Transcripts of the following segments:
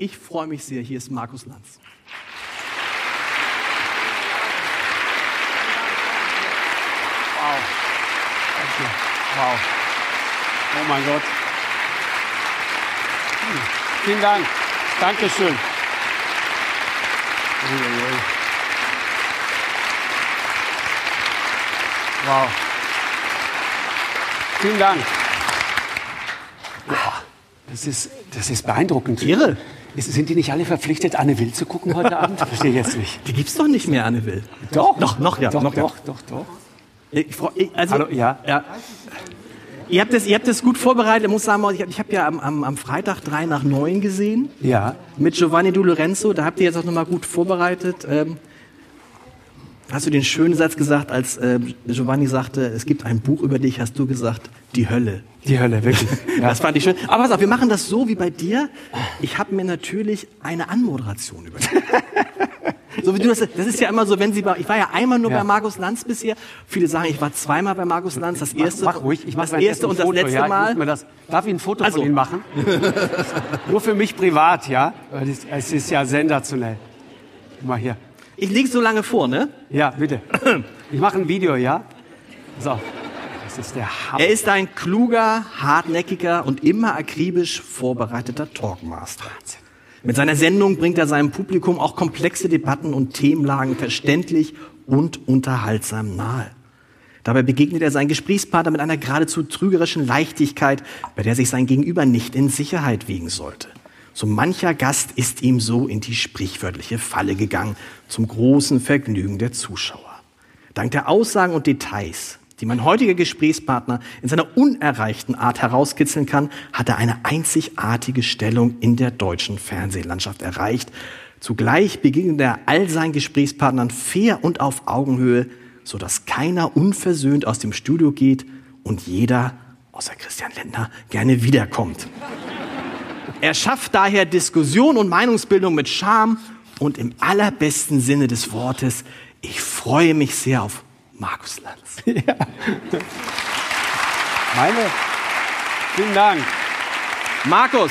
Ich freue mich sehr. Hier ist Markus Lanz. Wow. Danke. Wow. Oh mein Gott. Hm. Vielen Dank. Dankeschön. Wow. Vielen Dank. Das, ist, das ist beeindruckend. Irre. Ist, sind die nicht alle verpflichtet, Anne Will zu gucken heute Abend? Verstehe ich jetzt nicht. Die gibt's doch nicht mehr, Anne Will. Doch. Noch, noch, ja. Doch, noch, ja. doch, doch, doch. Ich, also, Hallo, ja. ja. Ihr habt, das, ihr habt das gut vorbereitet. Ich muss sagen, ich habe ich hab ja am, am, am Freitag 3 nach 9 gesehen Ja. mit Giovanni Di Lorenzo. Da habt ihr jetzt auch nochmal gut vorbereitet. Ähm, hast du den schönen Satz gesagt, als äh, Giovanni sagte, es gibt ein Buch über dich, hast du gesagt, die Hölle. Die Hölle, wirklich. Ja. Das fand ich schön. Aber pass auf, wir machen das so wie bei dir. Ich habe mir natürlich eine Anmoderation überlegt. So wie du das, das ist ja immer so, wenn Sie bei, ich war ja einmal nur Ja. bei Markus Lanz bisher. Viele sagen, ich war zweimal bei Markus Lanz. Das erste, mach, mach ruhig. Ich das erste und das Foto, letzte ja, Mal. Das, darf ich ein Foto Also. von Ihnen machen? Nur für mich privat, ja? Es ist ja sensationell. Guck Mal hier. Ich lege so lange vor, ne? Ja, bitte. Ich mache ein Video, ja? So. Das ist der Hammer. Er ist ein kluger, hartnäckiger und immer akribisch vorbereiteter Talkmaster. Mit seiner Sendung bringt er seinem Publikum auch komplexe Debatten und Themenlagen verständlich und unterhaltsam nahe. Dabei begegnet er seinen Gesprächspartner mit einer geradezu trügerischen Leichtigkeit, bei der sich sein Gegenüber nicht in Sicherheit wiegen sollte. So mancher Gast ist ihm so in die sprichwörtliche Falle gegangen, zum großen Vergnügen der Zuschauer. Dank der Aussagen und Details, die mein heutiger Gesprächspartner in seiner unerreichten Art herauskitzeln kann, hat er eine einzigartige Stellung in der deutschen Fernsehlandschaft erreicht. Zugleich begegnet er all seinen Gesprächspartnern fair und auf Augenhöhe, so dass keiner unversöhnt aus dem Studio geht und jeder, außer Christian Lindner, gerne wiederkommt. Er schafft daher Diskussion und Meinungsbildung mit Charme und im allerbesten Sinne des Wortes. Ich freue mich sehr auf Markus Lanz. Meine. Vielen Dank. Markus,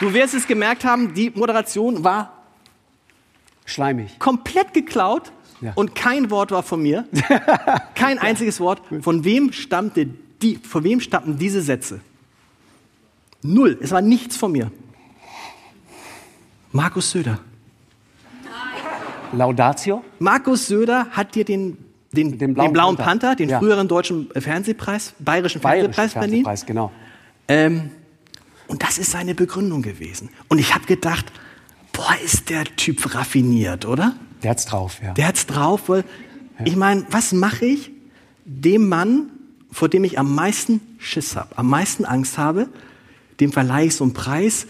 du wirst es gemerkt haben, die Moderation war Schleimig. komplett geklaut Ja. und kein Wort war von mir. Kein einziges Wort. Von wem stammte die, von wem stammten diese Sätze? Null. Es war nichts von mir. Markus Söder. Laudatio? Markus Söder hat dir den, den, den, blauen blauen, Panther. Panther, den Ja. früheren deutschen Fernsehpreis, bayerischen Fernsehpreis Berlin. Fernsehpreis, genau. Ähm, und das ist seine Begründung gewesen. Und ich habe gedacht, boah, ist der Typ raffiniert, oder? Der hat's drauf, ja. Der hat's drauf, weil ich meine, was mache ich dem Mann, vor dem ich am meisten Schiss habe, am meisten Angst habe, dem verleihe ich so einen Preis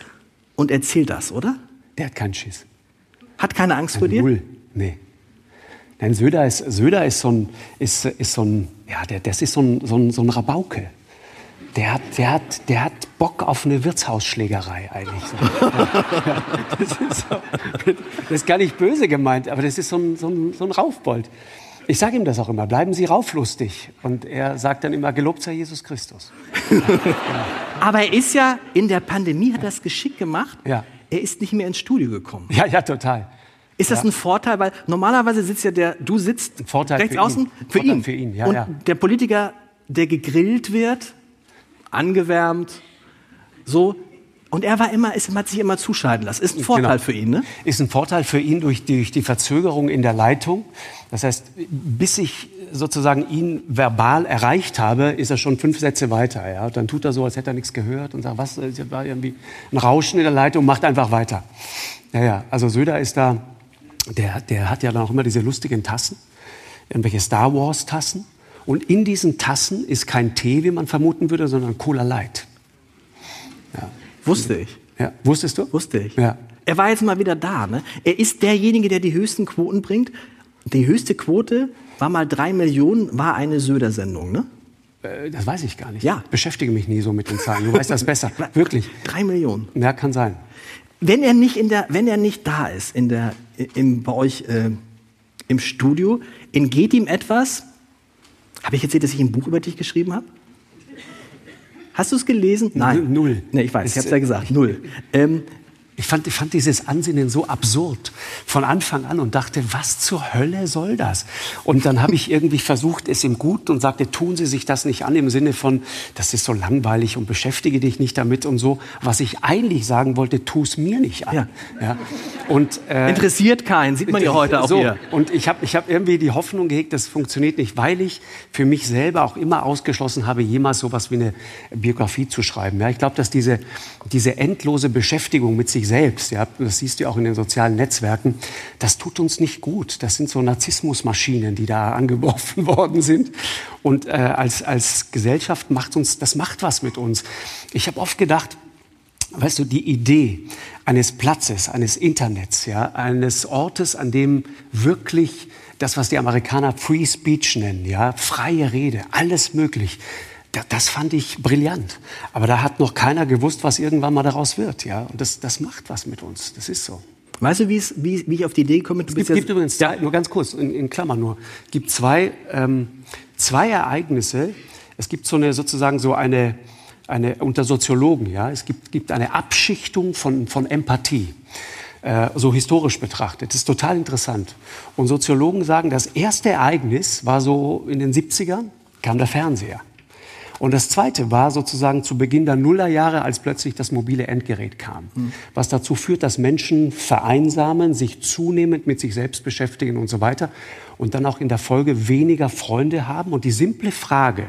und erzähl das, oder? Der hat keinen Schiss. Hat keine Angst vor dir? Null. Nee. Nein, Söder ist, Söder ist so ein, ist, ist so ein, ja, der, das ist so ein, so ein, so ein Rabauke. Der hat, der, hat, der hat Bock auf eine Wirtshausschlägerei eigentlich. Ja, das, ist so, das ist gar nicht böse gemeint, aber das ist so ein, so ein, so ein Raufbold. Ich sage ihm das auch immer, bleiben Sie rauflustig. Und er sagt dann immer, gelobt sei Jesus Christus. Aber er ist ja in der Pandemie, hat er das geschickt gemacht. Ja. Er ist nicht mehr ins Studio gekommen. Ja, ja, total. Ist das ein Vorteil? Weil normalerweise sitzt ja der, du sitzt rechts für ihn. außen für Vorteil ihn. für ihn, ja, Und ja. der Politiker, der gegrillt wird, angewärmt, so. Und er war immer, ist, hat sich immer zuschalten lassen. Ist ein Vorteil Genau. für ihn, ne? Ist ein Vorteil für ihn durch die, durch die Verzögerung in der Leitung. Das heißt, bis ich sozusagen ihn verbal erreicht habe, ist er schon fünf Sätze weiter. Ja? Dann tut er so, als hätte er nichts gehört und sagt, was, es war irgendwie ein Rauschen in der Leitung, macht einfach weiter. Ja, ja, also Söder ist da, der, der hat ja dann auch immer diese lustigen Tassen, irgendwelche Star Wars Tassen. Und in diesen Tassen ist kein Tee, wie man vermuten würde, sondern Cola Light. Wusste ich. Ja. Wusstest du? Wusste ich. Ja. Er war jetzt mal wieder da, ne? Er ist derjenige, der die höchsten Quoten bringt. Die höchste Quote war mal drei Millionen, war eine Söder-Sendung, ne? Äh, Das weiß ich gar nicht. Ja. Ich beschäftige mich nie so mit den Zahlen. Du weißt das besser. Wirklich. Drei Millionen. Ja, kann sein. Wenn er nicht in der, wenn er nicht da ist in der, im, bei euch äh, im Studio, entgeht ihm etwas. Habe ich erzählt, dass ich ein Buch über dich geschrieben habe? Hast du es gelesen? Nein. Null. Nee, ich weiß, ich habe es ja gesagt, null. Ähm, ich fand, ich fand dieses Ansinnen so absurd von Anfang an und dachte, was zur Hölle soll das? Und dann habe ich irgendwie versucht, es ihm gut und sagte, tun Sie sich das nicht an im Sinne von, das ist so langweilig und beschäftige dich nicht damit und so. Was ich eigentlich sagen wollte, tu es mir nicht an. Ja. Ja. Und, äh, interessiert keinen, sieht man ja heute auch so, hier. Und ich habe ich hab irgendwie die Hoffnung gehegt, das funktioniert nicht, weil ich für mich selber auch immer ausgeschlossen habe, jemals sowas wie eine Biografie zu schreiben. Ja, ich glaube, dass diese, diese endlose Beschäftigung mit sich selbst, ja, das siehst du auch in den sozialen Netzwerken, das tut uns nicht gut. Das sind so Narzissmusmaschinen, die da angeworfen worden sind. Und äh, als, als Gesellschaft macht uns, das macht was mit uns. Ich habe oft gedacht, weißt du, die Idee eines Platzes, eines Internets, ja, eines Ortes, an dem wirklich das, was die Amerikaner Free Speech nennen, ja, freie Rede, alles möglich, das fand ich brillant. Aber da hat noch keiner gewusst, was irgendwann mal daraus wird. Ja? Und das, das macht was mit uns. Das ist so. Weißt du, wie, es- wie, ich auf die Idee komme? Du Es gibt, ja- gibt übrigens, zwei, nur ganz kurz, in, in Klammern nur, es gibt zwei, ähm, zwei Ereignisse. Es gibt so eine, sozusagen so eine, eine unter Soziologen, ja, es gibt, gibt eine Abschichtung von, von Empathie. äh, So historisch betrachtet. Das ist total interessant. Und Soziologen sagen, das erste Ereignis war so in den 70ern, kam der Fernseher. Und das zweite war sozusagen zu Beginn der Nullerjahre, als plötzlich das mobile Endgerät kam. Was dazu führt, dass Menschen vereinsamen, sich zunehmend mit sich selbst beschäftigen und so weiter. Und dann auch in der Folge weniger Freunde haben. Und die simple Frage,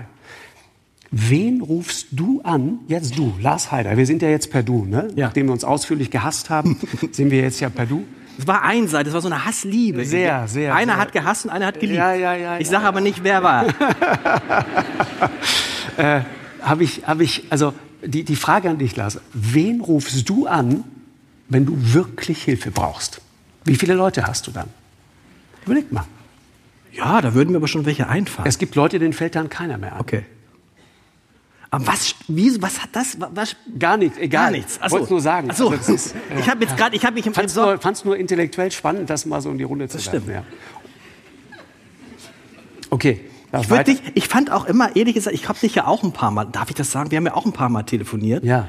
wen rufst du an? Jetzt du, Lars Heider. Wir sind ja jetzt per Du, ne? Ja. Nachdem wir uns ausführlich gehasst haben, sind wir jetzt ja per Du. Es war einseitig, es war so eine Hassliebe. Sehr, sehr, Einer sehr. hat gehasst und einer hat geliebt. Ja, ja, ja, Ich ja, sage aber nicht, wer war. habe ich, habe ich, also die, die Frage an dich, Lars, wen rufst du an, wenn du wirklich Hilfe brauchst? Wie viele Leute hast du dann? Überleg mal. Ja, da würden mir aber schon welche einfallen. Es gibt Leute, denen fällt dann keiner mehr an. okay. Aber was, wie, was hat das? wa- Was, Gar nichts, egal. Gar nichts. Ach so. Wollt's nur sagen. Also das ist, ich habe jetzt gerade, ich habe mich im fand's nur, fand's nur intellektuell spannend, das mal so in die Runde zu Das werfen. stimmt. Ja. Okay. Ich, dich, ich fand auch immer, ehrlich gesagt, ich habe dich ja auch ein paar Mal, darf ich das sagen? Wir haben ja auch ein paar Mal telefoniert. Ja.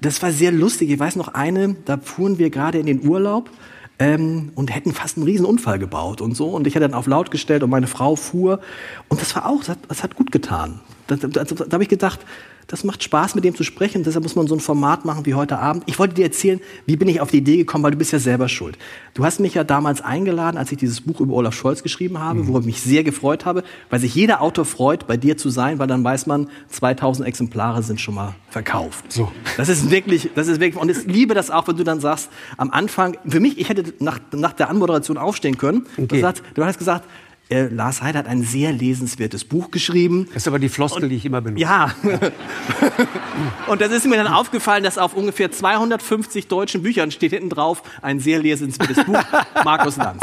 Das war sehr lustig. Ich weiß noch eine, da fuhren wir gerade in den Urlaub ähm, und hätten fast einen riesen Unfall gebaut und so. Und ich hatte dann auf laut gestellt und meine Frau fuhr. Und das war auch, das hat, das hat gut getan. Da, da, da, da habe ich gedacht, das macht Spaß, mit dem zu sprechen. Deshalb muss man so ein Format machen wie heute Abend. Ich wollte dir erzählen, wie bin ich auf die Idee gekommen, weil du bist ja selber schuld. Du hast mich ja damals eingeladen, als ich dieses Buch über Olaf Scholz geschrieben habe, worüber ich mich sehr gefreut habe, weil sich jeder Autor freut, bei dir zu sein, weil dann weiß man, 2000 Exemplare sind schon mal verkauft. So. Das ist wirklich, das ist wirklich, und ich liebe das auch, wenn du dann sagst, am Anfang, für mich, ich hätte nach, nach der Anmoderation aufstehen können. Du, Okay. sagst, du hast gesagt, äh, Lars Heider hat ein sehr lesenswertes Buch geschrieben. Das ist aber die Floskel, die ich immer benutze. Ja. und das ist mir dann aufgefallen, dass auf ungefähr 250 deutschen Büchern steht hinten drauf ein sehr lesenswertes Buch, Markus Lanz.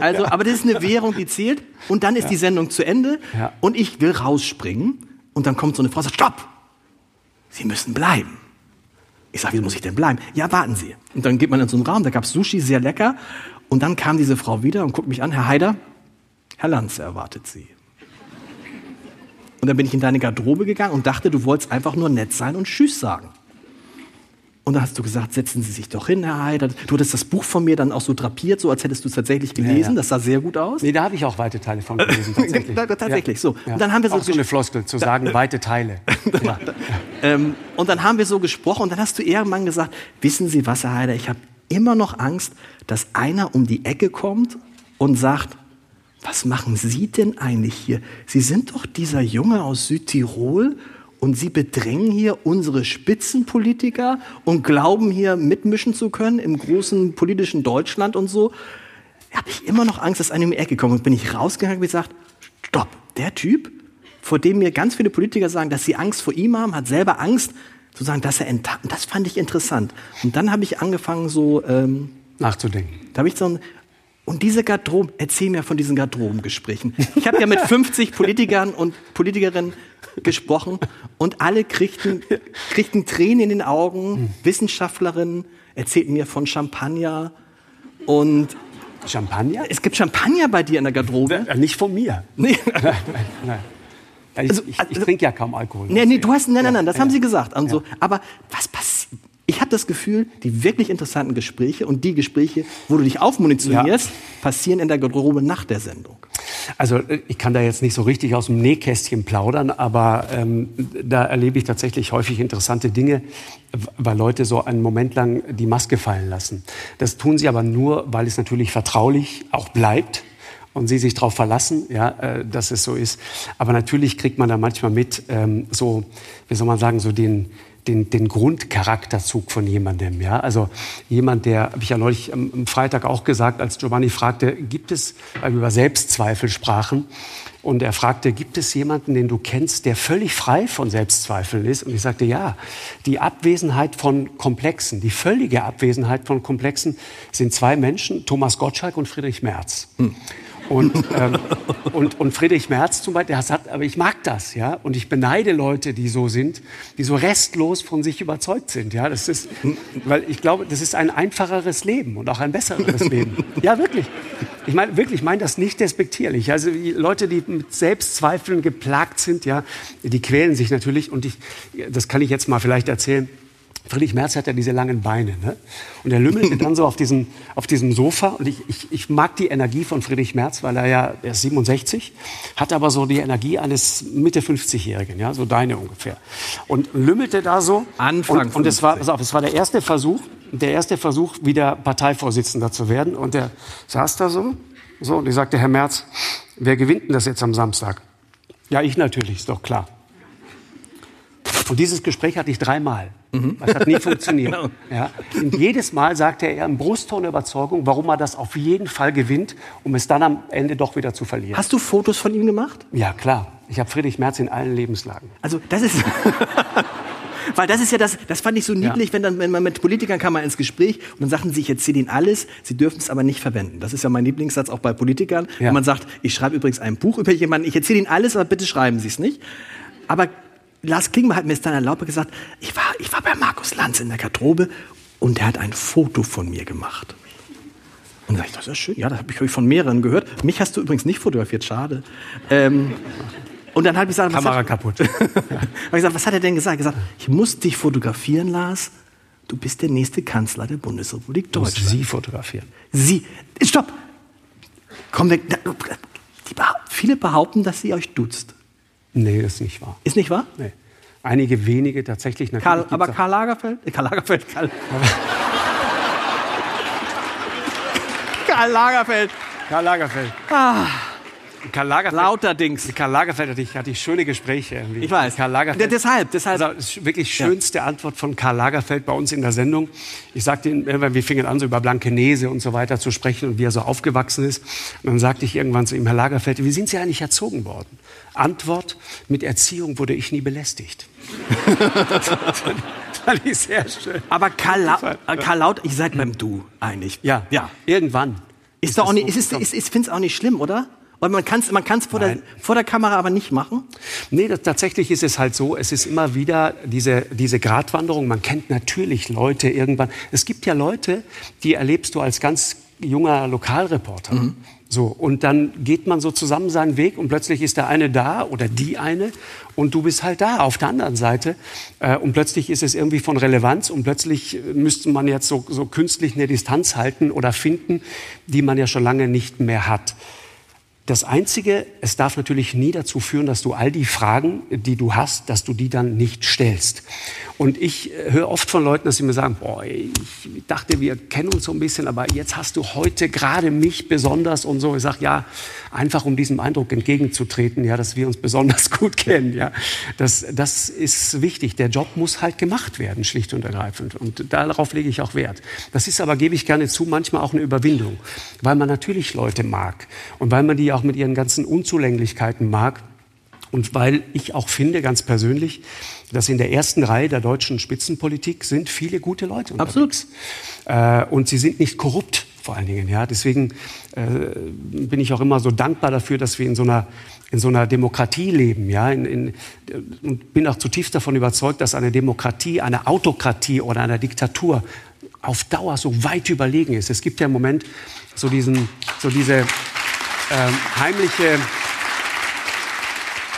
Also, aber das ist eine Währung, die zählt. Und dann ist die Sendung zu Ende Ja. und ich will rausspringen und dann kommt so eine Frau und sagt, stopp! Sie müssen bleiben. Ich sage, wie muss ich denn bleiben? Ja, warten Sie. Und dann geht man in so einen Raum, da gab es Sushi, sehr lecker. Und dann kam diese Frau wieder und guckt mich an, Herr Haider, Herr Lanz erwartet Sie. Und dann bin ich in deine Garderobe gegangen und dachte, du wolltest einfach nur nett sein und Tschüss sagen. Und dann hast du gesagt, setzen Sie sich doch hin, Herr Haider. Du hattest das Buch von mir dann auch so drapiert, so als hättest du es tatsächlich gelesen. ja. Das sah sehr gut aus. Nee, da habe ich auch weite Teile von gelesen, tatsächlich. Da- tatsächlich, Ja. so. Ja. Und dann haben wir so auch so eine Floskel, zu sagen, weite Teile. Ja. Ähm, und dann haben wir so gesprochen und dann hast du irgendwann gesagt, wissen Sie was, Herr Heider, ich habe immer noch Angst, dass einer um die Ecke kommt und sagt, was machen Sie denn eigentlich hier? Sie sind doch dieser Junge aus Südtirol und Sie bedrängen hier unsere Spitzenpolitiker und glauben hier mitmischen zu können im großen politischen Deutschland und so. Habe ich immer noch Angst, dass einer um die Ecke kommt und bin ich rausgegangen und gesagt, stopp, der Typ, vor dem mir ganz viele Politiker sagen, dass sie Angst vor ihm haben, hat selber Angst zu sagen, dass er enttarnt. Das fand ich interessant. Und dann habe ich angefangen so, ähm, Nachzudenken. da habe ich so ein, und diese Garderoben, erzähl mir von diesen Garderobengesprächen. Ich habe ja mit 50 Politikern und Politikerinnen gesprochen und alle kriegten, kriegten Tränen in den Augen. Wissenschaftlerinnen erzählten mir von Champagner und Champagner? es gibt Champagner bei dir in der Garderobe. Nicht von mir. Nee. Nein, nein. Ich, also, ich, ich also, trinke ja kaum Alkohol. Nee, nee, du hast, nein, nein, nein, das ja, haben sie gesagt. Also, ja. Aber was passiert? Ich habe das Gefühl, die wirklich interessanten Gespräche und die Gespräche, wo du dich aufmunitionierst, ja. passieren in der Garderobe nach der Sendung. Also äh, ich kann da jetzt nicht so richtig aus dem Nähkästchen plaudern, aber ähm, da erlebe ich tatsächlich häufig interessante Dinge, weil Leute so einen Moment lang die Maske fallen lassen. Das tun sie aber nur, weil es natürlich vertraulich auch bleibt und sie sich darauf verlassen, ja, äh, dass es so ist. Aber natürlich kriegt man da manchmal mit, ähm, so, wie soll man sagen, so den, den, den Grundcharakterzug von jemandem. Ja? Also jemand, der, habe ich ja neulich am, Freitag auch gesagt, als Giovanni fragte, gibt es, weil wir über Selbstzweifel sprachen, und er fragte, gibt es jemanden, den du kennst, der völlig frei von Selbstzweifeln ist? Und ich sagte, ja, die Abwesenheit von Komplexen, die völlige Abwesenheit von Komplexen sind zwei Menschen, Thomas Gottschalk und Friedrich Merz. Hm. Und, ähm, und, und Friedrich Merz zum Beispiel, der sagt, aber ich mag das, ja. Und ich beneide Leute, die so sind, die so restlos von sich überzeugt sind, ja. Das ist, weil ich glaube, das ist ein einfacheres Leben und auch ein besseres Leben. Ja, wirklich. Ich meine, wirklich, ich meine das nicht despektierlich. Also die Leute, die mit Selbstzweifeln geplagt sind, ja, die quälen sich natürlich. Und ich, das kann ich jetzt mal vielleicht erzählen. Friedrich Merz hat ja diese langen Beine. Ne? Und er lümmelte dann so auf diesem, auf diesem Sofa. Und ich, ich, ich mag die Energie von Friedrich Merz, weil er ja, er ist 67, hat aber so die Energie eines Mitte 50-Jährigen, ja, so deine ungefähr. Und lümmelte da so. Anfang Und, und es war, pass auf, es war der erste Versuch, der erste Versuch, wieder Parteivorsitzender zu werden. Und er saß da so, so, und ich sagte, Herr Merz, wer gewinnt denn das jetzt am Samstag? Ja, ich natürlich, ist doch klar. Und dieses Gespräch hatte ich dreimal. Mhm. Das hat nie funktioniert. genau. ja. Und jedes Mal sagte er im Brustton Überzeugung, warum er das auf jeden Fall gewinnt, um es dann am Ende doch wieder zu verlieren. Hast du Fotos von ihm gemacht? Ja, klar. Ich habe Friedrich Merz in allen Lebenslagen. Also das ist... Weil das ist ja das, das fand ich so niedlich, ja. wenn, dann, wenn man mit Politikern kam mal ins Gespräch und dann sagten sie, ich erzähle ihnen alles, sie dürfen es aber nicht verwenden. Das ist ja mein Lieblingssatz auch bei Politikern. Ja. Wenn man sagt, ich schreibe übrigens ein Buch über jemanden, ich erzähle ihnen alles, aber bitte schreiben Sie es nicht. Aber Lars Klingbeil hat mir dann erlaubt gesagt, ich war, ich war bei Markus Lanz in der Garderobe und der hat ein Foto von mir gemacht. Und da ich, das ist schön. Ja, das habe ich von mehreren gehört. Mich hast du übrigens nicht fotografiert, schade. Ähm, und dann habe ich gesagt, Kamera hat, kaputt. hab ich gesagt, was hat er denn gesagt? Er gesagt, ich muss dich fotografieren, Lars. Du bist der nächste Kanzler der Bundesrepublik Deutschland. Sie fotografieren. Sie. Stopp. Komm weg. Viele behaupten, dass sie euch duzt. Nee, ist nicht wahr. Ist nicht wahr? Nee. Einige wenige tatsächlich. Karl, aber Karl Lagerfeld? Äh, Karl Lagerfeld, Karl. Karl Lagerfeld. Karl Lagerfeld. Ah. Karl Lagerfeld. Lauter Dings. Karl Lagerfeld hatte ich, hatte ich schöne Gespräche. Irgendwie. Ich weiß. Karl Lagerfeld. deshalb, deshalb. Also, wirklich schönste ja. Antwort von Karl Lagerfeld bei uns in der Sendung. Ich sagte ihm, wir fingen an, so über Blankenese und so weiter zu sprechen und wie er so aufgewachsen ist. Und dann sagte ich irgendwann zu ihm, Herr Lagerfeld, wie sind Sie eigentlich erzogen worden? Antwort, mit Erziehung wurde ich nie belästigt. fand ich sehr schön. Aber Karl, La Karl Laut, ihr seid beim Du eigentlich. Ja, ja. irgendwann. Ist, ist doch auch nicht, ist, ist, ist, ist, finde es auch nicht schlimm, oder? Und man kann es man kann's vor, der, vor der Kamera aber nicht machen? Nee, das, tatsächlich ist es halt so, es ist immer wieder diese, diese Gratwanderung. Man kennt natürlich Leute irgendwann. Es gibt ja Leute, die erlebst du als ganz junger Lokalreporter. Mhm. So, und dann geht man so zusammen seinen Weg und plötzlich ist der eine da oder die eine und du bist halt da auf der anderen Seite. Äh, und plötzlich ist es irgendwie von Relevanz und plötzlich müsste man jetzt so, so künstlich eine Distanz halten oder finden, die man ja schon lange nicht mehr hat. Das Einzige, es darf natürlich nie dazu führen, dass du all die Fragen, die du hast, dass du die dann nicht stellst. Und ich äh, höre oft von Leuten, dass sie mir sagen, boah, ich dachte, wir kennen uns so ein bisschen, aber jetzt hast du heute gerade mich besonders und so. Ich sage, ja, einfach um diesem Eindruck entgegenzutreten, ja, dass wir uns besonders gut kennen. Ja, das, das ist wichtig. Der Job muss halt gemacht werden, schlicht und ergreifend. Und darauf lege ich auch Wert. Das ist aber, gebe ich gerne zu, manchmal auch eine Überwindung, weil man natürlich Leute mag und weil man die auch auch mit ihren ganzen Unzulänglichkeiten mag. Und weil ich auch finde, ganz persönlich, dass in der ersten Reihe der deutschen Spitzenpolitik sind viele gute Leute unterwegs. Absolut. Äh, und sie sind nicht korrupt, vor allen Dingen. Ja. Deswegen äh, bin ich auch immer so dankbar dafür, dass wir in so einer, in so einer Demokratie leben. Ja. In, in, und bin auch zutiefst davon überzeugt, dass eine Demokratie, eine Autokratie oder eine Diktatur auf Dauer so weit überlegen ist. Es gibt ja im Moment so, diesen, so diese ähm, heimliche,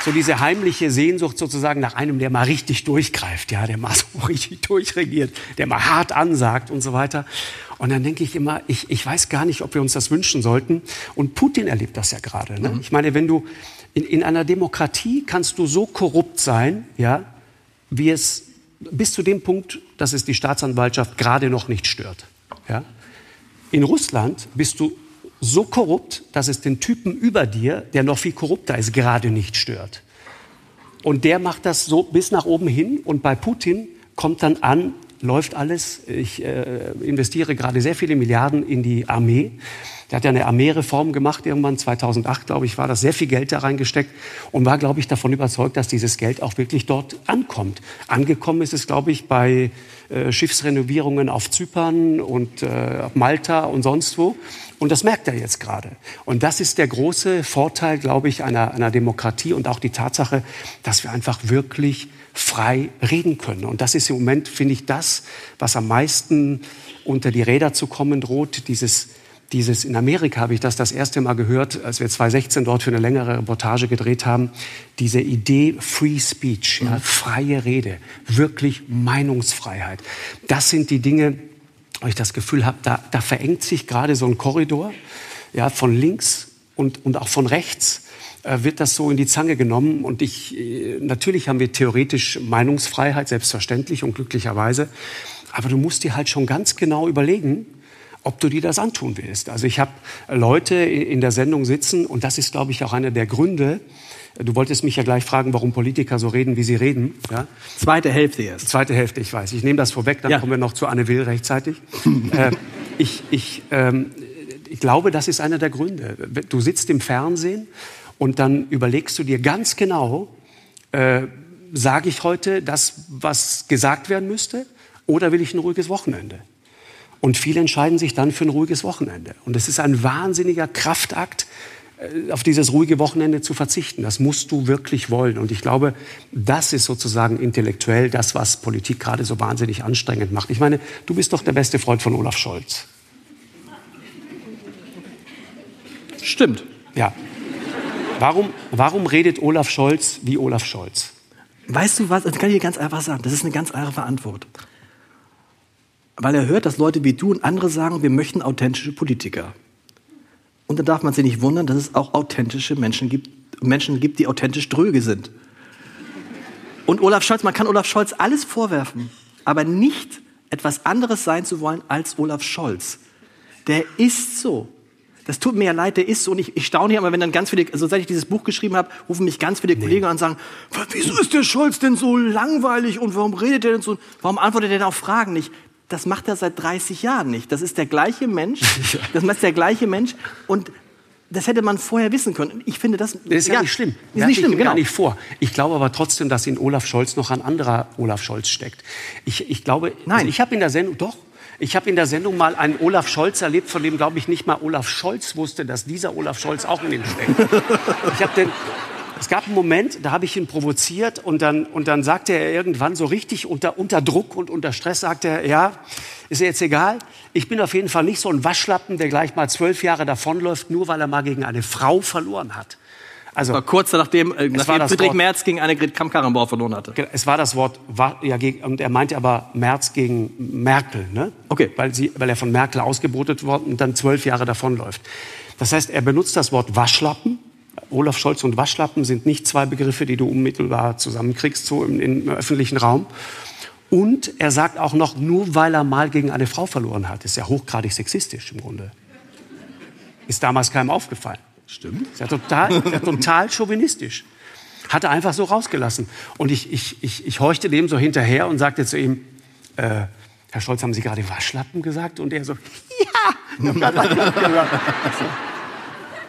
so diese heimliche Sehnsucht sozusagen nach einem, der mal richtig durchgreift, ja, der mal so richtig durchregiert, der mal hart ansagt und so weiter. Und dann denke ich immer, ich, ich weiß gar nicht, ob wir uns das wünschen sollten. Und Putin erlebt das ja gerade. Ne? Mhm. Ich meine, wenn du in, in einer Demokratie kannst du so korrupt sein, ja, wie es bis zu dem Punkt, dass es die Staatsanwaltschaft gerade noch nicht stört. Ja? In Russland bist du so korrupt, dass es den Typen über dir, der noch viel korrupter ist, gerade nicht stört. Und der macht das so bis nach oben hin. Und bei Putin kommt dann an, läuft alles. Ich äh, investiere gerade sehr viele Milliarden in die Armee. Der hat ja eine Armeereform gemacht, irgendwann 2008, glaube ich, war das sehr viel Geld da reingesteckt und war, glaube ich, davon überzeugt, dass dieses Geld auch wirklich dort ankommt. Angekommen ist es, glaube ich, bei äh, Schiffsrenovierungen auf Zypern und äh, Malta und sonst wo. Und das merkt er jetzt gerade. Und das ist der große Vorteil, glaube ich, einer, einer Demokratie und auch die Tatsache, dass wir einfach wirklich frei reden können. Und das ist im Moment, finde ich, das, was am meisten unter die Räder zu kommen droht, dieses dieses, in Amerika habe ich das das erste Mal gehört, als wir 2016 dort für eine längere Reportage gedreht haben, diese Idee Free Speech, ja, freie Rede, wirklich Meinungsfreiheit. Das sind die Dinge, wo ich das Gefühl habe, da, da verengt sich gerade so ein Korridor, ja, von links und, und auch von rechts äh, wird das so in die Zange genommen. Und ich, äh, natürlich haben wir theoretisch Meinungsfreiheit, selbstverständlich und glücklicherweise. Aber du musst dir halt schon ganz genau überlegen, ob du dir das antun willst. Also ich habe Leute in der Sendung sitzen und das ist, glaube ich, auch einer der Gründe. Du wolltest mich ja gleich fragen, warum Politiker so reden, wie sie reden. Ja? Zweite Hälfte jetzt. Zweite Hälfte, ich weiß. Ich nehme das vorweg, dann ja. kommen wir noch zu Anne Will rechtzeitig. äh, ich, ich, ähm, ich glaube, das ist einer der Gründe. Du sitzt im Fernsehen und dann überlegst du dir ganz genau, äh, sage ich heute das, was gesagt werden müsste, oder will ich ein ruhiges Wochenende? Und viele entscheiden sich dann für ein ruhiges Wochenende. Und es ist ein wahnsinniger Kraftakt, auf dieses ruhige Wochenende zu verzichten. Das musst du wirklich wollen. Und ich glaube, das ist sozusagen intellektuell das, was Politik gerade so wahnsinnig anstrengend macht. Ich meine, du bist doch der beste Freund von Olaf Scholz. Stimmt. Ja. Warum, warum redet Olaf Scholz wie Olaf Scholz? Weißt du was? Das kann ich dir ganz einfach sagen. Das ist eine ganz einfache Antwort weil er hört, dass Leute wie du und andere sagen, wir möchten authentische Politiker. Und dann darf man sich nicht wundern, dass es auch authentische Menschen gibt, Menschen gibt, die authentisch dröge sind. Und Olaf Scholz, man kann Olaf Scholz alles vorwerfen, aber nicht etwas anderes sein zu wollen als Olaf Scholz. Der ist so. Das tut mir ja leid, der ist so. Und ich, ich staune ja immer, wenn dann ganz viele, also seit ich dieses Buch geschrieben habe, rufen mich ganz viele nee. Kollegen an und sagen, wieso ist der Scholz denn so langweilig und warum redet er denn so, warum antwortet er denn auf Fragen nicht? Das macht er seit 30 Jahren nicht. Das ist der gleiche Mensch. Das ist der gleiche Mensch. Und das hätte man vorher wissen können. Ich finde das. Das ist ja, ja nicht schlimm. Ist nicht schlimm, genau. gar nicht vor. Ich glaube aber trotzdem, dass in Olaf Scholz noch ein anderer Olaf Scholz steckt. Ich, ich glaube, Nein. Also ich habe in der Sendung, doch, ich habe in der Sendung mal einen Olaf Scholz erlebt, von dem, glaube ich, nicht mal Olaf Scholz wusste, dass dieser Olaf Scholz auch in ihm steckt. Ich habe den, es gab einen Moment, da habe ich ihn provoziert und dann, und dann sagte er irgendwann so richtig unter, unter Druck und unter Stress, sagte er, ja, ist ja jetzt egal, ich bin auf jeden Fall nicht so ein Waschlappen, der gleich mal zwölf Jahre davonläuft, nur weil er mal gegen eine Frau verloren hat. Also war kurz nachdem, äh, nachdem Friedrich Wort, Merz gegen Annegret Kamm-Karrenbauer verloren hatte. Es war das Wort, ja, und er meinte aber Merz gegen Merkel, ne? Okay. Weil, sie, weil er von Merkel ausgebotet worden und dann zwölf Jahre davonläuft. Das heißt, er benutzt das Wort Waschlappen Olaf Scholz und Waschlappen sind nicht zwei Begriffe, die du unmittelbar zusammenkriegst, so im, im öffentlichen Raum. Und er sagt auch noch, nur weil er mal gegen eine Frau verloren hat, ist ja hochgradig sexistisch im Grunde. Ist damals keinem aufgefallen. Stimmt. Ist ja total, ist ja total chauvinistisch. Hat er einfach so rausgelassen. Und ich, ich, ich, ich horchte dem so hinterher und sagte zu ihm, äh, Herr Scholz, haben Sie gerade Waschlappen gesagt? Und er so, ja, ich habe gerade Waschlappen gesagt.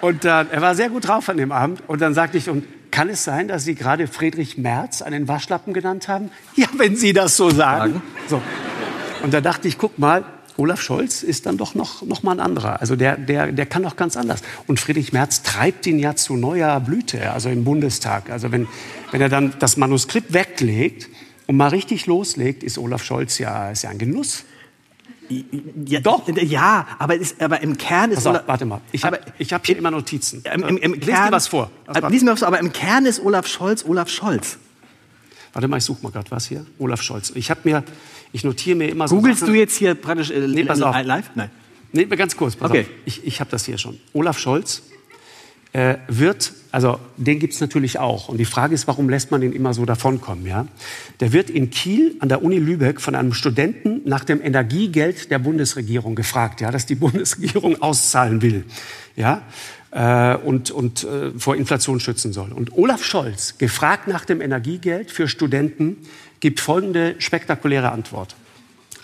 Und äh, er war sehr gut drauf an dem Abend. Und dann sagte ich, und kann es sein, dass Sie gerade Friedrich Merz einen Waschlappen genannt haben? Ja, wenn Sie das so sagen. So. Und da dachte ich, guck mal, Olaf Scholz ist dann doch noch, noch mal ein anderer. Also der, der, der kann doch ganz anders. Und Friedrich Merz treibt ihn ja zu neuer Blüte, also im Bundestag. Also wenn, wenn er dann das Manuskript weglegt und mal richtig loslegt, ist Olaf Scholz ja, ist ja ein Genuss. Ja, Doch. Ja, aber, ist, aber im Kern ist... Auf, warte mal. Ich habe hab hier immer Notizen. Im, im, im Lies Kern, dir was vor. Was lies mir was vor. Aber im Kern ist Olaf Scholz Olaf Scholz. Warte mal, ich suche mal gerade was hier. Olaf Scholz. Ich habe mir, ich notiere mir immer so. Googlest Sachen. du jetzt hier praktisch äh, nee, pass auf. live? Nein. Nee, ganz kurz. Pass okay. Auf. Ich, ich habe das hier schon. Olaf Scholz äh, wird, also den gibt es natürlich auch. Und die Frage ist, warum lässt man den immer so davonkommen? Ja? Der wird in Kiel an der Uni Lübeck von einem Studenten nach dem Energiegeld der Bundesregierung gefragt, ja, das die Bundesregierung auszahlen will. Ja? Äh, und, und äh, vor Inflation schützen soll. Und Olaf Scholz, gefragt nach dem Energiegeld für Studenten, gibt folgende spektakuläre Antwort.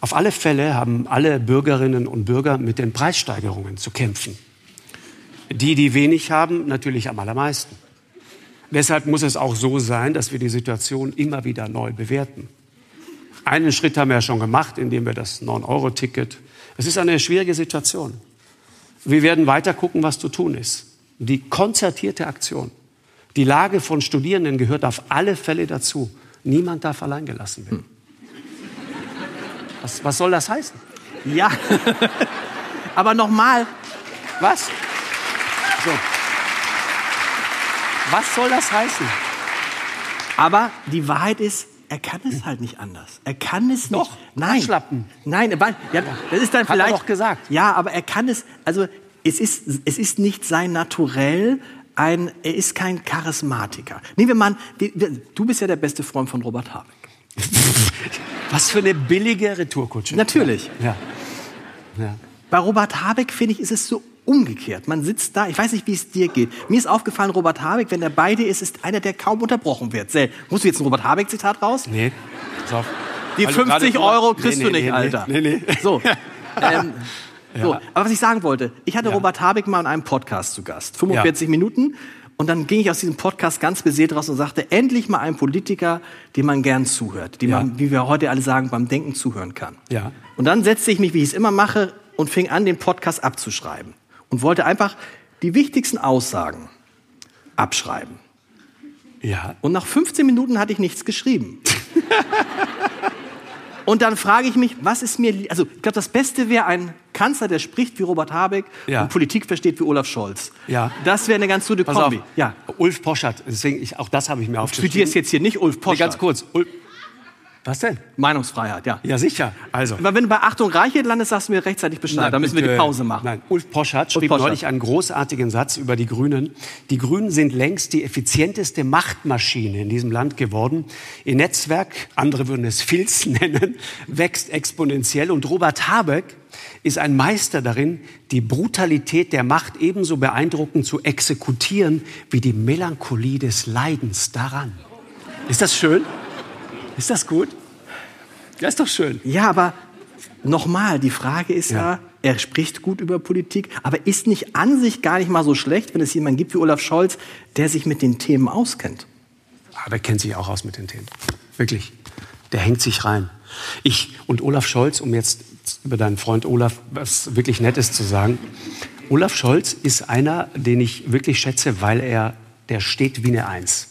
Auf alle Fälle haben alle Bürgerinnen und Bürger mit den Preissteigerungen zu kämpfen. Die, die wenig haben, natürlich am allermeisten. Deshalb muss es auch so sein, dass wir die Situation immer wieder neu bewerten. Einen Schritt haben wir ja schon gemacht, indem wir das 9-Euro-Ticket. Es ist eine schwierige Situation. Wir werden weiter gucken, was zu tun ist. Die konzertierte Aktion. Die Lage von Studierenden gehört auf alle Fälle dazu. Niemand darf allein gelassen werden. Was, was soll das heißen? Ja, aber nochmal. Was? So. Was soll das heißen? Aber die Wahrheit ist, er kann es halt nicht anders. Er kann es Doch, nicht. Nein. Schlappen. Nein, ja, das ist dann Hat vielleicht. Er doch gesagt. Ja, aber er kann es. Also es ist, es ist nicht sein Naturell. Ein, er ist kein Charismatiker. Nehmen wir mal, du bist ja der beste Freund von Robert Habeck. Was für eine billige Retourkutsche. Natürlich. Ja. ja. Bei Robert Habeck, finde ich, ist es so umgekehrt. Man sitzt da, ich weiß nicht, wie es dir geht. Mir ist aufgefallen, Robert Habeck, wenn er bei dir ist, ist einer, der kaum unterbrochen wird. Sel, musst du jetzt ein Robert Habeck-Zitat raus? Nee. Pass auf. Die 50 Euro kriegst nee, nee, du nicht, nee, Alter. Nee, nee. So. Ähm, ja. so. Aber was ich sagen wollte, ich hatte ja. Robert Habeck mal in einem Podcast zu Gast. 45 ja. Minuten. Und dann ging ich aus diesem Podcast ganz beseelt raus und sagte, endlich mal ein Politiker, dem man gern zuhört, dem man, wie wir heute alle sagen, beim Denken zuhören kann. Ja. Und dann setzte ich mich, wie ich es immer mache, und fing an, den Podcast abzuschreiben und wollte einfach die wichtigsten Aussagen abschreiben. Ja. Und nach 15 Minuten hatte ich nichts geschrieben. und dann frage ich mich, was ist mir, also ich glaube, das Beste wäre ein Kanzler, der spricht wie Robert Habeck ja. und Politik versteht wie Olaf Scholz. Ja. Das wäre eine ganz gute Pass Kombi. Auf. Ja. Ulf Poschert, deswegen ich, auch das habe ich mir aufgeschrieben. Du studierst jetzt hier nicht Ulf Poschert. Nee, ganz kurz. Ulf, was denn? Meinungsfreiheit, ja. Ja, sicher. Also. Aber wenn du bei Achtung Reiche landest, sagst du mir rechtzeitig Bescheid. Nein, da müssen wir die Pause machen. Nein, Ulf Poschardt schrieb Poschardt. neulich einen großartigen Satz über die Grünen. Die Grünen sind längst die effizienteste Machtmaschine in diesem Land geworden. Ihr Netzwerk, andere würden es Filz nennen, wächst exponentiell. Und Robert Habeck ist ein Meister darin, die Brutalität der Macht ebenso beeindruckend zu exekutieren wie die Melancholie des Leidens daran. Ist das schön? Ist das gut? Ja, ist doch schön. Ja, aber nochmal, die Frage ist ja. ja. er spricht gut über Politik, aber ist nicht an sich gar nicht mal so schlecht, wenn es jemanden gibt wie Olaf Scholz, der sich mit den Themen auskennt. Aber er kennt sich auch aus mit den Themen. Wirklich. Der hängt sich rein. Ich und Olaf Scholz, um jetzt über deinen Freund Olaf was wirklich Nettes zu sagen. Olaf Scholz ist einer, den ich wirklich schätze, weil er, der steht wie eine Eins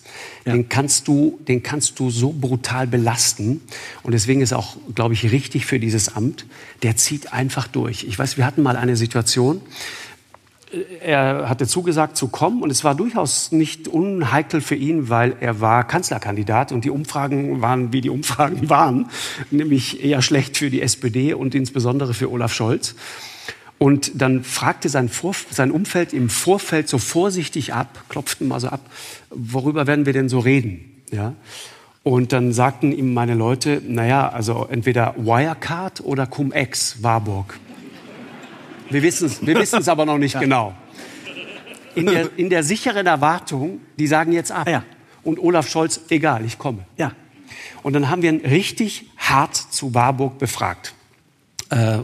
ja. den, kannst du, den kannst du so brutal belasten. Und deswegen ist auch, glaube ich, richtig für dieses Amt, der zieht einfach durch. Ich weiß, wir hatten mal eine Situation, äh, er hatte zugesagt zu kommen und es war durchaus nicht unheikel für ihn, weil er war Kanzlerkandidat und die Umfragen waren, wie die Umfragen waren, nämlich eher schlecht für die SPD und insbesondere für Olaf Scholz. Und dann fragte sein, Vor sein Umfeld im Vorfeld so vorsichtig ab, klopften mal so ab, worüber werden wir denn so reden? Ja? Und dann sagten ihm meine Leute, naja, also entweder Wirecard oder Cum-Ex, Warburg. Wir wissen es wir wissen's aber noch nicht ja. genau. In der, in der, sicheren Erwartung, die sagen jetzt ab. Ja. Und Olaf Scholz, egal, ich komme. Ja. Und dann haben wir ihn richtig hart zu Warburg befragt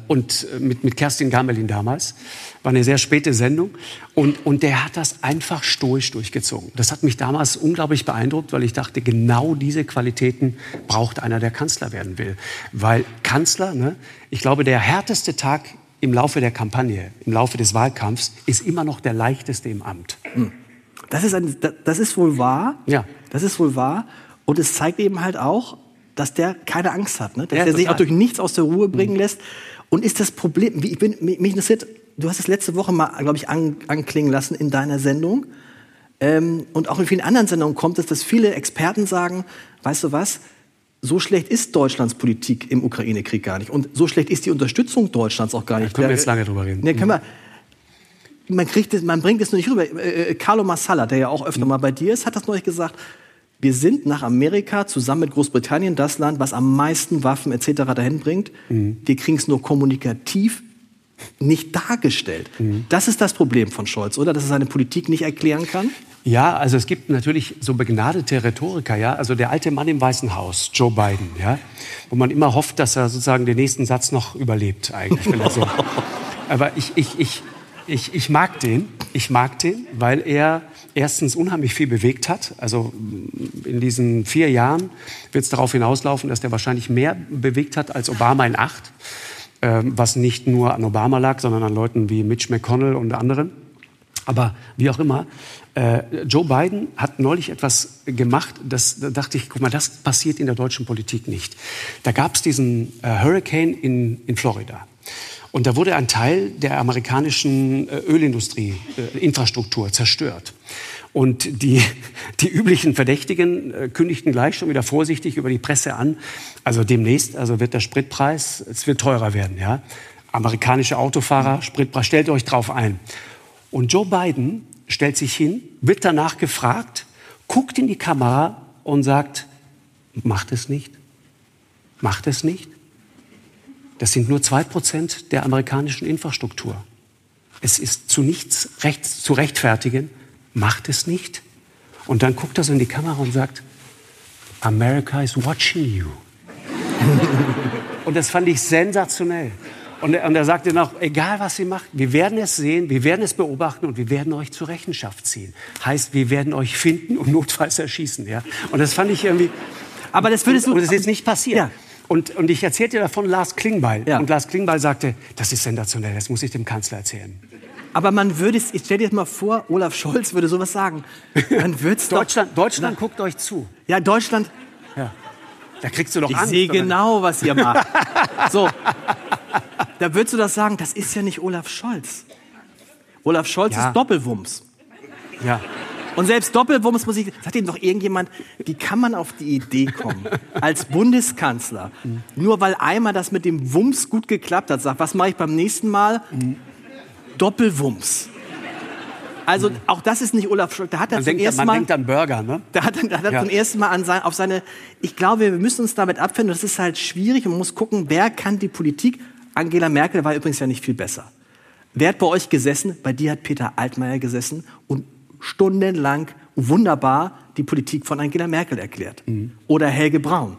und mit, mit Kerstin Gamelin damals. War eine sehr späte Sendung. Und, und der hat das einfach stoisch durchgezogen. Das hat mich damals unglaublich beeindruckt, weil ich dachte, genau diese Qualitäten braucht einer, der Kanzler werden will. Weil Kanzler, ne, ich glaube, der härteste Tag im Laufe der Kampagne, im Laufe des Wahlkampfs, ist immer noch der leichteste im Amt. Hm. Das ist, ein, das ist wohl wahr. Ja. Das ist wohl wahr. Und es zeigt eben halt auch, dass der keine Angst hat, ne? dass ja, er sich auch durch nichts aus der Ruhe bringen mhm. lässt. Und ist das Problem, ich bin, mich interessiert, du hast es letzte Woche mal, glaube ich, an, anklingen lassen in deiner Sendung. Ähm, und auch in vielen anderen Sendungen kommt es, dass viele Experten sagen, weißt du was, so schlecht ist Deutschlands Politik im Ukraine-Krieg gar nicht. Und so schlecht ist die Unterstützung Deutschlands auch gar nicht. Da können wir jetzt lange drüber reden. Ne, können wir, man, kriegt es, man bringt es nur nicht rüber. Äh, äh, Carlo Massala, der ja auch öfter mal bei dir ist, hat das neulich gesagt. Wir sind nach Amerika zusammen mit Großbritannien das Land, was am meisten Waffen etc. dahin bringt. Mhm. Wir kriegen es nur kommunikativ nicht dargestellt. Mhm. Das ist das Problem von Scholz, oder? Dass er seine Politik nicht erklären kann? Ja, also es gibt natürlich so begnadete Rhetoriker, ja, also der alte Mann im Weißen Haus, Joe Biden, ja, wo man immer hofft, dass er sozusagen den nächsten Satz noch überlebt, eigentlich, so. Aber ich, ich, ich, ich, ich mag den, ich mag den, weil er erstens unheimlich viel bewegt hat. Also in diesen vier Jahren wird es darauf hinauslaufen, dass der wahrscheinlich mehr bewegt hat als Obama in acht, ähm, was nicht nur an Obama lag, sondern an Leuten wie Mitch McConnell und anderen. Aber wie auch immer, äh, Joe Biden hat neulich etwas gemacht, das, da dachte ich, guck mal, das passiert in der deutschen Politik nicht. Da gab es diesen äh, Hurricane in, in Florida. Und da wurde ein Teil der amerikanischen äh, Ölindustrie, äh, Infrastruktur zerstört. Und die, die üblichen Verdächtigen äh, kündigten gleich schon wieder vorsichtig über die Presse an. Also demnächst also wird der Spritpreis, es wird teurer werden. Ja? Amerikanische Autofahrer, Spritpreis, stellt euch drauf ein. Und Joe Biden stellt sich hin, wird danach gefragt, guckt in die Kamera und sagt, macht es nicht, macht es nicht. Das sind nur zwei Prozent der amerikanischen Infrastruktur. Es ist zu nichts recht, zu rechtfertigen. Macht es nicht. Und dann guckt er so in die Kamera und sagt, America is watching you. und das fand ich sensationell. Und er, und er sagte noch, egal was ihr macht, wir werden es sehen, wir werden es beobachten und wir werden euch zur Rechenschaft ziehen. Heißt, wir werden euch finden und notfalls erschießen. Ja? Und das fand ich irgendwie... Aber das würdest du... Und das ist jetzt nicht passiert. Ja. Und, und ich erzählte davon Lars Klingbeil. Ja. Und Lars Klingbeil sagte, das ist sensationell, das muss ich dem Kanzler erzählen. Aber man würde es, ich stell dir mal vor, Olaf Scholz würde sowas sagen. Man wird's Deutschland, doch, Deutschland guckt euch zu. Ja, Deutschland. Ja. Da kriegst du doch ich Angst. Ich sehe genau, was ihr macht. so. Da würdest du das sagen, das ist ja nicht Olaf Scholz. Olaf Scholz ja. ist Doppelwumms. Ja. Und selbst Doppelwumms muss ich, sagt ihm doch irgendjemand, wie kann man auf die Idee kommen, als Bundeskanzler, mhm. nur weil einmal das mit dem Wumms gut geklappt hat, sagt, was mache ich beim nächsten Mal? Mhm. Doppelwumms. Also mhm. auch das ist nicht Olaf Scholz. Da hat er man zum denkt, ersten man Mal, denkt an Burger, ne? Da hat, da hat er ja. zum ersten Mal an sein, auf seine. Ich glaube, wir müssen uns damit abfinden. Das ist halt schwierig. Man muss gucken, wer kann die Politik. Angela Merkel war übrigens ja nicht viel besser. Wer hat bei euch gesessen? Bei dir hat Peter Altmaier gesessen und stundenlang wunderbar die Politik von Angela Merkel erklärt. Mhm. Oder Helge Braun.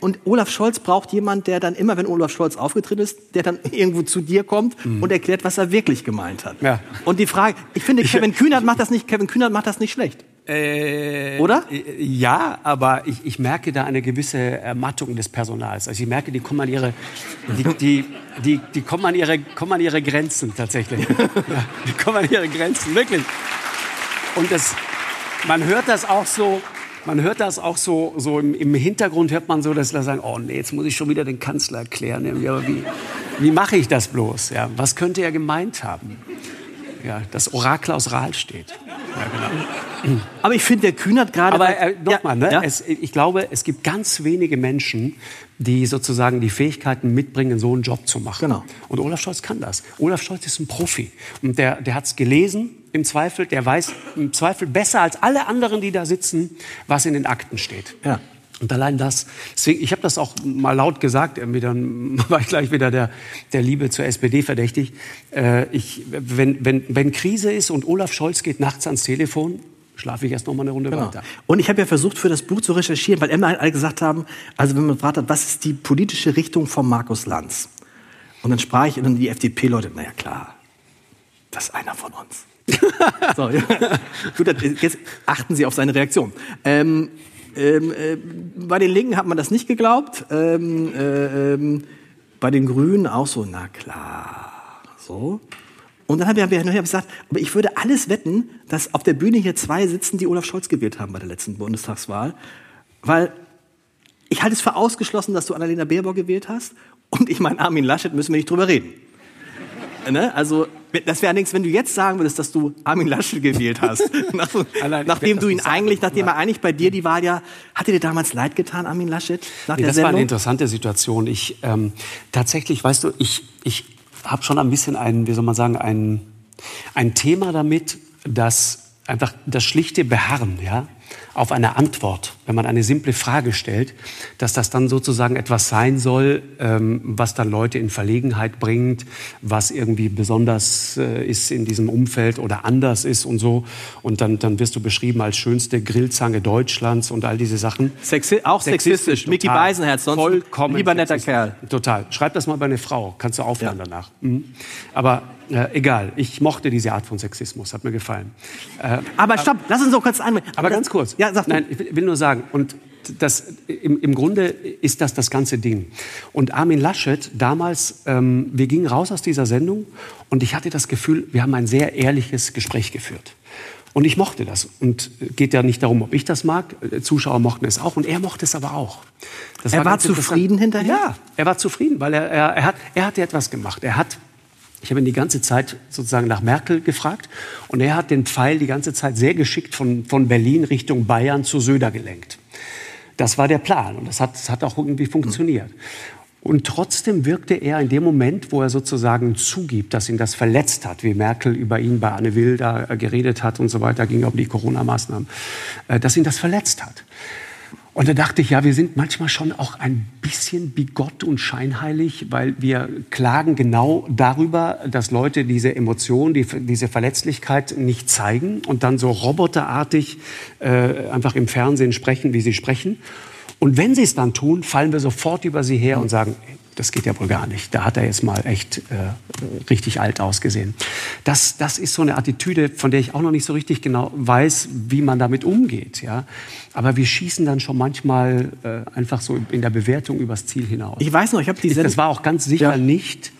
Und Olaf Scholz braucht jemand, der dann immer, wenn Olaf Scholz aufgetreten ist, der dann irgendwo zu dir kommt mhm. und erklärt, was er wirklich gemeint hat. Ja. Und die Frage, ich finde, Kevin Kühnert macht das nicht, Kevin Kühnert macht das nicht schlecht. Äh, Oder? Ja, aber ich, ich merke da eine gewisse Ermattung des Personals. Also ich merke, die kommen an ihre, die, die, die, die kommen an ihre, kommen an ihre Grenzen tatsächlich. ja, die kommen an ihre Grenzen, wirklich. Und das, man hört das auch so, man hört das auch so, so im, im Hintergrund hört man so, dass sie sagen, oh nee, jetzt muss ich schon wieder den Kanzler erklären. Wie, wie mache ich das bloß? Ja, was könnte er gemeint haben? Ja, das Orakel aus Rahl steht. Ja, genau. Aber ich finde, der Kühnert gerade. Aber äh, nochmal, ne? Ja. Es, ich glaube, es gibt ganz wenige Menschen, die sozusagen die Fähigkeiten mitbringen, so einen Job zu machen. Genau. Und Olaf Scholz kann das. Olaf Scholz ist ein Profi. Und der, der hat es gelesen, im Zweifel. Der weiß im Zweifel besser als alle anderen, die da sitzen, was in den Akten steht. Ja. Und allein das, deswegen, ich habe das auch mal laut gesagt, irgendwie dann war ich gleich wieder der, der Liebe zur SPD verdächtig. Äh, ich, wenn, wenn, wenn Krise ist und Olaf Scholz geht nachts ans Telefon, schlafe ich erst noch mal eine Runde genau. weiter. Und ich habe ja versucht, für das Buch zu recherchieren, weil immer alle gesagt haben, also wenn man gefragt hat, was ist die politische Richtung von Markus Lanz? Und dann sprach ich und dann die FDP-Leute, naja klar, das ist einer von uns. so, ja. Gut, jetzt achten Sie auf seine Reaktion. Ähm, ähm, äh, bei den Linken hat man das nicht geglaubt. Ähm, äh, ähm, bei den Grünen auch so, na klar. So. Und dann habe ich, hab ich gesagt, aber ich würde alles wetten, dass auf der Bühne hier zwei sitzen, die Olaf Scholz gewählt haben bei der letzten Bundestagswahl. Weil ich halte es für ausgeschlossen, dass du Annalena Baerbock gewählt hast. Und ich meine, Armin Laschet müssen wir nicht drüber reden. Ne? Also, das wäre nichts, wenn du jetzt sagen würdest, dass du Armin Laschet gewählt hast. Nach, Allein, nachdem du ihn eigentlich, nachdem er eigentlich bei dir die Wahl ja, hat er dir damals leid getan, Armin Laschet? Nach Nee, der das war eine interessante Situation. Ich ähm, tatsächlich, weißt du, ich, ich habe schon ein bisschen ein, wie soll man sagen, ein, ein Thema damit, dass einfach das schlichte Beharren, ja, auf eine Antwort, wenn man eine simple Frage stellt, dass das dann sozusagen etwas sein soll, ähm, was dann Leute in Verlegenheit bringt, was irgendwie besonders äh, ist in diesem Umfeld oder anders ist und so. Und dann, dann wirst du beschrieben als schönste Grillzange Deutschlands und all diese Sachen. Sexi auch sexistisch. Mickey total. Beisenherz, sonst Vollkommen lieber netter sexistisch. Kerl. Total. Schreib das mal bei einer Frau. Kannst du aufhören Ja. danach. Mhm. Aber äh, egal. Ich mochte diese Art von Sexismus. Hat mir gefallen. Äh, Aber stopp, lass uns so kurz ein. aber ganz kurz. Ja, sag. Nein, ich will- nur sagen, und das, im, im Grunde ist das das ganze Ding. Und Armin Laschet, damals, ähm, wir gingen raus aus dieser Sendung und ich hatte das Gefühl, wir haben ein sehr ehrliches Gespräch geführt. Und ich mochte das. Und geht ja nicht darum, ob ich das mag. Äh, Zuschauer mochten es auch und er mochte es aber auch. Das Er war interessant. zufrieden hinterher? Ja, er war zufrieden, weil er, er, er, hat, er hatte etwas gemacht. Er hat ich habe ihn die ganze Zeit sozusagen nach Merkel gefragt und er hat den Pfeil die ganze Zeit sehr geschickt von, von Berlin Richtung Bayern zu Söder gelenkt. Das war der Plan und das hat, das hat auch irgendwie funktioniert. Und trotzdem wirkte er in dem Moment, wo er sozusagen zugibt, dass ihn das verletzt hat, wie Merkel über ihn bei Anne Will da äh, geredet hat und so weiter, ging um die Corona-Maßnahmen, äh, dass ihn das verletzt hat. Und da dachte ich, ja, wir sind manchmal schon auch ein bisschen bigott und scheinheilig, weil wir klagen genau darüber, dass Leute diese Emotion, die, diese Verletzlichkeit nicht zeigen und dann so roboterartig äh, einfach im Fernsehen sprechen, wie sie sprechen. Und wenn sie es dann tun, fallen wir sofort über sie her und sagen, das geht ja wohl gar nicht. Da hat er jetzt mal echt äh, richtig alt ausgesehen. Das, das ist so eine Attitüde, von der ich auch noch nicht so richtig genau weiß, wie man damit umgeht. Ja? Aber wir schießen dann schon manchmal äh, einfach so in der Bewertung übers Ziel hinaus. Ich weiß noch, ich habe die das war auch ganz sicher Ja. nicht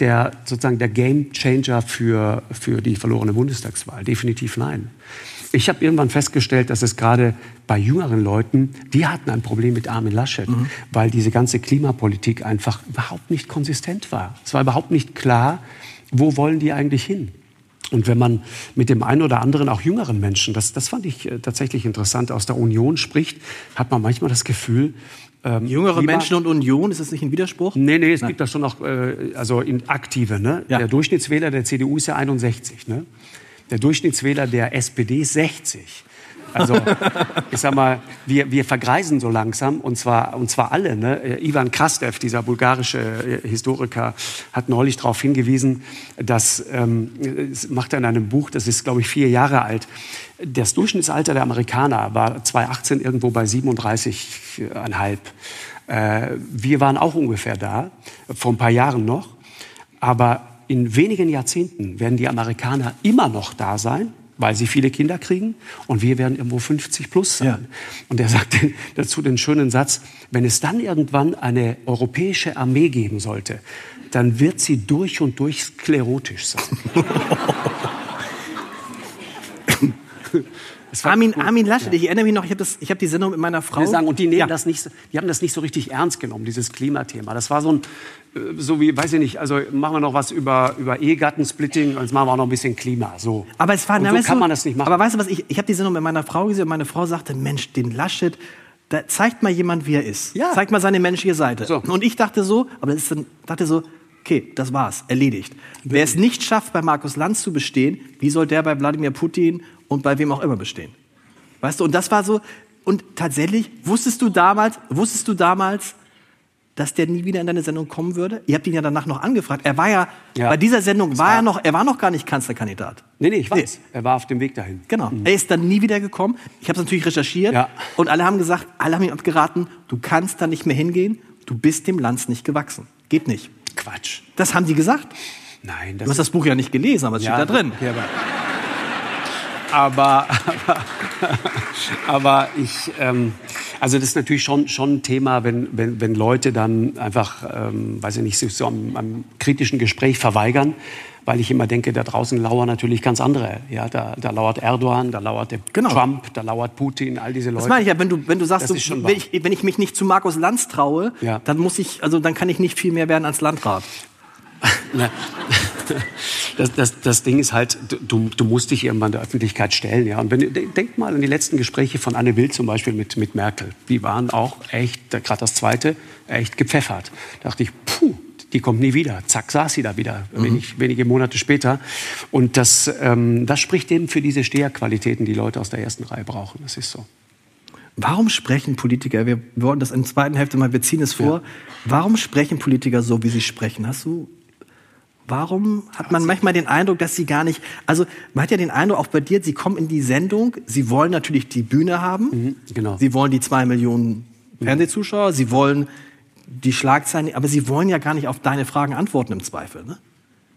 der sozusagen der Game Changer für, für die verlorene Bundestagswahl. Definitiv nein. Ich habe irgendwann festgestellt, dass es gerade bei jüngeren Leuten, die hatten ein Problem mit Armin Laschet, Mhm. weil diese ganze Klimapolitik einfach überhaupt nicht konsistent war. Es war überhaupt nicht klar, wo wollen die eigentlich hin. Und wenn man mit dem einen oder anderen, auch jüngeren Menschen, das, das fand ich äh, tatsächlich interessant, aus der Union spricht, hat man manchmal das Gefühl, ähm, Jüngere lieber- Menschen und Union, ist das nicht ein Widerspruch? Nee, nee, es gibt da schon noch, äh, also in aktive. Ne? Ja. Der Durchschnittswähler der CDU ist ja 61. Ne? Der Durchschnittswähler der SPD ist 60. Also, ich sag mal, wir, wir vergreisen so langsam und zwar, und zwar alle. Ne? Ivan Krastev, dieser bulgarische äh, Historiker, hat neulich darauf hingewiesen, dass, ähm, es macht er in einem Buch, das ist, glaube ich, vier Jahre alt, das Durchschnittsalter der Amerikaner war 2018 irgendwo bei 37,5. Äh, wir waren auch ungefähr da, vor ein paar Jahren noch. Aber in wenigen Jahrzehnten werden die Amerikaner immer noch da sein, weil sie viele Kinder kriegen und wir werden irgendwo 50 plus sein. Ja. Und er sagt dazu den schönen Satz, wenn es dann irgendwann eine europäische Armee geben sollte, dann wird sie durch und durch sklerotisch sein. Es war Armin, cool. Armin Laschet, ich erinnere mich noch, ich habe hab die Sendung mit meiner Frau. Ich will sagen, und die nehmen Ja. das nicht, die haben das nicht so richtig ernst genommen, dieses Klimathema. Das war so ein, äh, so wie, weiß ich nicht, also machen wir noch was über, über Ehegattensplitting und jetzt machen wir auch noch ein bisschen Klima, so. Aber es war, und na, so kann du, man das nicht machen. Aber weißt du was, ich, ich habe die Sendung mit meiner Frau gesehen und meine Frau sagte, Mensch, den Laschet, da zeigt mal jemand, wie er ist. Ja. Zeigt mal seine menschliche Seite. So. Und ich dachte so, aber das ist dann, dachte so, okay, das war's, erledigt. Wer es nicht schafft, bei Markus Lanz zu bestehen, wie soll der bei Wladimir Putin und bei wem auch immer bestehen? Weißt du, und das war so, und tatsächlich, wusstest du damals, wusstest du damals, dass der nie wieder in deine Sendung kommen würde? Ihr habt ihn ja danach noch angefragt. Er war ja, Ja. bei dieser Sendung war, war- er noch, er war noch gar nicht Kanzlerkandidat. nee, nee, ich weiß. Er war auf dem Weg dahin. Genau. Er ist dann nie wieder gekommen. Ich habe es natürlich recherchiert. Ja. Und alle haben gesagt, alle haben ihm abgeraten, du kannst da nicht mehr hingehen. Du bist dem Lanz nicht gewachsen. Geht nicht. Quatsch. Das haben die gesagt. Nein, Du hast das Buch ja nicht gelesen, aber es steht da drin. Okay, aber aber, ich, ähm, also das ist natürlich schon, schon ein Thema, wenn, wenn, wenn Leute dann einfach, ähm, weiß ich nicht, sich so am, am kritischen Gespräch verweigern weil ich immer denke, da draußen lauern natürlich ganz andere. Ja, da, da lauert Erdogan, da lauert der genau. Trump, da lauert Putin, all diese Leute. Das meine ich ja, wenn du, wenn du sagst, so, wenn, ich, wenn, ich, mich nicht zu Markus Lanz traue, ja. dann muss ich, also dann kann ich nicht viel mehr werden als Landrat. Das, das, das Ding ist halt, du, du musst dich irgendwann der Öffentlichkeit stellen. Ja? Und wenn, denk mal an die letzten Gespräche von Anne Will zum Beispiel mit, mit Merkel. Die waren auch echt, gerade das zweite, echt gepfeffert. Da dachte ich, puh, die kommt nie wieder. Zack, saß sie da wieder, mhm. wenig, wenige Monate später. Und das, ähm, das spricht eben für diese Steherqualitäten, die Leute aus der ersten Reihe brauchen. Das ist so. Warum sprechen Politiker, wir wollen das in der zweiten Hälfte mal, wir ziehen es vor, ja. warum sprechen Politiker so, wie sie sprechen? Hast du, warum hat man manchmal den Eindruck, dass sie gar nicht, also man hat ja den Eindruck, auch bei dir, sie kommen in die Sendung, sie wollen natürlich die Bühne haben, mhm, genau. sie wollen die zwei Millionen Fernsehzuschauer, sie wollen die Schlagzeilen, aber sie wollen ja gar nicht auf deine Fragen antworten im Zweifel, ne?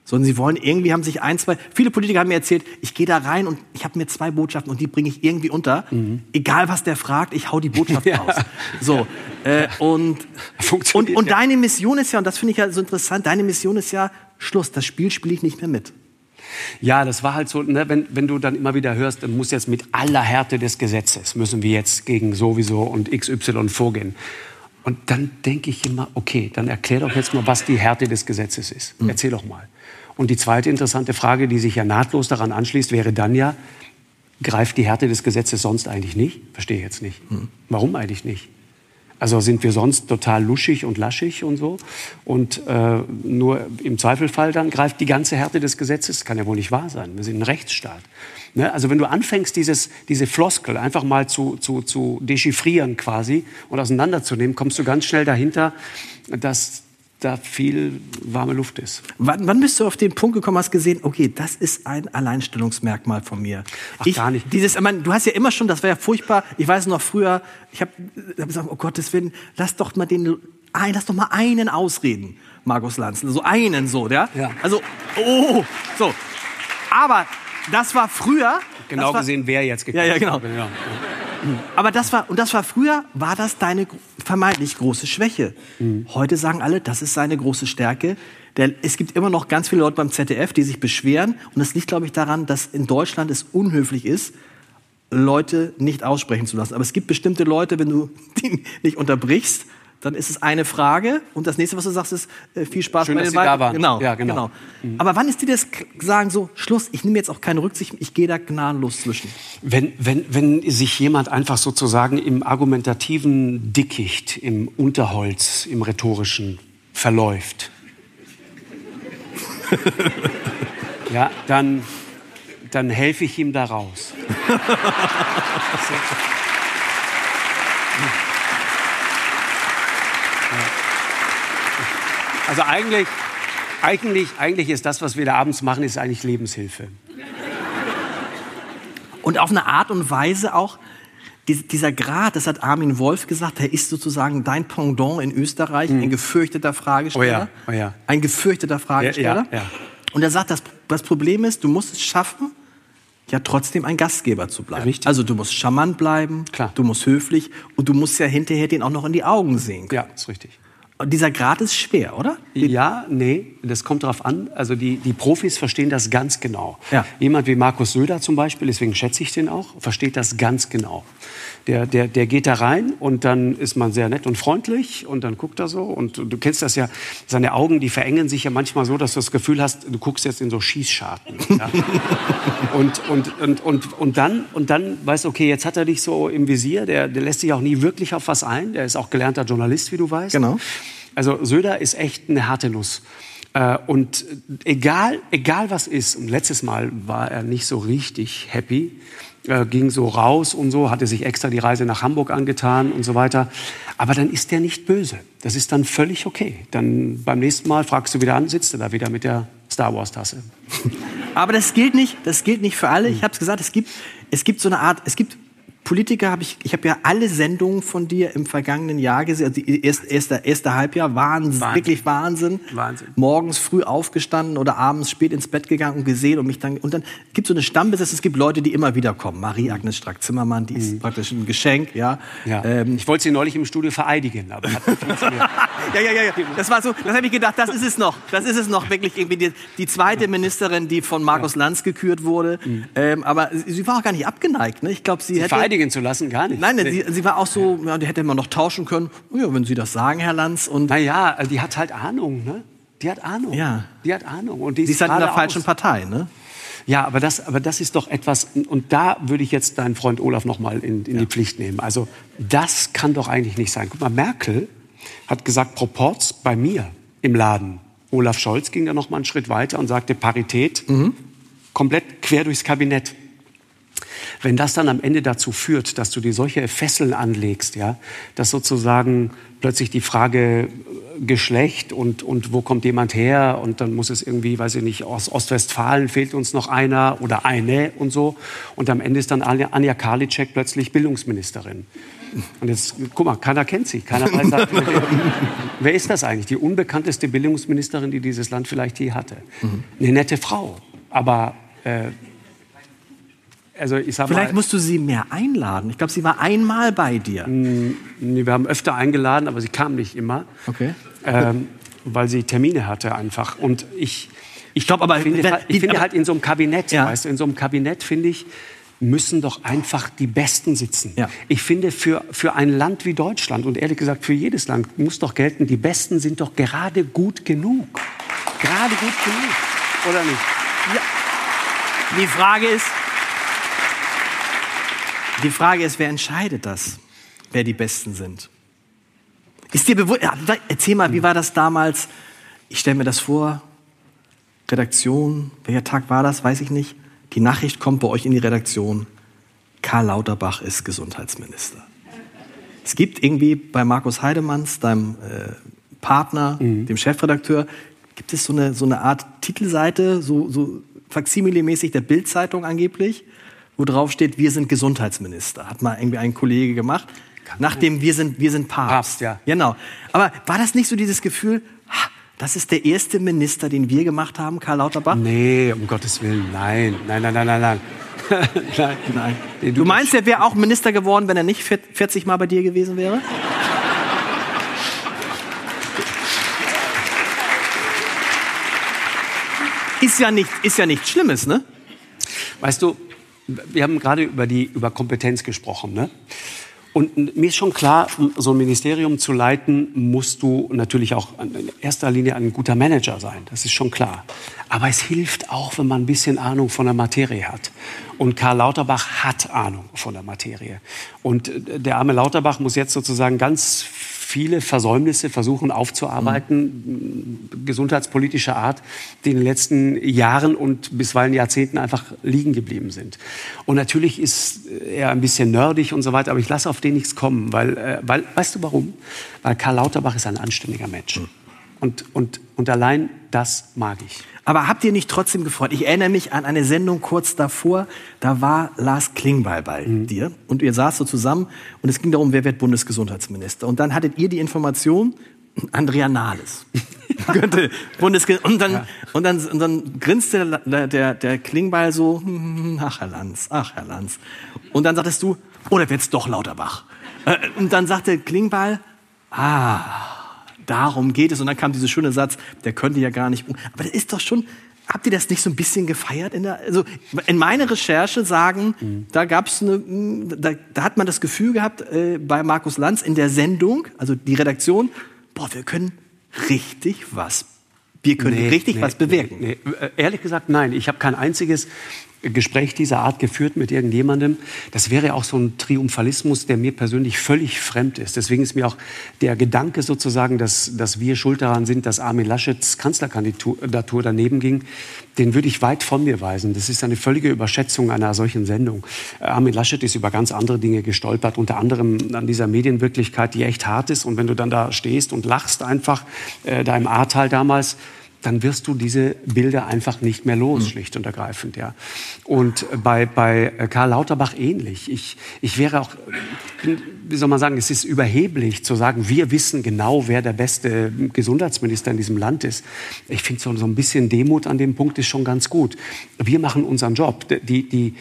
Sondern sie wollen irgendwie, haben sich ein, zwei, viele Politiker haben mir erzählt, ich gehe da rein und ich habe mir zwei Botschaften und die bringe ich irgendwie unter. Mhm. Egal was der fragt, ich hau die Botschaft ja. raus. So, äh, und, und, und deine Mission ist ja, und das finde ich ja so interessant, deine Mission ist ja, Schluss, das Spiel spiele ich nicht mehr mit. Ja, das war halt so, ne, wenn, wenn du dann immer wieder hörst, dann muss jetzt mit aller Härte des Gesetzes, müssen wir jetzt gegen sowieso und XY vorgehen. Und dann denke ich immer, okay, dann erklär doch jetzt mal, was die Härte des Gesetzes ist. Mhm. Erzähl doch mal. Und die zweite interessante Frage, die sich ja nahtlos daran anschließt, wäre dann ja, greift die Härte des Gesetzes sonst eigentlich nicht? Verstehe ich jetzt nicht. Mhm. Warum eigentlich nicht? Also sind wir sonst total luschig und laschig und so. Und äh, nur im Zweifelfall dann greift die ganze Härte des Gesetzes. Kann ja wohl nicht wahr sein. Wir sind ein Rechtsstaat. Ne? Also wenn du anfängst, dieses, diese Floskel einfach mal zu, zu, zu dechiffrieren quasi und auseinanderzunehmen, kommst du ganz schnell dahinter, dass da viel warme Luft ist. Wann, wann, bist du auf den Punkt gekommen, hast gesehen, okay, das ist ein Alleinstellungsmerkmal von mir? Ach, ich, gar nicht. Dieses, ich meine, du hast ja immer schon, das war ja furchtbar, ich weiß noch früher, ich habe hab gesagt, oh Gottes Willen, lass doch mal den, lass doch mal einen ausreden, Markus Lanz, so einen so, ja? ja. Also, oh, so. Aber das war früher. Genau war, gesehen, wer jetzt gekommen Ja, ja, genau. Ja. Aber das war, und das war früher, war das deine vermeintlich große Schwäche. Mhm. Heute sagen alle, das ist seine große Stärke. Denn es gibt immer noch ganz viele Leute beim ZDF, die sich beschweren. Und das liegt, glaube ich, daran, dass in Deutschland es unhöflich ist, Leute nicht aussprechen zu lassen. Aber es gibt bestimmte Leute, wenn du die nicht unterbrichst, dann ist es eine Frage und das nächste, was du sagst, ist äh, viel Spaß Schön, bei den dass Sie da waren. Genau, ja, genau. genau. Mhm. Aber wann ist dir das sagen so Schluss? Ich nehme jetzt auch keine Rücksicht, ich gehe da gnadenlos zwischen. Wenn, wenn, wenn sich jemand einfach sozusagen im argumentativen Dickicht, im Unterholz, im rhetorischen verläuft, ja, dann, dann helfe ich ihm da raus. Also eigentlich, eigentlich, eigentlich ist das, was wir da abends machen, ist eigentlich Lebenshilfe. Und auf eine Art und Weise auch, dieser Grad, das hat Armin Wolf gesagt, er ist sozusagen dein Pendant in Österreich, mhm. ein gefürchteter Fragesteller. Oh ja, oh ja. Ein gefürchteter Fragesteller. Ja. Und er sagt, das, das Problem ist, du musst es schaffen, ja trotzdem ein Gastgeber zu bleiben. Richtig. Also du musst charmant bleiben, Klar. du musst höflich und du musst ja hinterher den auch noch in die Augen sehen können. Ja, ist richtig. Dieser Grad ist schwer, oder? Ja, nee, das kommt darauf an. Also die, die Profis verstehen das ganz genau. Ja. Jemand wie Markus Söder zum Beispiel, deswegen schätze ich den auch, versteht das ganz genau. Der, der, der geht da rein und dann ist man sehr nett und freundlich und dann guckt er so und du kennst das ja, seine Augen, die verengen sich ja manchmal so, dass du das Gefühl hast, du guckst jetzt in so Schießscharten. Ja? und, und, und, und, und, dann, und dann weißt du, okay, jetzt hat er dich so im Visier, der, der lässt sich auch nie wirklich auf was ein, der ist auch gelernter Journalist, wie du weißt. Genau. Also Söder ist echt eine harte Nuss. Äh, und egal, egal was ist, und letztes Mal war er nicht so richtig happy, äh, ging so raus und so, hatte sich extra die Reise nach Hamburg angetan und so weiter. Aber dann ist der nicht böse. Das ist dann völlig okay. Dann beim nächsten Mal fragst du wieder an, sitzt er da wieder mit der Star Wars Tasse. Aber das gilt nicht, das gilt nicht für alle. Ich habe es gesagt, es gibt, es gibt so eine Art, es gibt Politiker habe ich, ich habe ja alle Sendungen von dir im vergangenen Jahr gesehen. Also erste, erste, erste Halbjahr, Wahnsinn, Wahnsinn, wirklich Wahnsinn. Wahnsinn. Morgens früh aufgestanden oder abends spät ins Bett gegangen und gesehen und mich dann, und dann gibt es so eine Stammbesetzung, es gibt Leute, die immer wieder kommen. Marie-Agnes Strack-Zimmermann, die ist mhm. praktisch ein Geschenk, ja. ja. Ähm, ich wollte sie neulich im Studio vereidigen, aber hat ja, ja, ja, ja. Das war so, das habe ich gedacht, das ist es noch. Das ist es noch, wirklich irgendwie die, die zweite Ministerin, die von Markus ja. Lanz gekürt wurde. Mhm. Ähm, aber sie war auch gar nicht abgeneigt, ne? Ich glaube, sie, sie hätte vereidigen zu lassen, gar nicht. Nein, nee. sie, sie, war auch so, ja, die hätte man noch tauschen können. Oh ja, wenn Sie das sagen, Herr Lanz. Und naja, also die hat halt Ahnung, ne? Die hat Ahnung. Ja. Die hat Ahnung. Und die sie ist halt in der falschen aus. Partei, ne? Ja, aber das, aber das ist doch etwas, und da würde ich jetzt deinen Freund Olaf noch mal in, in ja. die Pflicht nehmen. Also das kann doch eigentlich nicht sein. Guck mal, Merkel hat gesagt, Proports bei mir im Laden. Olaf Scholz ging da noch mal einen Schritt weiter und sagte Parität, mhm. komplett quer durchs Kabinett. Wenn das dann am Ende dazu führt, dass du dir solche Fesseln anlegst, ja, dass sozusagen plötzlich die Frage äh, Geschlecht und, und wo kommt jemand her und dann muss es irgendwie, weiß ich nicht, aus Ostwestfalen fehlt uns noch einer oder eine und so. Und am Ende ist dann Anja Karliczek plötzlich Bildungsministerin. Und jetzt, guck mal, keiner kennt sie. Keiner weiß, wer, wer ist das eigentlich? Die unbekannteste Bildungsministerin, die dieses Land vielleicht je hatte. Mhm. Eine nette Frau, aber äh, also ich sag Vielleicht mal, musst du sie mehr einladen. Ich glaube, sie war einmal bei dir. Nee, wir haben öfter eingeladen, aber sie kam nicht immer. Okay. Ähm, weil sie Termine hatte einfach. Und ich, ich glaube aber, finde, wenn, ich finde aber, halt in so einem Kabinett, ja. weißt du, in so einem Kabinett finde ich, müssen doch einfach die Besten sitzen. Ja. Ich finde, für, für ein Land wie Deutschland und ehrlich gesagt für jedes Land muss doch gelten, die Besten sind doch gerade gut genug. Gerade gut genug, oder nicht? Ja. Die Frage ist, die Frage ist, wer entscheidet das, wer die Besten sind? Ist dir bewusst, erzähl mal, wie war das damals? Ich stelle mir das vor, Redaktion, welcher Tag war das, weiß ich nicht. Die Nachricht kommt bei euch in die Redaktion, Karl Lauterbach ist Gesundheitsminister. Es gibt irgendwie bei Markus Heidemanns, deinem äh, Partner, mhm. dem Chefredakteur, gibt es so eine, so eine Art Titelseite, so, so Faksimile-mäßig der Bildzeitung angeblich, wo drauf steht, wir sind Gesundheitsminister. Hat mal irgendwie ein Kollege gemacht. Nachdem wir sind, wir sind Papst. Papst, ja. Genau. Aber war das nicht so dieses Gefühl, das ist der erste Minister, den wir gemacht haben, Karl Lauterbach? Nee, um Gottes Willen, nein. Nein, nein, nein, nein, nein. nein. nein. Du, du meinst, er wäre auch Minister geworden, wenn er nicht 40 Mal bei dir gewesen wäre? ist ja nicht, ist ja nichts Schlimmes, ne? Weißt du, wir haben gerade über die über Kompetenz gesprochen, ne? Und mir ist schon klar, so ein Ministerium zu leiten, musst du natürlich auch in erster Linie ein guter Manager sein. Das ist schon klar. Aber es hilft auch, wenn man ein bisschen Ahnung von der Materie hat. Und Karl Lauterbach hat Ahnung von der Materie. Und der arme Lauterbach muss jetzt sozusagen ganz viele Versäumnisse versuchen aufzuarbeiten, mhm. gesundheitspolitischer Art, die in den letzten Jahren und bisweilen Jahrzehnten einfach liegen geblieben sind. Und natürlich ist er ein bisschen nerdig und so weiter, aber ich lasse auf den nichts kommen, weil, äh, weil weißt du warum? Weil Karl Lauterbach ist ein anständiger Mensch. Mhm. Und, und, und allein das mag ich. Aber habt ihr nicht trotzdem gefreut? Ich erinnere mich an eine Sendung kurz davor, da war Lars Klingbeil bei mhm. dir und ihr saßt so zusammen und es ging darum, wer wird Bundesgesundheitsminister. Und dann hattet ihr die Information, Andrea Nahles. könnte Bundesge und dann, ja. und dann, und dann grinste der, der, der Klingbeil so, ach Herr Lanz, ach Herr Lanz. Und dann sagtest du, oder oh, wird's doch Lauterbach. Äh, und dann sagte Klingbeil, ah, darum geht es. Und dann kam dieser schöne Satz, der könnte ja gar nicht. Aber das ist doch schon, habt ihr das nicht so ein bisschen gefeiert? In der, also in meiner Recherche sagen, mhm. da gab es eine, da, da, hat man das Gefühl gehabt äh, bei Markus Lanz in der Sendung, also die Redaktion, boah, wir können richtig was wir können nee, richtig nee, was bewirken. Nee, äh, Ehrlich gesagt, nein. Ich habe kein einziges Gespräch dieser Art geführt mit irgendjemandem. Das wäre auch so ein Triumphalismus, der mir persönlich völlig fremd ist. Deswegen ist mir auch der Gedanke sozusagen, dass, dass wir schuld daran sind, dass Armin Laschets Kanzlerkandidatur daneben ging, den würde ich weit von mir weisen. Das ist eine völlige Überschätzung einer solchen Sendung. Armin Laschet ist über ganz andere Dinge gestolpert, unter anderem an dieser Medienwirklichkeit, die echt hart ist. Und wenn du dann da stehst und lachst einfach, äh, da im Ahrtal damals, dann wirst du diese Bilder einfach nicht mehr los, mhm. schlicht und ergreifend. Ja. Und bei, bei Karl Lauterbach ähnlich. Ich, ich wäre auch, wie soll man sagen, es ist überheblich zu sagen, wir wissen genau, wer der beste Gesundheitsminister in diesem Land ist. Ich finde so, so ein bisschen Demut an dem Punkt ist schon ganz gut. Wir machen unseren Job. Die, die,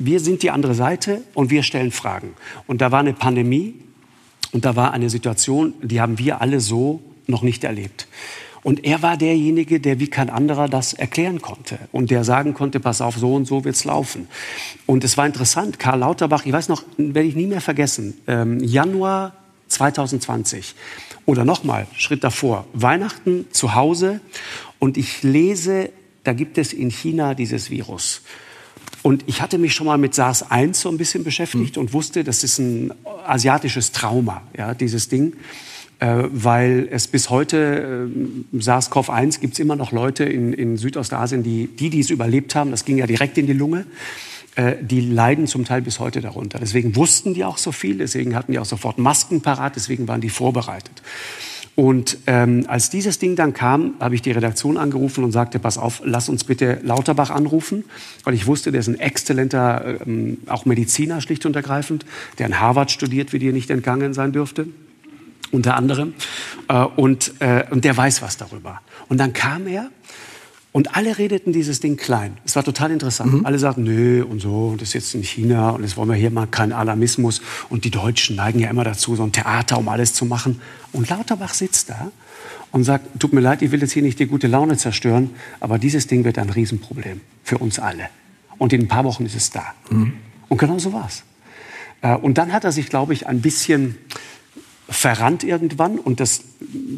wir sind die andere Seite und wir stellen Fragen. Und da war eine Pandemie und da war eine Situation, die haben wir alle so noch nicht erlebt. Und er war derjenige, der wie kein anderer das erklären konnte und der sagen konnte, pass auf, so und so wird's laufen. Und es war interessant, Karl Lauterbach, ich weiß noch, werde ich nie mehr vergessen, ähm, Januar 2020 oder nochmal, Schritt davor, Weihnachten zu Hause und ich lese, da gibt es in China dieses Virus. Und ich hatte mich schon mal mit SARS-1 so ein bisschen beschäftigt mhm. und wusste, das ist ein asiatisches Trauma, ja, dieses Ding. Äh, weil es bis heute, äh, SARS-CoV-1, gibt es immer noch Leute in, in Südostasien, die, die, es überlebt haben, das ging ja direkt in die Lunge, äh, die leiden zum Teil bis heute darunter. Deswegen wussten die auch so viel, deswegen hatten die auch sofort Masken parat, deswegen waren die vorbereitet. Und ähm, als dieses Ding dann kam, habe ich die Redaktion angerufen und sagte, pass auf, lass uns bitte Lauterbach anrufen, weil ich wusste, der ist ein exzellenter, ähm, auch Mediziner schlicht und ergreifend, der in Harvard studiert, wie dir nicht entgangen sein dürfte unter anderem. Äh, und, äh, und der weiß was darüber. Und dann kam er und alle redeten dieses Ding klein. Es war total interessant. Mhm. Alle sagten, nö und so, und das ist jetzt in China und jetzt wollen wir hier mal keinen Alarmismus. Und die Deutschen neigen ja immer dazu, so ein Theater, um alles zu machen. Und Lauterbach sitzt da und sagt, tut mir leid, ich will jetzt hier nicht die gute Laune zerstören, aber dieses Ding wird ein Riesenproblem für uns alle. Und in ein paar Wochen ist es da. Mhm. Und genau so war's. Äh, und dann hat er sich, glaube ich, ein bisschen verrannt irgendwann und das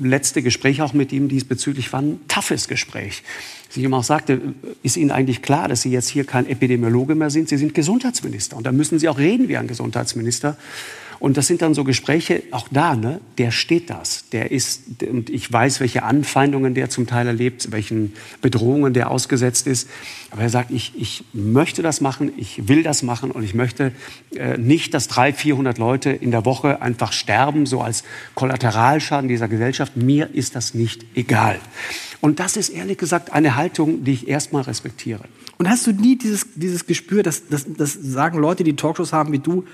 letzte Gespräch auch mit ihm diesbezüglich war ein toughes Gespräch. Sie ihm auch sagte, ist Ihnen eigentlich klar, dass Sie jetzt hier kein Epidemiologe mehr sind, Sie sind Gesundheitsminister und da müssen Sie auch reden wie ein Gesundheitsminister. Und das sind dann so Gespräche, auch da, ne, der steht das. Der ist, und ich weiß, welche Anfeindungen der zum Teil erlebt, welchen Bedrohungen der ausgesetzt ist. Aber er sagt, ich, ich möchte das machen, ich will das machen und ich möchte äh, nicht, dass 300, 400 Leute in der Woche einfach sterben, so als Kollateralschaden dieser Gesellschaft. Mir ist das nicht egal. Und das ist ehrlich gesagt eine Haltung, die ich erstmal respektiere. Und hast du nie dieses, dieses Gespür, dass, dass sagen Leute, die Talkshows haben wie du,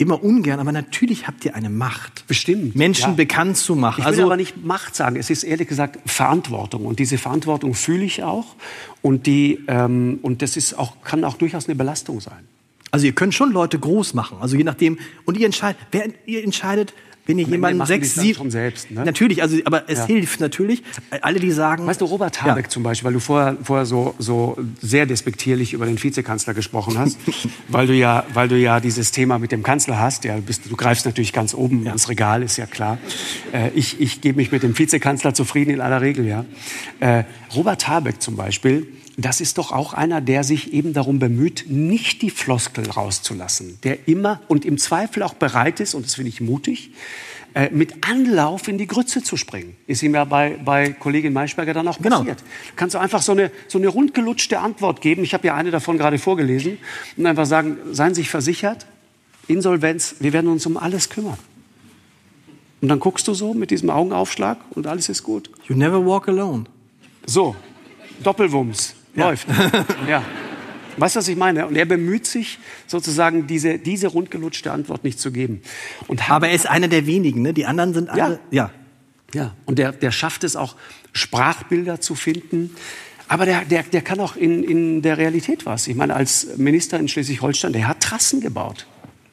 immer ungern, aber natürlich habt ihr eine Macht. Bestimmt. Menschen ja. bekannt zu machen. Ich will also, aber nicht Macht sagen. Es ist ehrlich gesagt Verantwortung. Und diese Verantwortung fühle ich auch. Und, die, ähm, und das ist auch, kann auch durchaus eine Belastung sein. Also ihr könnt schon Leute groß machen. Also je nachdem. Und ihr entscheidet, wer, ihr entscheidet, wenn ihr jemanden sechs, sieben, selbst, ne? natürlich, also aber es ja. hilft natürlich. Alle, die sagen, weißt du, Robert Habeck ja. zum Beispiel, weil du vorher, vorher so, so sehr despektierlich über den Vizekanzler gesprochen hast, weil du ja, weil du ja dieses Thema mit dem Kanzler hast. Ja, bist, du greifst natürlich ganz oben ja. ins Regal, ist ja klar. Äh, ich, ich gebe mich mit dem Vizekanzler zufrieden in aller Regel, ja. Äh, Robert Habeck zum Beispiel das ist doch auch einer, der sich eben darum bemüht, nicht die Floskel rauszulassen, der immer und im Zweifel auch bereit ist, und das finde ich mutig, äh, mit Anlauf in die Grütze zu springen. Ist ihm ja bei, bei Kollegin Maischberger dann auch genau. passiert. Genau. Kannst du einfach so eine, so eine rundgelutschte Antwort geben, ich habe ja eine davon gerade vorgelesen, und einfach sagen, seien Sie sich versichert, Insolvenz, wir werden uns um alles kümmern. Und dann guckst du so mit diesem Augenaufschlag und alles ist gut. You never walk alone. So, Doppelwumms. Läuft. ja. Weißt du, was ich meine? Und er bemüht sich sozusagen, diese, diese rundgelutschte Antwort nicht zu geben. Und Aber er ist einer der wenigen, ne? Die anderen sind alle, ja. Ja, ja. und der, der schafft es auch, Sprachbilder zu finden. Aber der, der, der kann auch in, in der Realität was. Ich meine, als Minister in Schleswig-Holstein, der hat Trassen gebaut.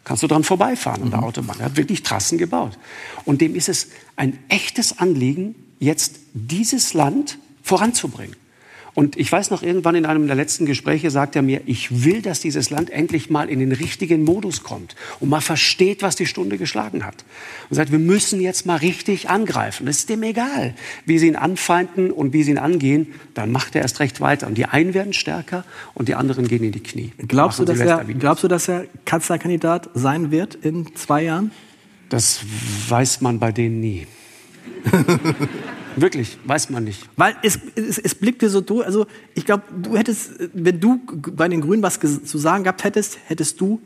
Kannst du dran vorbeifahren an der mhm. Autobahn. Er hat wirklich Trassen gebaut. Und dem ist es ein echtes Anliegen, jetzt dieses Land voranzubringen. Und ich weiß noch, irgendwann in einem der letzten Gespräche sagt er mir, ich will, dass dieses Land endlich mal in den richtigen Modus kommt und mal versteht, was die Stunde geschlagen hat. Und sagt, wir müssen jetzt mal richtig angreifen. Das ist dem egal, wie sie ihn anfeinden und wie sie ihn angehen. Dann macht er erst recht weiter. Und die einen werden stärker und die anderen gehen in die Knie. Glaubst, du dass, er, glaubst du, dass er Kanzlerkandidat sein wird in zwei Jahren? Das weiß man bei denen nie. Wirklich, weiß man nicht. Weil es, es, es blickte so durch. Also ich glaube, du hättest, wenn du bei den Grünen was zu sagen gehabt hättest, hättest du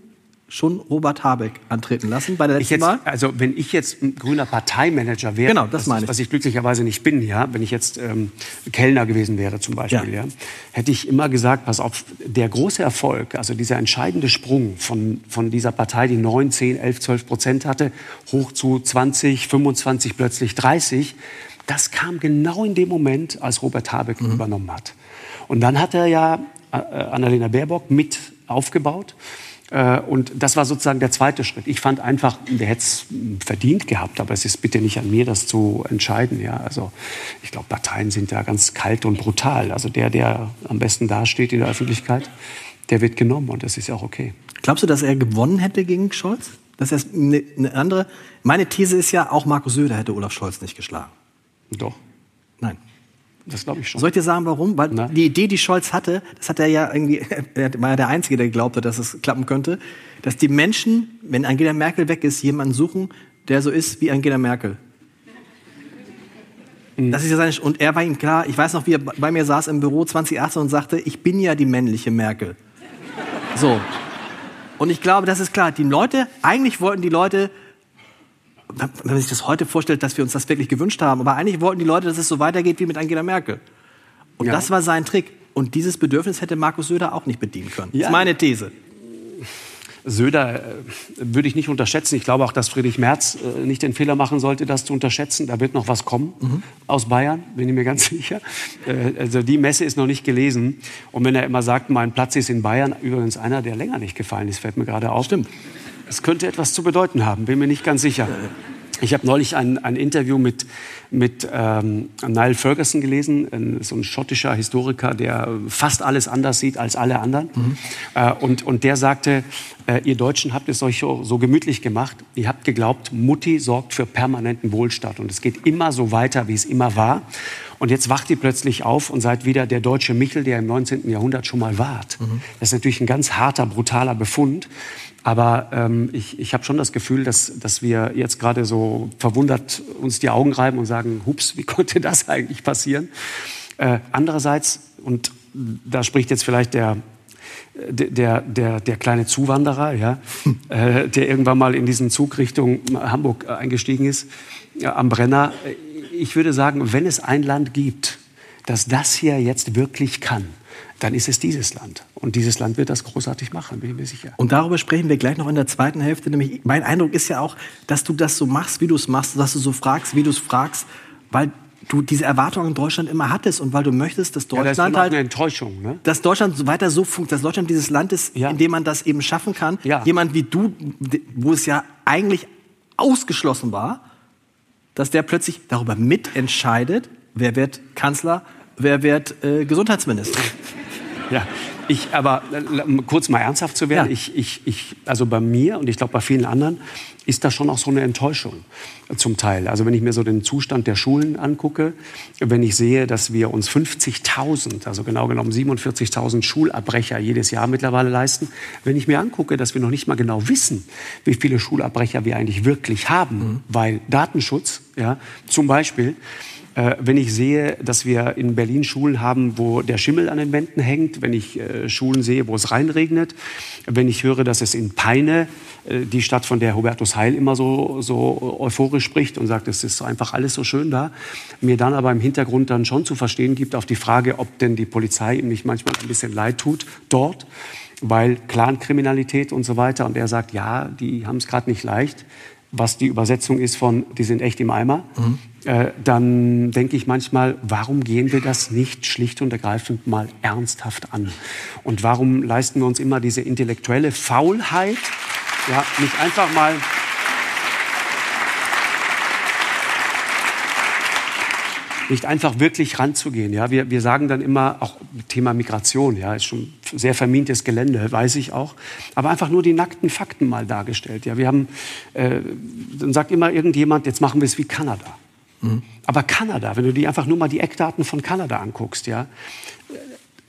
schon Robert Habeck antreten lassen bei der letzten jetzt, Wahl? Also wenn ich jetzt ein grüner Parteimanager wäre, genau, das meine ich. was ich glücklicherweise nicht bin, ja, wenn ich jetzt ähm, Kellner gewesen wäre zum Beispiel, ja. ja. hätte ich immer gesagt, pass auf, der große Erfolg, also dieser entscheidende Sprung von, von dieser Partei, die 9, 10, 11, 12 Prozent hatte, hoch zu 20, 25, plötzlich 30, das kam genau in dem Moment, als Robert Habeck mhm. übernommen hat. Und dann hat er ja äh, Annalena Baerbock mit aufgebaut. Äh, und das war sozusagen der zweite Schritt. Ich fand einfach, der hätte es verdient gehabt, aber es ist bitte nicht an mir, das zu entscheiden. Ja, also ich glaube, Parteien sind da ganz kalt und brutal. Also der, der am besten dasteht in der Öffentlichkeit, der wird genommen und das ist ja auch okay. Glaubst du, dass er gewonnen hätte gegen Scholz? Das ist eine, eine andere. Meine These ist ja, auch Markus Söder hätte Olaf Scholz nicht geschlagen. Doch. Nein. Das glaube ich schon. Soll ich dir sagen, warum? Weil Na? die Idee, die Scholz hatte, das hat er ja irgendwie, er war ja der Einzige, der glaubte, dass es klappen könnte, dass die Menschen, wenn Angela Merkel weg ist, jemanden suchen, der so ist wie Angela Merkel. Mhm. Das ist ja seine, und er war ihm klar, ich weiß noch, wie er bei mir saß im Büro 2018 und sagte, ich bin ja die männliche Merkel. So. Und ich glaube, das ist klar. Die Leute, eigentlich wollten die Leute wenn man sich das heute vorstellt, dass wir uns das wirklich gewünscht haben. Aber eigentlich wollten die Leute, dass es so weitergeht wie mit Angela Merkel. Und ja. das war sein Trick. Und dieses Bedürfnis hätte Markus Söder auch nicht bedienen können. Ja. Das ist meine These. Söder äh, würde ich nicht unterschätzen. Ich glaube auch, dass Friedrich Merz äh, nicht den Fehler machen sollte, das zu unterschätzen. Da wird noch was kommen mhm. aus Bayern, bin ich mir ganz sicher. Äh, also die Messe ist noch nicht gelesen. Und wenn er immer sagt, mein Platz ist in Bayern, übrigens einer, der länger nicht gefallen ist, fällt mir gerade auf. Stimmt. Es könnte etwas zu bedeuten haben, bin mir nicht ganz sicher. Ich habe neulich ein, ein, Interview mit, mit ähm, Niall Ferguson gelesen, ein, so ein schottischer Historiker, der fast alles anders sieht als alle anderen. Mhm. Äh, und, und der sagte, äh, ihr Deutschen habt es euch so, so, gemütlich gemacht. Ihr habt geglaubt, Mutti sorgt für permanenten Wohlstand. Und es geht immer so weiter, wie es immer war. Und jetzt wacht ihr plötzlich auf und seid wieder der deutsche Michel, der im 19. Jahrhundert schon mal wart. Mhm. Das ist natürlich ein ganz harter, brutaler Befund. Aber ähm, ich, ich habe schon das Gefühl, dass, dass wir jetzt gerade so verwundert uns die Augen reiben und sagen, hups, wie konnte das eigentlich passieren? Äh, andererseits, und da spricht jetzt vielleicht der, der, der, der kleine Zuwanderer, ja, äh, der irgendwann mal in diesen Zug Richtung Hamburg eingestiegen ist, ja, am Brenner. Ich würde sagen, wenn es ein Land gibt, das das hier jetzt wirklich kann, dann ist es dieses Land. Und dieses Land wird das großartig machen, bin ich mir sicher. Und darüber sprechen wir gleich noch in der zweiten Hälfte. Nämlich, mein Eindruck ist ja auch, dass du das so machst, wie du es machst, dass du so fragst, wie du es fragst, weil du diese Erwartungen in Deutschland immer hattest und weil du möchtest, dass Deutschland ja, das halt eine Enttäuschung, ne? dass Deutschland weiter so funktioniert, dass Deutschland dieses Land ist, ja. in dem man das eben schaffen kann. Ja. Jemand wie du, wo es ja eigentlich ausgeschlossen war, dass der plötzlich darüber mitentscheidet, wer wird Kanzler, wer wird äh, Gesundheitsminister. Ja, ich, aber kurz mal ernsthaft zu werden, ja. ich, ich, ich, also bei mir und ich glaube bei vielen anderen ist das schon auch so eine Enttäuschung zum Teil. Also wenn ich mir so den Zustand der Schulen angucke, wenn ich sehe, dass wir uns 50.000, also genau genommen 47.000 Schulabbrecher jedes Jahr mittlerweile leisten, wenn ich mir angucke, dass wir noch nicht mal genau wissen, wie viele Schulabbrecher wir eigentlich wirklich haben, mhm. weil Datenschutz, ja, zum Beispiel, äh, wenn ich sehe, dass wir in Berlin Schulen haben, wo der Schimmel an den Wänden hängt, wenn ich äh, Schulen sehe, wo es reinregnet, wenn ich höre, dass es in Peine, äh, die Stadt, von der Hubertus Heil immer so, so euphorisch spricht und sagt, es ist einfach alles so schön da, mir dann aber im Hintergrund dann schon zu verstehen gibt auf die Frage, ob denn die Polizei ihm nicht manchmal ein bisschen leid tut dort, weil Clankriminalität und so weiter. Und er sagt, ja, die haben es gerade nicht leicht was die Übersetzung ist von, die sind echt im Eimer, mhm. äh, dann denke ich manchmal, warum gehen wir das nicht schlicht und ergreifend mal ernsthaft an? Und warum leisten wir uns immer diese intellektuelle Faulheit, ja, nicht einfach mal nicht einfach wirklich ranzugehen. Ja, wir, wir sagen dann immer, auch Thema Migration, ja, ist schon sehr vermintes Gelände, weiß ich auch, aber einfach nur die nackten Fakten mal dargestellt. Ja, wir haben, äh, dann sagt immer irgendjemand, jetzt machen wir es wie Kanada. Mhm. Aber Kanada, wenn du dir einfach nur mal die Eckdaten von Kanada anguckst, ja,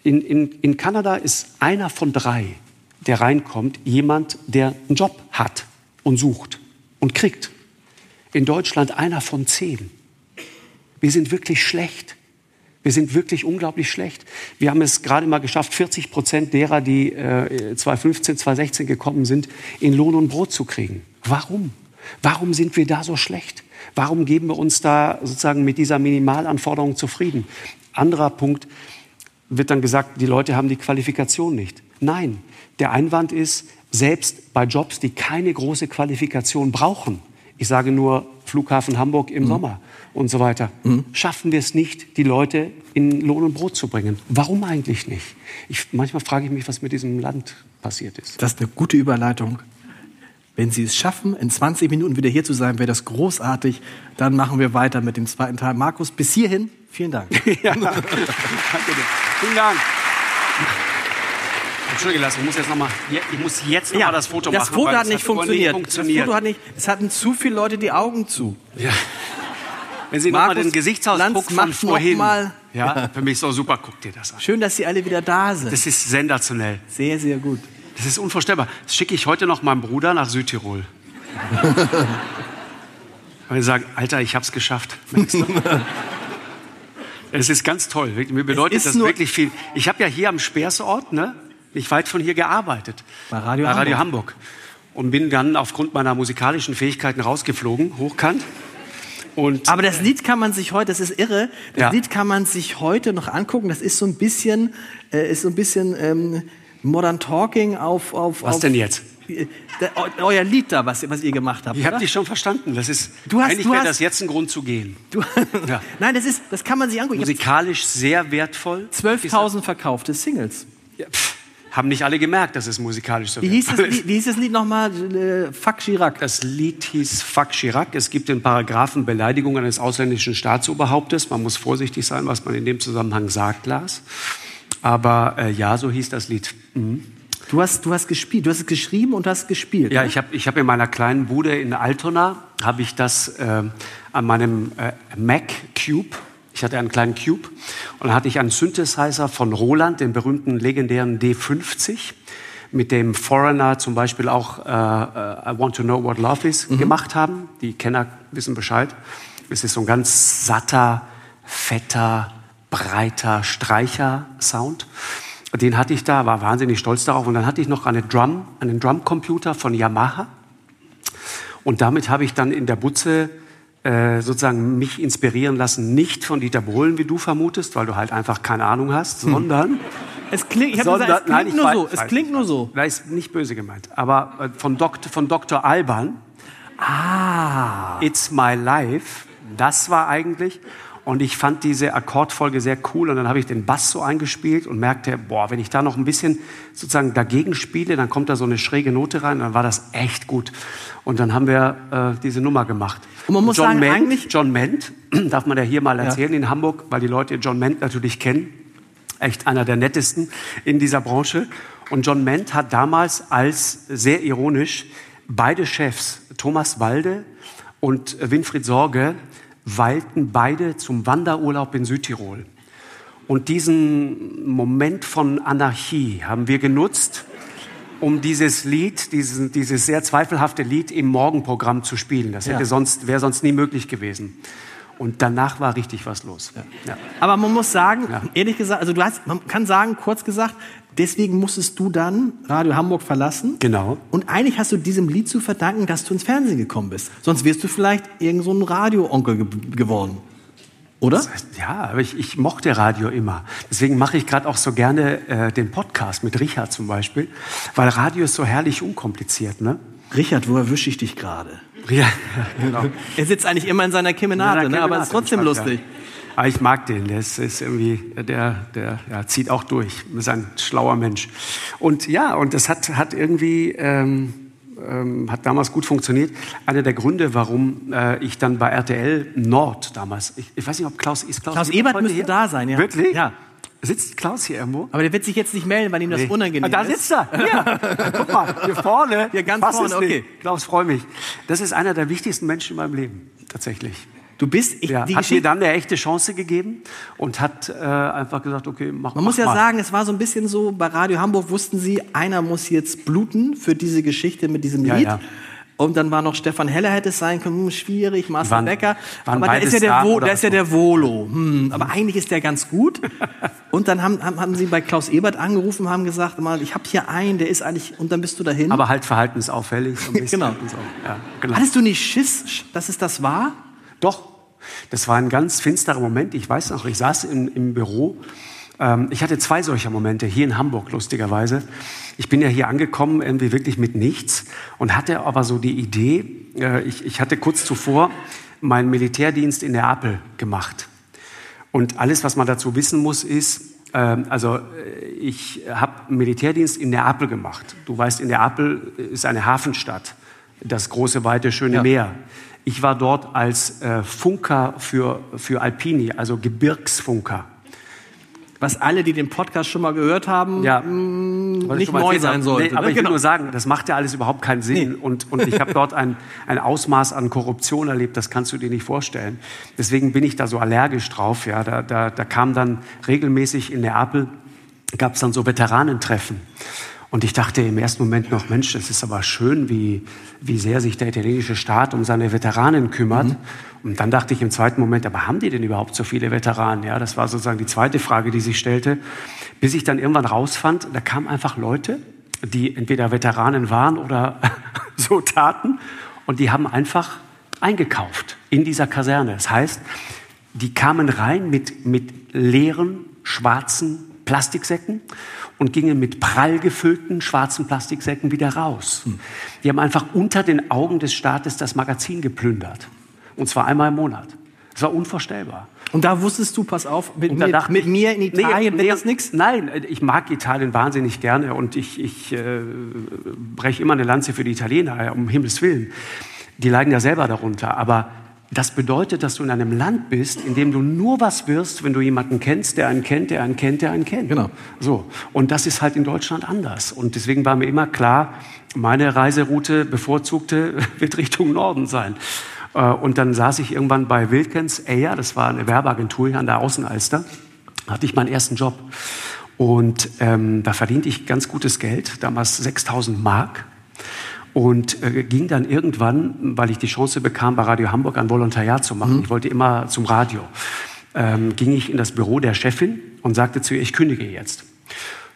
in, in, in Kanada ist einer von drei, der reinkommt, jemand, der einen Job hat und sucht und kriegt. In Deutschland einer von zehn. Wir sind wirklich schlecht. Wir sind wirklich unglaublich schlecht. Wir haben es gerade mal geschafft, 40 Prozent derer, die äh, 2015, 2016 gekommen sind, in Lohn und Brot zu kriegen. Warum? Warum sind wir da so schlecht? Warum geben wir uns da sozusagen mit dieser Minimalanforderung zufrieden? Anderer Punkt wird dann gesagt, die Leute haben die Qualifikation nicht. Nein, der Einwand ist, selbst bei Jobs, die keine große Qualifikation brauchen, ich sage nur Flughafen Hamburg im mhm. Sommer und so weiter, mhm. schaffen wir es nicht, die Leute in Lohn und Brot zu bringen. Warum eigentlich nicht? Ich, manchmal frage ich mich, was mit diesem Land passiert ist. Das ist eine gute Überleitung. Wenn Sie es schaffen, in 20 Minuten wieder hier zu sein, wäre das großartig. Dann machen wir weiter mit dem zweiten Teil. Markus, bis hierhin, vielen Dank. ja, danke dir. Vielen Dank. Entschuldige, lass, ich muss jetzt noch mal, ich muss jetzt noch ja, mal das Foto das machen. Foto hat nicht funktioniert. funktioniert. Das Foto hat nicht, es hatten zu viele Leute die Augen zu. Ja. Wenn Sie noch mal den Gesichtsausdruck von vorhin. Mal. Ja, für mich so super, guck dir das an. Schön, dass Sie alle wieder da sind. Das ist sensationell. Sehr, sehr gut. Das ist unvorstellbar. Das schicke ich heute noch meinem Bruder nach Südtirol. Und wir sagen, Alter, ich hab's geschafft. Es ist ganz toll. Mir bedeutet das wirklich viel. Ich habe ja hier am Speersort, ne, nicht weit von hier gearbeitet. Bei Radio, bei Radio Hamburg. Hamburg. Und bin dann aufgrund meiner musikalischen Fähigkeiten rausgeflogen, hochkant. Und Aber das Lied kann man sich heute, das ist irre, das ja. Lied kann man sich heute noch angucken. Das ist so ein bisschen, äh, ist so ein bisschen ähm, Modern Talking auf, auf. Was auf, denn jetzt? Äh, euer Lied da, was, was ihr gemacht habt. Ich habe dich schon verstanden. Das ist, du hast, eigentlich wäre das jetzt ein Grund zu gehen. Du, ja. Nein, das ist, das kann man sich angucken. Musikalisch sehr wertvoll. 12.000 verkaufte Singles. Ja, pff haben nicht alle gemerkt, dass es musikalisch so wie hieß das, ist. Wie hieß das Lied nochmal? Äh, Fuck Chirac. Das Lied hieß Fuck Chirac. Es gibt den Paragraphen Beleidigung eines ausländischen Staatsoberhauptes. Man muss vorsichtig sein, was man in dem Zusammenhang sagt, Lars. Aber äh, ja, so hieß das Lied. Mhm. Du hast, du hast gespielt, du hast es geschrieben und hast gespielt. Ja, ne? ich habe ich hab in meiner kleinen Bude in Altona habe ich das äh, an meinem äh, Mac Cube ich hatte einen kleinen Cube und dann hatte ich einen Synthesizer von Roland, den berühmten legendären D50, mit dem Foreigner zum Beispiel auch uh, uh, I Want to Know What Love Is mhm. gemacht haben. Die Kenner wissen Bescheid. Es ist so ein ganz satter, fetter, breiter Streicher-Sound. Den hatte ich da, war wahnsinnig stolz darauf. Und dann hatte ich noch eine Drum, einen Drumcomputer von Yamaha. Und damit habe ich dann in der Butze äh, sozusagen mich inspirieren lassen, nicht von Dieter Bohlen, wie du vermutest, weil du halt einfach keine Ahnung hast, hm. sondern es klingt, ich sondern, gesagt, es klingt nein, nur weiß, so. Es klingt nur so. Das ist nicht böse gemeint. Aber äh, von, Dok von Dr. Alban. Ah. It's My Life. Das war eigentlich. Und ich fand diese Akkordfolge sehr cool und dann habe ich den Bass so eingespielt und merkte, boah, wenn ich da noch ein bisschen sozusagen dagegen spiele, dann kommt da so eine schräge Note rein dann war das echt gut. Und dann haben wir äh, diese Nummer gemacht. Und man muss John sagen, Ment, eigentlich John Ment, darf man ja hier mal erzählen ja. in Hamburg, weil die Leute John Ment natürlich kennen. Echt einer der nettesten in dieser Branche. Und John Ment hat damals als sehr ironisch beide Chefs, Thomas Walde und Winfried Sorge, weilten beide zum Wanderurlaub in Südtirol. Und diesen Moment von Anarchie haben wir genutzt, um dieses Lied, dieses, dieses sehr zweifelhafte Lied im Morgenprogramm zu spielen. Das hätte ja. sonst, wäre sonst nie möglich gewesen. Und danach war richtig was los. Ja. Ja. Aber man muss sagen, ehrlich gesagt, also du hast, man kann sagen, kurz gesagt, deswegen musstest du dann Radio Hamburg verlassen. Genau. Und eigentlich hast du diesem Lied zu verdanken, dass du ins Fernsehen gekommen bist. Sonst wärst du vielleicht irgend so ein Radio-Onkel ge geworden. Oder? Das heißt, ja, aber ich, ich, mochte Radio immer. Deswegen mache ich gerade auch so gerne äh, den Podcast mit Richard zum Beispiel, weil Radio ist so herrlich unkompliziert, ne? Richard, wo erwische ich dich gerade? Ja, genau. er sitzt eigentlich immer in seiner Kemenate, ne? aber es ist trotzdem lustig. Aber ich mag den, der ist, ist irgendwie, der, der ja, zieht auch durch, ist ein schlauer Mensch. Und ja, und das hat, hat irgendwie, ähm, ähm, hat damals gut funktioniert. Einer der Gründe, warum äh, ich dann bei RTL Nord damals, ich, ich weiß nicht, ob Klaus, ist Klaus, Klaus Ebert müsste hier? da sein, ja. Wirklich? Ja. Sitzt Klaus hier irgendwo? Aber der wird sich jetzt nicht melden, weil ihm das nee. unangenehm ist. Da sitzt er. Hier. Guck mal, hier vorne. Hier ganz vorne, okay. Klaus, freue mich. Das ist einer der wichtigsten Menschen in meinem Leben, tatsächlich. Du bist, ich, ja, hat mir dann eine echte Chance gegeben und hat äh, einfach gesagt, okay, mach Man mach muss ja mal. sagen, es war so ein bisschen so, bei Radio Hamburg wussten sie, einer muss jetzt bluten für diese Geschichte mit diesem Lied. Ja, ja. Und dann war noch Stefan Heller hätte es sein können, hm, schwierig, Marcel Waren- Becker. waren Aber da ist ja der, Wo, da ist ja der Volo. Hm, aber eigentlich ist der ganz gut. Und dann haben, haben, haben sie bei Klaus Ebert angerufen, haben gesagt, mal, ich habe hier einen, der ist eigentlich, und dann bist du dahin. Aber halt verhaltensauffällig. So Genau. Ja, genau. Hattest du nicht Schiss, dass es das war? Doch, das war ein ganz finsterer Moment. Ich weiß noch, ich saß im, im Büro. Ähm, ich hatte zwei solcher Momente hier in Hamburg, lustigerweise. Ich bin ja hier angekommen, irgendwie wirklich mit nichts und hatte aber so die Idee, äh, ich, ich hatte kurz zuvor meinen Militärdienst in Neapel gemacht. Und alles, was man dazu wissen muss, ist, ähm, also äh, ich habe Militärdienst in Neapel gemacht. Du weißt, in Neapel ist eine Hafenstadt, das große, weite, schöne Ja. Meer. Ich war dort als äh, Funker für, für Alpini, also Gebirgsfunker. Was alle, die den Podcast schon mal gehört haben, Ja. mh, ich nicht neu sein habe. sollte. Nee, aber ne? ich will Genau. nur sagen, das macht ja alles überhaupt keinen Sinn. Und, und ich habe dort ein, ein Ausmaß an Korruption erlebt, das kannst du dir nicht vorstellen. Deswegen bin ich da so allergisch drauf. Ja. Da, da, da kam dann regelmäßig in Neapel, gab es dann so Veteranentreffen. Und ich dachte im ersten Moment noch, Mensch, das ist aber schön, wie, wie sehr sich der italienische Staat um seine Veteranen kümmert. Und dann dachte ich im zweiten Moment, aber haben die denn überhaupt so viele Veteranen? Ja, das war sozusagen die zweite Frage, die sich stellte. Bis ich dann irgendwann rausfand, da kamen einfach Leute, die entweder Veteranen waren oder so taten. Und die haben einfach eingekauft in dieser Kaserne. Das heißt, die kamen rein mit, mit leeren, schwarzen Plastiksäcken und gingen mit prall gefüllten schwarzen Plastiksäcken wieder raus. Die haben einfach unter den Augen des Staates das Magazin geplündert. Und zwar einmal im Monat. Das war unvorstellbar. Und da wusstest du, pass auf, mit, mir, dachte mit mir in Italien nee, nee, das nichts? Nein, ich mag Italien wahnsinnig gerne und ich, ich äh, breche immer eine Lanze für die Italiener, um Himmels Willen. Die leiden ja selber darunter, aber das bedeutet, dass du in einem Land bist, in dem du nur was wirst, wenn du jemanden kennst, der einen kennt, der einen kennt, der einen kennt. Genau. So. Und das ist halt in Deutschland anders. Und deswegen war mir immer klar, meine Reiseroute bevorzugte wird Richtung Norden sein. Äh, Und dann saß ich irgendwann bei Wilkens Air, das war eine Werbeagentur hier an der Außenalster, hatte ich meinen ersten Job. Und ähm, da verdiente ich ganz gutes Geld, damals 6000 Mark. Und äh, ging dann irgendwann, weil ich die Chance bekam, bei Radio Hamburg ein Volontariat zu machen, ich wollte immer zum Radio, ähm, ging ich in das Büro der Chefin und sagte zu ihr, ich kündige jetzt.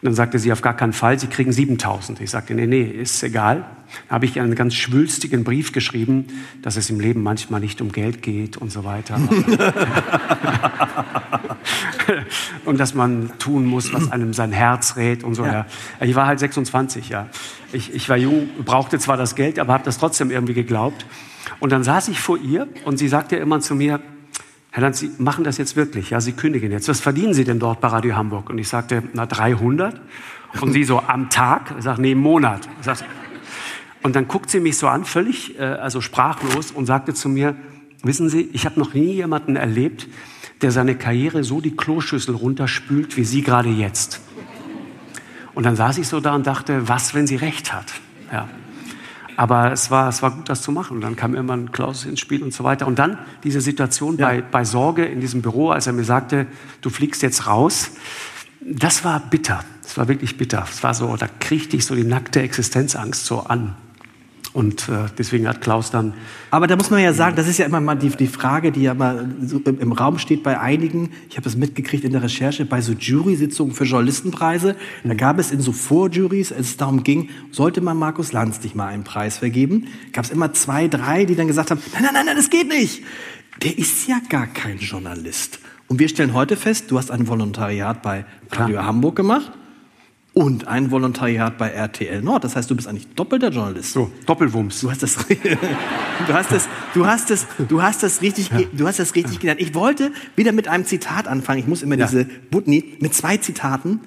Und dann sagte sie, auf gar keinen Fall, Sie kriegen 7000. Ich sagte, nee, nee, ist egal. Da habe ich einen ganz schwülstigen Brief geschrieben, dass es im Leben manchmal nicht um Geld geht und so weiter. und dass man tun muss, was einem sein Herz rät und so. Ja. Ich war halt 26, ja. Ich, ich war jung, brauchte zwar das Geld, aber habe das trotzdem irgendwie geglaubt. Und dann saß ich vor ihr und sie sagte immer zu mir, Herr Lanz, Sie machen das jetzt wirklich, ja, Sie kündigen jetzt. Was verdienen Sie denn dort bei Radio Hamburg? Und ich sagte, na 300. Und sie so, am Tag? Ich sage, nee, im Monat. Ich und dann guckt sie mich so an, völlig äh, also sprachlos und sagte zu mir, wissen Sie, ich habe noch nie jemanden erlebt, der seine Karriere so die Kloschüssel runterspült wie Sie gerade jetzt. Und dann saß ich so da und dachte, was, wenn sie recht hat? Ja. Aber es war, es war gut, das zu machen. Und dann kam irgendwann Klaus ins Spiel und so weiter. Und dann diese Situation bei, bei Sorge in diesem Büro, als er mir sagte, du fliegst jetzt raus. Das war bitter. Das war wirklich bitter. Es war so, da kriegte ich so die nackte Existenzangst so an. Und äh, deswegen hat Klaus dann Aber da muss man ja sagen, das ist ja immer mal die, die Frage, die ja mal so im, Raum steht bei einigen. Ich habe das mitgekriegt in der Recherche bei so Jury-Sitzungen für Journalistenpreise. Da gab es in so Vorjurys, als es darum ging, sollte man Markus Lanz nicht mal einen Preis vergeben, gab es immer zwei, drei, die dann gesagt haben, nein, nein, nein, nein, das geht nicht. Der ist ja gar kein Journalist. Und wir stellen heute fest, du hast ein Volontariat bei Radio Hamburg gemacht und ein Volontariat bei RTL Nord. Das heißt, du bist eigentlich doppelter Journalist. so Doppelwumms. Du hast das, du hast das, du hast das, du hast das richtig, ge- du hast das richtig genannt. Ich wollte wieder mit einem Zitat anfangen. Ich muss immer Ja. diese Butni mit zwei Zitaten.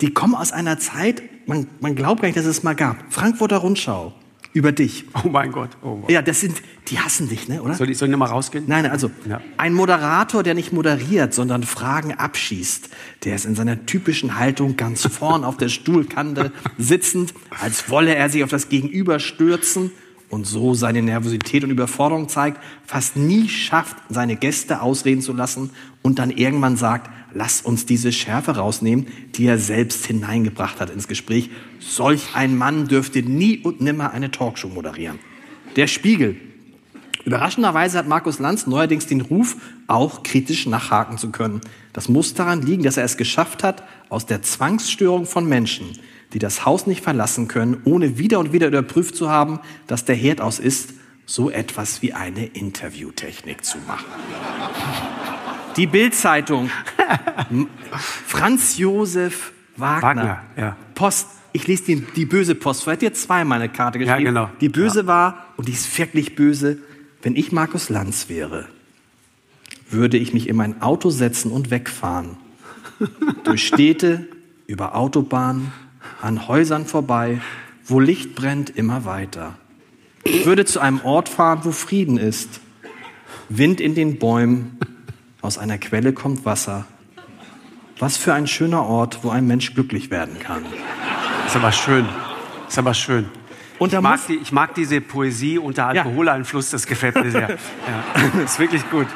Die kommen aus einer Zeit, man, man glaubt gar nicht, dass es mal gab. Frankfurter Rundschau über dich. Oh mein Gott. Oh. Ja, das sind, die hassen dich, ne, oder? Soll ich, soll ich noch mal rausgehen? Nein, also Ja. ein Moderator, der nicht moderiert, sondern Fragen abschießt, der ist in seiner typischen Haltung ganz vorn auf der Stuhlkante sitzend, als wolle er sich auf das Gegenüber stürzen und so seine Nervosität und Überforderung zeigt, fast nie schafft, seine Gäste ausreden zu lassen und dann irgendwann sagt, lass uns diese Schärfe rausnehmen, die er selbst hineingebracht hat ins Gespräch. Solch ein Mann dürfte nie und nimmer eine Talkshow moderieren. Der Spiegel. Überraschenderweise hat Markus Lanz neuerdings den Ruf, auch kritisch nachhaken zu können. Das muss daran liegen, dass er es geschafft hat, aus der Zwangsstörung von Menschen, die das Haus nicht verlassen können, ohne wieder und wieder überprüft zu haben, dass der Herd aus ist, so etwas wie eine Interviewtechnik zu machen. Die Bildzeitung. Franz Josef Wagner. Wagner, ja. Post. Ich lese die, die böse Post. Hat dir zweimal eine Karte Ja, geschrieben. genau. Die böse war, und die ist wirklich böse, wenn ich Markus Lanz wäre, würde ich mich in mein Auto setzen und wegfahren. Durch Städte, über Autobahnen, an Häusern vorbei, wo Licht brennt immer weiter. Ich würde zu einem Ort fahren, wo Frieden ist. Wind in den Bäumen, aus einer Quelle kommt Wasser. Was für ein schöner Ort, wo ein Mensch glücklich werden kann. Ist aber schön. Ist aber schön. Ich mag, die, ich mag diese Poesie unter Ja. Alkoholeinfluss, das gefällt mir sehr. Ja. Das ist wirklich gut.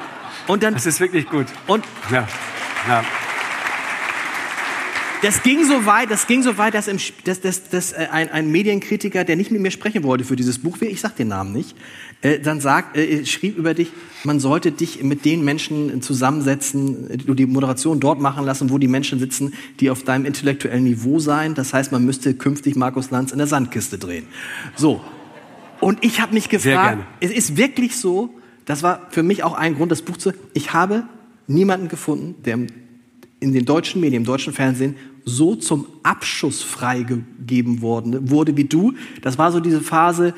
Und dann, Das ist wirklich gut. und Ja. Ja. das ging so weit, das ging so weit, dass, im, dass, dass, dass äh, ein, ein Medienkritiker, der nicht mit mir sprechen wollte für dieses Buch, ich sag den Namen nicht, äh, dann sagt, äh, schrieb über dich, man sollte dich mit den Menschen zusammensetzen, äh, du die Moderation dort machen lassen, wo die Menschen sitzen, die auf deinem intellektuellen Niveau seien. Das heißt, man müsste künftig Markus Lanz in der Sandkiste drehen. So. Und ich habe mich gefragt, es ist wirklich so, das war für mich auch ein Grund, das Buch zu. Ich habe niemanden gefunden, der in den deutschen Medien, im deutschen Fernsehen so zum Abschuss freigegeben worden, wurde wie du. Das war so diese Phase,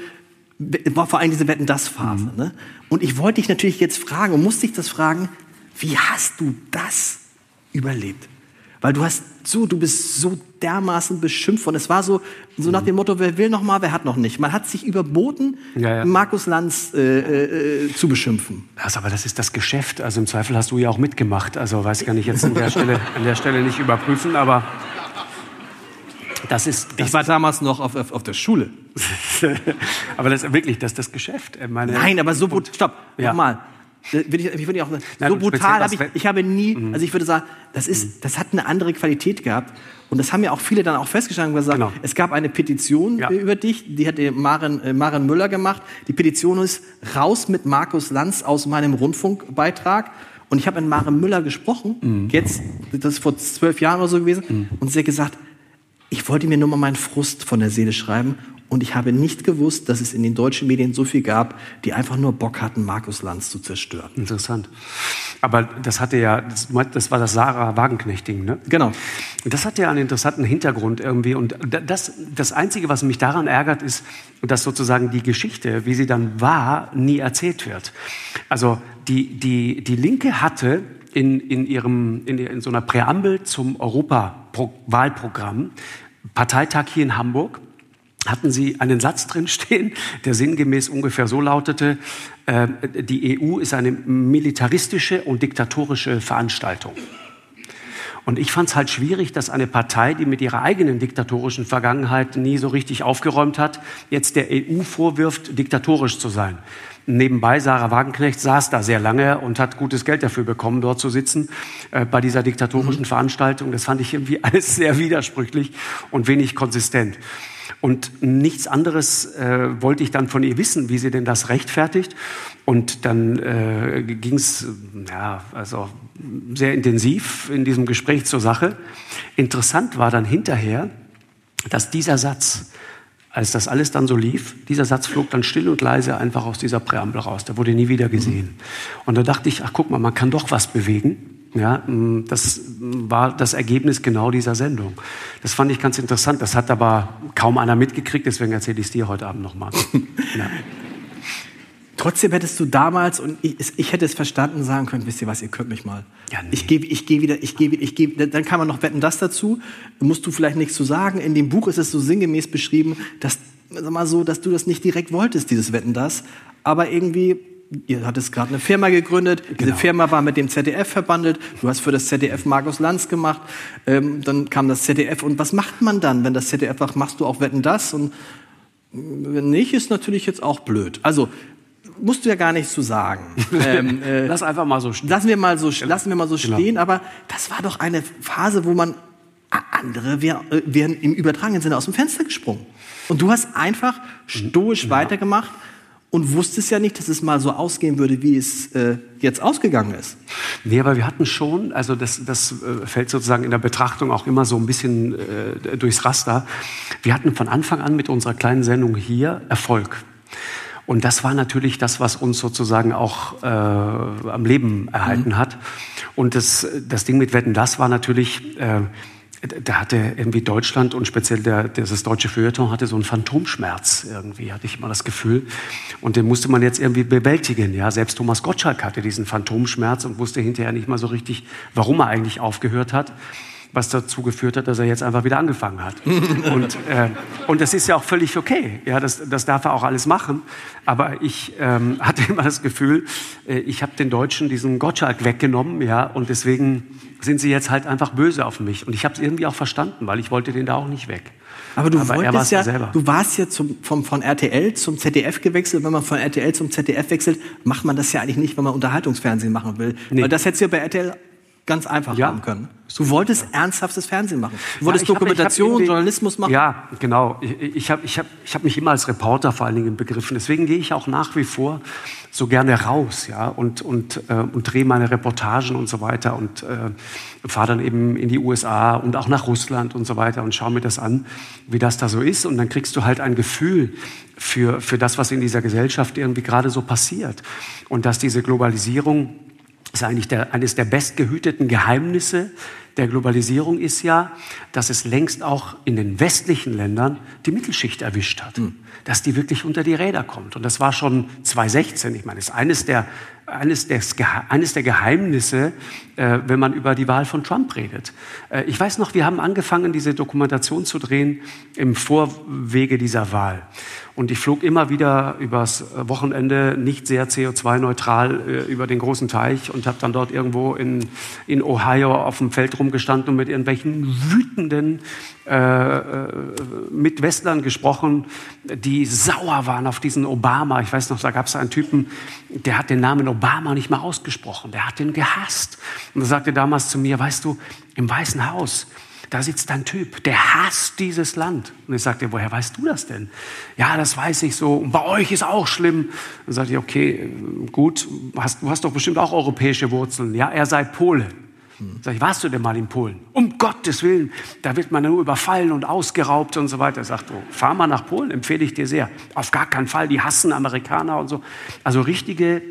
war vor allem diese Wetten das Phase. Ne? Und ich wollte dich natürlich jetzt fragen und musste dich das fragen, wie hast du das überlebt? Weil du hast so, du bist so dermaßen beschimpft worden. Es war so, so nach dem Motto, wer will noch mal, wer hat noch nicht. Man hat sich überboten, Ja, ja. Markus Lanz äh, äh, zu beschimpfen. Das, aber das ist das Geschäft. Also im Zweifel hast du ja auch mitgemacht. Also weiß kann ich jetzt an der Stelle, an der Stelle nicht überprüfen, aber das ist, das Ich war damals noch auf, auf, auf der Schule. aber das ist wirklich, das ist das Geschäft. Ich Meine, Nein, aber so brutal. Stopp, Ja. nochmal. Äh, ich, ich würde auch, Nein, so brutal habe ich, ich habe nie, also ich würde sagen, das ist, das hat eine andere Qualität gehabt. Und das haben ja auch viele dann auch festgestellt und gesagt, Genau. es gab eine Petition Ja. äh, über dich, die hat Maren, äh, Maren Müller gemacht. Die Petition ist raus mit Markus Lanz aus meinem Rundfunkbeitrag. Und ich habe mit Maren Müller gesprochen, Mhm. jetzt, das ist vor zwölf Jahren oder so gewesen, und sie hat gesagt, ich wollte mir nur mal meinen Frust von der Seele schreiben und ich habe nicht gewusst, dass es in den deutschen Medien so viel gab, die einfach nur Bock hatten, Markus Lanz zu zerstören. Interessant. Aber das hatte ja, das, das war das Sarah Wagenknecht-Ding, ne? Genau. Das hat ja einen interessanten Hintergrund irgendwie. Und da- das, das Einzige, was mich daran ärgert, ist, dass sozusagen die Geschichte, wie sie dann war, nie erzählt wird. Also die, die, die Linke hatte in, in, ihrem, in, in so einer Präambel zum Europawahlprogramm, Parteitag hier in Hamburg, hatten Sie einen Satz drin stehen, der sinngemäß ungefähr so lautete, äh, die EU ist eine militaristische und diktatorische Veranstaltung. Und ich fand es halt schwierig, dass eine Partei, die mit ihrer eigenen diktatorischen Vergangenheit nie so richtig aufgeräumt hat, jetzt der EU vorwirft, diktatorisch zu sein. Nebenbei, Sarah Wagenknecht saß da sehr lange und hat gutes Geld dafür bekommen, dort zu sitzen, äh, bei dieser diktatorischen Veranstaltung. Das fand ich irgendwie alles sehr widersprüchlich und wenig konsistent. Und nichts anderes äh, wollte ich dann von ihr wissen, wie sie denn das rechtfertigt. Und dann äh, ging es ja, also sehr intensiv in diesem Gespräch zur Sache. Interessant war dann hinterher, dass dieser Satz, als das alles dann so lief, dieser Satz flog dann still und leise einfach aus dieser Präambel raus. Der wurde nie wieder gesehen. Und da dachte ich, ach guck mal, man kann doch was bewegen. Ja, mh, das war das Ergebnis genau dieser Sendung. Das fand ich ganz interessant. Das hat aber kaum einer mitgekriegt, deswegen erzähle ich es dir heute Abend nochmal. Ja. Trotzdem hättest du damals, und ich, ich hätte es verstanden, sagen können, wisst ihr was, ihr könnt mich mal. Ja, nee. Ich gehe ich geh wieder, ich gehe, ich geh, dann kann man noch wetten das dazu. Musst du vielleicht nichts zu sagen. In dem Buch ist es so sinngemäß beschrieben, dass, sag mal so, dass du das nicht direkt wolltest, dieses Wetten das. Aber irgendwie, ihr hattest gerade eine Firma gegründet, diese Genau. Firma war mit dem ZDF verbandelt, du hast für das ZDF Markus Lanz gemacht, ähm, dann kam das ZDF und was macht man dann, wenn das ZDF sagt, machst du auch Wetten das? Und wenn nicht, ist natürlich jetzt auch blöd. Also, musst du ja gar nichts zu sagen. ähm, äh, Lass einfach mal so stehen. lassen wir mal so, lassen wir mal so Genau. stehen, aber das war doch eine Phase, wo man andere wär, äh, wären im übertragenen Sinne aus dem Fenster gesprungen. Und du hast einfach stoisch weitergemacht und wusstest ja nicht, dass es mal so ausgehen würde, wie es äh, jetzt ausgegangen ist. Nee, aber wir hatten schon, also das, das äh, fällt sozusagen in der Betrachtung auch immer so ein bisschen äh, durchs Raster. Wir hatten von Anfang an mit unserer kleinen Sendung hier Erfolg. Und das war natürlich das, was uns sozusagen auch äh, am Leben erhalten mhm. hat. Und das, das Ding mit Wetten, das war natürlich, äh, da hatte irgendwie Deutschland und speziell der, das deutsche Feuilleton hatte so einen Phantomschmerz irgendwie, hatte ich mal das Gefühl. Und den musste man jetzt irgendwie bewältigen. Ja, selbst Thomas Gottschalk hatte diesen Phantomschmerz und wusste hinterher nicht mal so richtig, warum er eigentlich aufgehört hat was dazu geführt hat, dass er jetzt einfach wieder angefangen hat. und, äh, und das ist ja auch völlig okay. Ja, das, das darf er auch alles machen. Aber ich ähm, hatte immer das Gefühl, äh, ich habe den Deutschen diesen Gottschalk weggenommen, ja, und deswegen sind sie jetzt halt einfach böse auf mich. Und ich habe es irgendwie auch verstanden, weil ich wollte den da auch nicht weg. Aber du Aber wolltest ja, selber. du warst ja zum, vom, von RTL zum ZDF gewechselt. Wenn man von RTL zum ZDF wechselt, macht man das ja eigentlich nicht, wenn man Unterhaltungsfernsehen machen will. Nee. Weil das hättest du ja bei RTL ganz einfach ja. haben können. Du wolltest ernsthaftes Fernsehen machen. Du wolltest ja, Dokumentation, hab, hab Journalismus machen. Ja, genau. Ich, ich habe ich hab, ich hab mich immer als Reporter vor allen Dingen begriffen. Deswegen gehe ich auch nach wie vor so gerne raus ja, und, und, äh, und drehe meine Reportagen und so weiter und äh, fahre dann eben in die USA und auch nach Russland und so weiter und schaue mir das an, wie das da so ist. Und dann kriegst du halt ein Gefühl für, für das, was in dieser Gesellschaft irgendwie gerade so passiert. Und dass diese Globalisierung ist eigentlich der, eines der bestgehüteten Geheimnisse der Globalisierung ist ja, dass es längst auch in den westlichen Ländern die Mittelschicht erwischt hat. Mhm. Dass die wirklich unter die Räder kommt. Und das war schon 2016. Ich meine, das ist eines der, eines des, eines der Geheimnisse, äh, wenn man über die Wahl von Trump redet. Äh, ich weiß noch, wir haben angefangen, diese Dokumentation zu drehen im Vorwege dieser Wahl. Und ich flog immer wieder übers Wochenende nicht sehr CO2-neutral äh, über den großen Teich und habe dann dort irgendwo in, in Ohio auf dem Feld rumgestanden und mit irgendwelchen wütenden äh, äh, Mitwestlern gesprochen, die sauer waren auf diesen Obama. Ich weiß noch, da gab es einen Typen, der hat den Namen Obama nicht mal ausgesprochen. Der hat den gehasst. Und er sagte damals zu mir, weißt du, im Weißen Haus, da sitzt ein Typ, der hasst dieses Land. Und ich sagte, woher weißt du das denn? Ja, das weiß ich so. Und bei euch ist auch schlimm. Dann sagte ich, okay, gut, hast, du hast doch bestimmt auch europäische Wurzeln. Ja, er sei Pole. Sag ich, warst du denn mal in Polen? Um Gottes Willen, da wird man nur überfallen und ausgeraubt und so weiter. Er sagt, oh, fahr mal nach Polen, empfehle ich dir sehr. Auf gar keinen Fall, die hassen Amerikaner und so. Also richtige,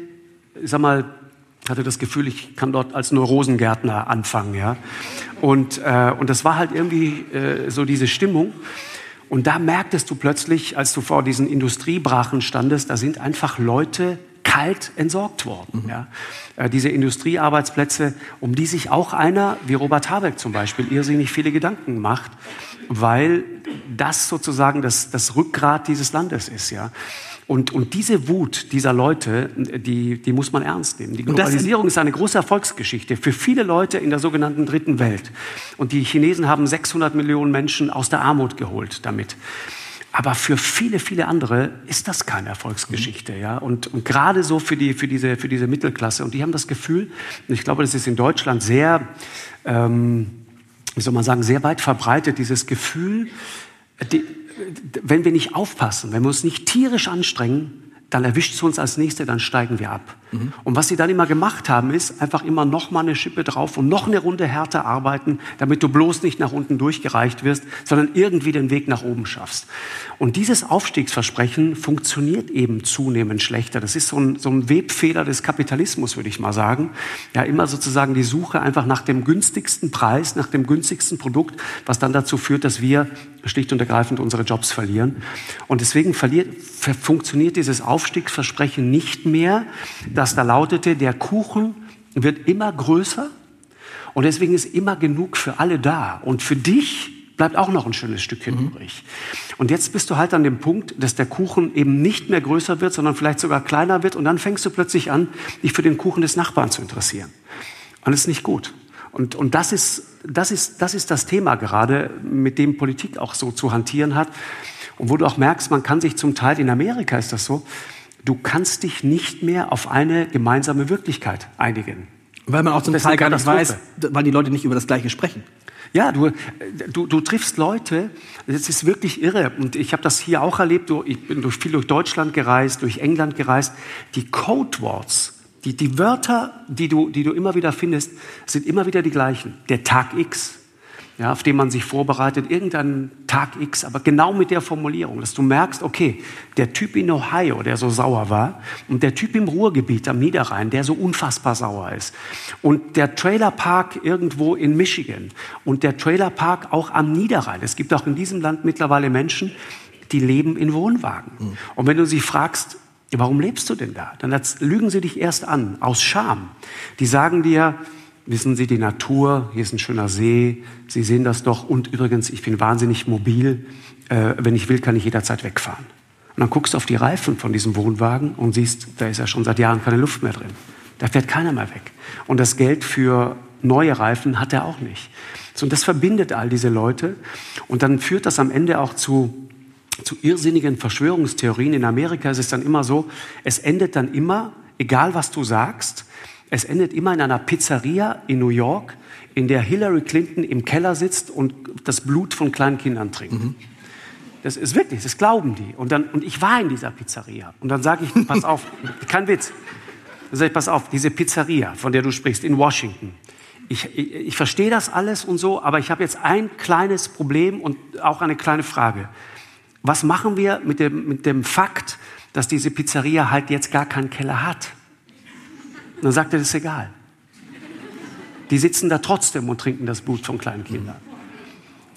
ich sag mal, hatte das Gefühl, ich kann dort als Neurosengärtner anfangen, ja. Und, äh, und das war halt irgendwie äh, so diese Stimmung. Und da merktest du plötzlich, als du vor diesen Industriebrachen standest, da sind einfach Leute kalt entsorgt worden. Mhm. Ja. Äh, diese Industriearbeitsplätze, um die sich auch einer wie Robert Habeck zum Beispiel irrsinnig viele Gedanken macht, weil das sozusagen das, das Rückgrat dieses Landes ist. Ja. Und, und diese Wut dieser Leute, die, die muss man ernst nehmen. Die Globalisierung ist eine große Erfolgsgeschichte für viele Leute in der sogenannten dritten Welt. Und die Chinesen haben 600 Millionen Menschen aus der Armut geholt damit. Aber für viele, viele andere ist das keine Erfolgsgeschichte. Ja? Und, und gerade so für, die, für, diese, für diese Mittelklasse. Und die haben das Gefühl, und ich glaube, das ist in Deutschland sehr, ähm, wie soll man sagen, sehr weit verbreitet, dieses Gefühl, die, wenn wir nicht aufpassen, wenn wir uns nicht tierisch anstrengen, dann erwischt es uns als Nächste, dann steigen wir ab. Und was sie dann immer gemacht haben, ist einfach immer noch mal eine Schippe drauf und noch eine Runde härter arbeiten, damit du bloß nicht nach unten durchgereicht wirst, sondern irgendwie den Weg nach oben schaffst. Und dieses Aufstiegsversprechen funktioniert eben zunehmend schlechter. Das ist so ein, so ein Webfehler des Kapitalismus, würde ich mal sagen. Ja, immer sozusagen die Suche einfach nach dem günstigsten Preis, nach dem günstigsten Produkt, was dann dazu führt, dass wir schlicht und ergreifend unsere Jobs verlieren. Und deswegen verliert, funktioniert dieses Aufstiegsversprechen nicht mehr, das da lautete, der Kuchen wird immer größer und deswegen ist immer genug für alle da. Und für dich bleibt auch noch ein schönes Stückchen mhm. übrig. Und jetzt bist du halt an dem Punkt, dass der Kuchen eben nicht mehr größer wird, sondern vielleicht sogar kleiner wird. Und dann fängst du plötzlich an, dich für den Kuchen des Nachbarn zu interessieren. Und das ist nicht gut. Und, und das, ist, das, ist, das ist das Thema gerade, mit dem Politik auch so zu hantieren hat. Und wo du auch merkst, man kann sich zum Teil, in Amerika ist das so, du kannst dich nicht mehr auf eine gemeinsame Wirklichkeit einigen. Weil man auch zum Teil gar nicht weiß, weil die Leute nicht über das Gleiche sprechen. Ja, du, du, du triffst Leute, das ist wirklich irre. Und ich habe das hier auch erlebt. Ich bin durch, viel durch Deutschland gereist, durch England gereist. Die Codewords, die, die Wörter, die du, die du immer wieder findest, sind immer wieder die gleichen. Der Tag X, ja, auf den man sich vorbereitet, irgendein Tag X, aber genau mit der Formulierung, dass du merkst, okay, der Typ in Ohio, der so sauer war, und der Typ im Ruhrgebiet am Niederrhein, der so unfassbar sauer ist, und der Trailerpark irgendwo in Michigan und der Trailerpark auch am Niederrhein. Es gibt auch in diesem Land mittlerweile Menschen, die leben in Wohnwagen. Mhm. Und wenn du sie fragst, warum lebst du denn da? Dann lügen sie dich erst an, aus Scham. Die sagen dir, wissen Sie, die Natur, hier ist ein schöner See, Sie sehen das doch. Und übrigens, ich bin wahnsinnig mobil. Äh, wenn ich will, kann ich jederzeit wegfahren. Und dann guckst du auf die Reifen von diesem Wohnwagen und siehst, da ist ja schon seit Jahren keine Luft mehr drin. Da fährt keiner mehr weg. Und das Geld für neue Reifen hat er auch nicht. So, und das verbindet all diese Leute. Und dann führt das am Ende auch zu, zu irrsinnigen Verschwörungstheorien. In Amerika ist es dann immer so, es endet dann immer, egal was du sagst, es endet immer in einer Pizzeria in New York, in der Hillary Clinton im Keller sitzt und das Blut von kleinen Kindern trinkt. Mhm. Das ist wirklich, das glauben die. Und, dann, und ich war in dieser Pizzeria. Und dann sage ich, pass auf, kein Witz. Dann sage ich, pass auf, diese Pizzeria, von der du sprichst, in Washington. Ich, ich, ich verstehe das alles und so, aber ich habe jetzt ein kleines Problem und auch eine kleine Frage. Was machen wir mit dem, mit dem Fakt, dass diese Pizzeria halt jetzt gar keinen Keller hat? Und dann sagt er, das ist egal. Die sitzen da trotzdem und trinken das Blut von kleinen Kindern.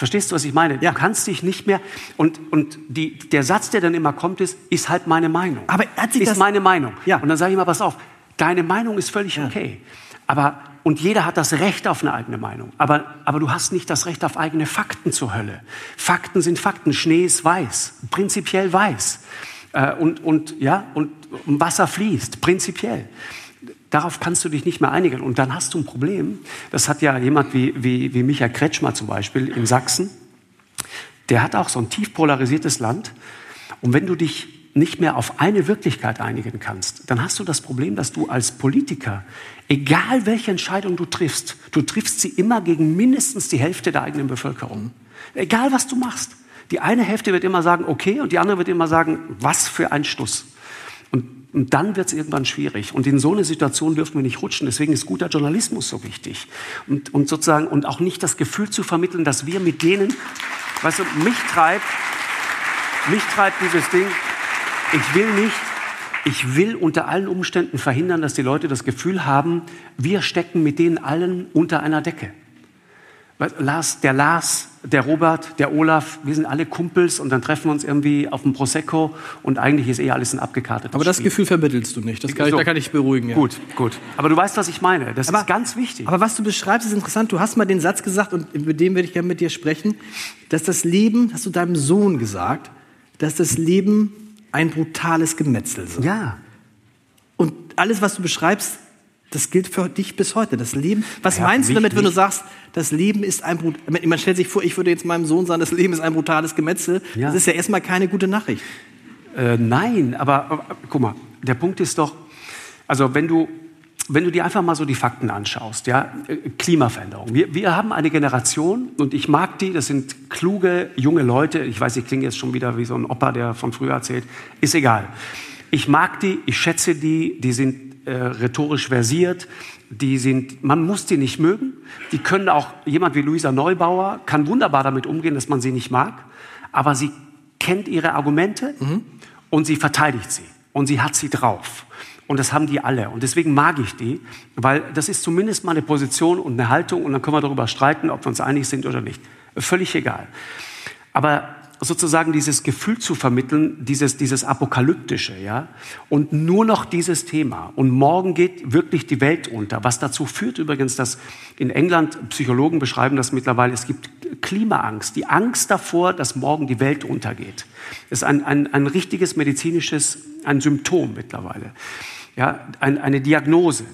Verstehst du, was ich meine? Ja. Du kannst dich nicht mehr. Und, und die, der Satz, der dann immer kommt, ist, ist halt meine Meinung. Aber hat sich ist das meine Meinung. Ja. Und dann sage ich mal, pass auf, deine Meinung ist völlig ja. okay. Aber, und jeder hat das Recht auf eine eigene Meinung. Aber, aber du hast nicht das Recht auf eigene Fakten zur Hölle. Fakten sind Fakten. Schnee ist weiß. Prinzipiell weiß. Äh, und, und, ja, und Wasser fließt. Prinzipiell. Darauf kannst du dich nicht mehr einigen. Und dann hast du ein Problem. Das hat ja jemand wie, wie, wie Michael Kretschmer zum Beispiel in Sachsen. Der hat auch so ein tief polarisiertes Land. Und wenn du dich nicht mehr auf eine Wirklichkeit einigen kannst, dann hast du das Problem, dass du als Politiker, egal welche Entscheidung du triffst, du triffst sie immer gegen mindestens die Hälfte der eigenen Bevölkerung. Egal was du machst. Die eine Hälfte wird immer sagen, okay, und die andere wird immer sagen, was für ein Stuss. Und und dann wird es irgendwann schwierig. Und in so eine Situation dürfen wir nicht rutschen. Deswegen ist guter Journalismus so wichtig. Und, und sozusagen, und auch nicht das Gefühl zu vermitteln, dass wir mit denen, weißt du, mich treibt, mich treibt dieses Ding, ich will nicht, ich will unter allen Umständen verhindern, dass die Leute das Gefühl haben, wir stecken mit denen allen unter einer Decke. Lars, der Lars, der Robert, der Olaf, wir sind alle Kumpels und dann treffen wir uns irgendwie auf dem Prosecco und eigentlich ist eh alles ein abgekartetes Aber das Spiel. Gefühl vermittelst du nicht, das kann so. ich, da kann ich beruhigen. Ja. Gut, gut. Aber du weißt, was ich meine, das aber, ist ganz wichtig. Aber was du beschreibst, ist interessant. Du hast mal den Satz gesagt und mit dem werde ich gerne mit dir sprechen, dass das Leben, hast du deinem Sohn gesagt, dass das Leben ein brutales Gemetzel ist. Ja. Und alles, was du beschreibst, das gilt für dich bis heute. Das Leben. Was ja, meinst du damit, wenn du sagst, das Leben ist ein brutales, man stellt sich vor, ich würde jetzt meinem Sohn sagen, das Leben ist ein brutales Gemetzel. Ja. Das ist ja erstmal keine gute Nachricht. Äh, nein, aber, aber guck mal, der Punkt ist doch, also wenn du, wenn du dir einfach mal so die Fakten anschaust, ja, äh, Klimaveränderung. Wir, wir haben eine Generation und ich mag die, das sind kluge, junge Leute. Ich weiß, ich klinge jetzt schon wieder wie so ein Opa, der von früher erzählt. Ist egal. Ich mag die, ich schätze die, die sind äh, rhetorisch versiert, die sind, man muss die nicht mögen. Die können auch, jemand wie Luisa Neubauer kann wunderbar damit umgehen, dass man sie nicht mag, aber sie kennt ihre Argumente mhm. und sie verteidigt sie und sie hat sie drauf. Und das haben die alle. Und deswegen mag ich die, weil das ist zumindest mal eine Position und eine Haltung und dann können wir darüber streiten, ob wir uns einig sind oder nicht. Völlig egal. Aber sozusagen dieses Gefühl zu vermitteln, dieses, dieses Apokalyptische, ja, und nur noch dieses Thema. Und morgen geht wirklich die Welt unter, was dazu führt übrigens, dass in England Psychologen beschreiben das mittlerweile, es gibt Klimaangst, die Angst davor, dass morgen die Welt untergeht. Das ist ein, ein, ein richtiges medizinisches, ein Symptom mittlerweile, ja, ein, eine Diagnose.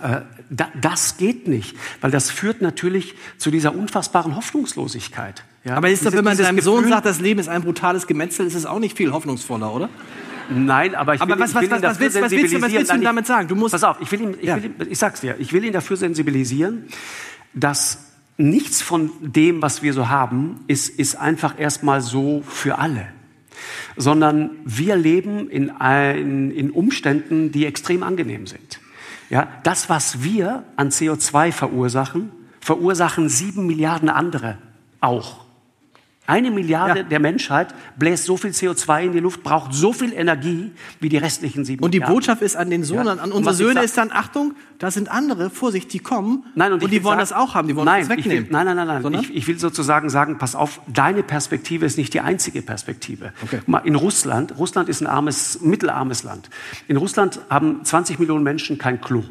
Äh, das geht nicht, weil das führt natürlich zu dieser unfassbaren Hoffnungslosigkeit. Ja? Aber ist doch, wenn man seinem Sohn sagt, das Leben ist ein brutales Gemetzel, ist es auch nicht viel hoffnungsvoller, oder? Nein, aber ich will, aber was, was, was, was, willst, was, willst, du, was willst du ihm damit sagen? Du musst pass auf, ich will ihn, ich, ja. will ihn, ich sag's dir, ich will ihn dafür sensibilisieren, dass nichts von dem, was wir so haben, ist, ist einfach erstmal so für alle. Sondern wir leben in, ein, in Umständen, die extrem angenehm sind. Ja, das, was wir an CO2 verursachen, verursachen sieben Milliarden andere auch. Eine Milliarde ja. der Menschheit bläst so viel CO2 in die Luft, braucht so viel Energie wie die restlichen sieben Und die Milliarden. Botschaft ist an den Sohn, ja. an unsere Söhne ist dann, Achtung, da sind andere, Vorsicht, die kommen nein, und, und die wollen sagen, das auch haben, die wollen nein, das wegnehmen. Will, nein, nein, nein, nein. Ich, ich, will sozusagen sagen, pass auf, deine Perspektive ist nicht die einzige Perspektive. Okay. In Russland, Russland ist ein armes, mittelarmes Land. In Russland haben 20 Millionen Menschen kein Klo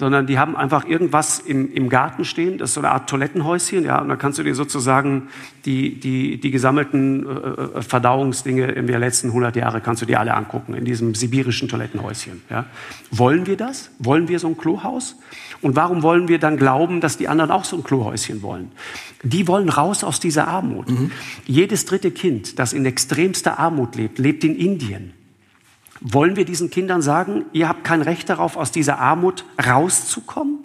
sondern die haben einfach irgendwas im, im Garten stehen, das ist so eine Art Toilettenhäuschen, ja, und dann kannst du dir sozusagen die, die, die gesammelten äh, äh Verdauungsdinge in der letzten 100 Jahre kannst du dir alle angucken, in diesem sibirischen Toilettenhäuschen, ja. Wollen wir das? Wollen wir so ein Klohaus? Und warum wollen wir dann glauben, dass die anderen auch so ein Klohäuschen wollen? Die wollen raus aus dieser Armut. Mhm. Jedes dritte Kind, das in extremster Armut lebt, lebt in Indien. Wollen wir diesen Kindern sagen, ihr habt kein Recht darauf, aus dieser Armut rauszukommen?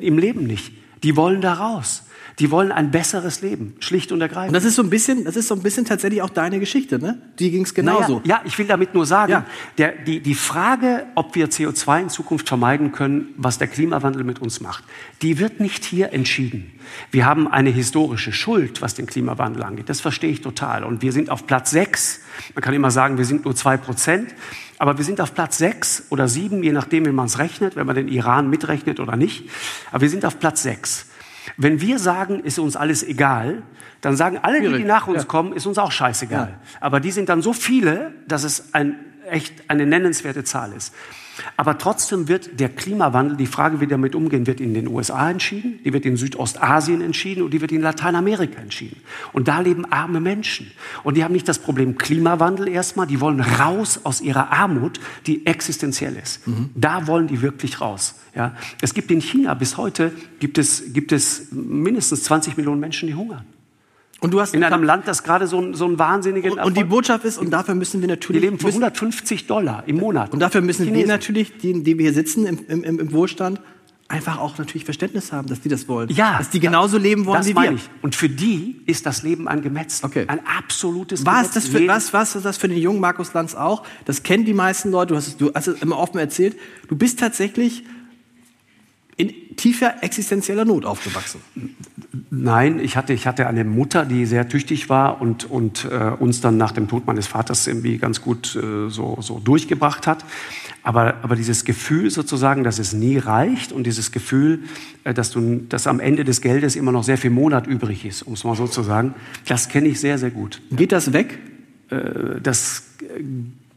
Im Leben nicht. Die wollen da raus. Die wollen ein besseres Leben, schlicht und ergreifend. Und das ist so ein bisschen, das ist so ein bisschen tatsächlich auch deine Geschichte, ne? Die ging es genauso. Naja, ja, ich will damit nur sagen, ja. der, die, die Frage, ob wir CO2 in Zukunft vermeiden können, was der Klimawandel mit uns macht, die wird nicht hier entschieden. Wir haben eine historische Schuld, was den Klimawandel angeht. Das verstehe ich total. Und wir sind auf Platz sechs. Man kann immer sagen, wir sind nur zwei Prozent. Aber wir sind auf Platz sechs oder sieben, je nachdem, wie man es rechnet, wenn man den Iran mitrechnet oder nicht. Aber wir sind auf Platz sechs. Wenn wir sagen, ist uns alles egal, dann sagen alle, die, die nach uns ja. kommen, ist uns auch scheißegal. Ja. Aber die sind dann so viele, dass es ein, echt eine nennenswerte Zahl ist. Aber trotzdem wird der Klimawandel, die Frage, wie wir damit umgehen, wird in den USA entschieden, die wird in Südostasien entschieden und die wird in Lateinamerika entschieden. Und da leben arme Menschen. Und die haben nicht das Problem Klimawandel erstmal, die wollen raus aus ihrer Armut, die existenziell ist. Mhm. Da wollen die wirklich raus. Ja, es gibt in China bis heute gibt es, gibt es mindestens 20 Millionen Menschen, die hungern. Und du hast in einem Land, das gerade so, so einen wahnsinnigen und, und die Botschaft ist, und dafür müssen wir natürlich. Die leben für 150 Dollar im Monat. Und dafür müssen Chinesen. wir natürlich, die, die wir hier sitzen im, im, im Wohlstand, einfach auch natürlich Verständnis haben, dass die das wollen. Ja. Dass die genauso leben wollen das wie wir. Ich. Und für die ist das Leben ein Gemetz. Okay. Ein absolutes was Gemetz. Das für, was, was ist das für den jungen Markus Lanz auch? Das kennen die meisten Leute. Du hast es, du hast es immer offen erzählt. Du bist tatsächlich in tiefer existenzieller Not aufgewachsen? Nein, ich hatte, ich hatte eine Mutter, die sehr tüchtig war und, und äh, uns dann nach dem Tod meines Vaters irgendwie ganz gut äh, so, so durchgebracht hat. Aber, aber dieses Gefühl sozusagen, dass es nie reicht und dieses Gefühl, äh, dass, du, dass am Ende des Geldes immer noch sehr viel Monat übrig ist, um es mal so zu sagen, das kenne ich sehr, sehr gut. Geht das weg? Äh, das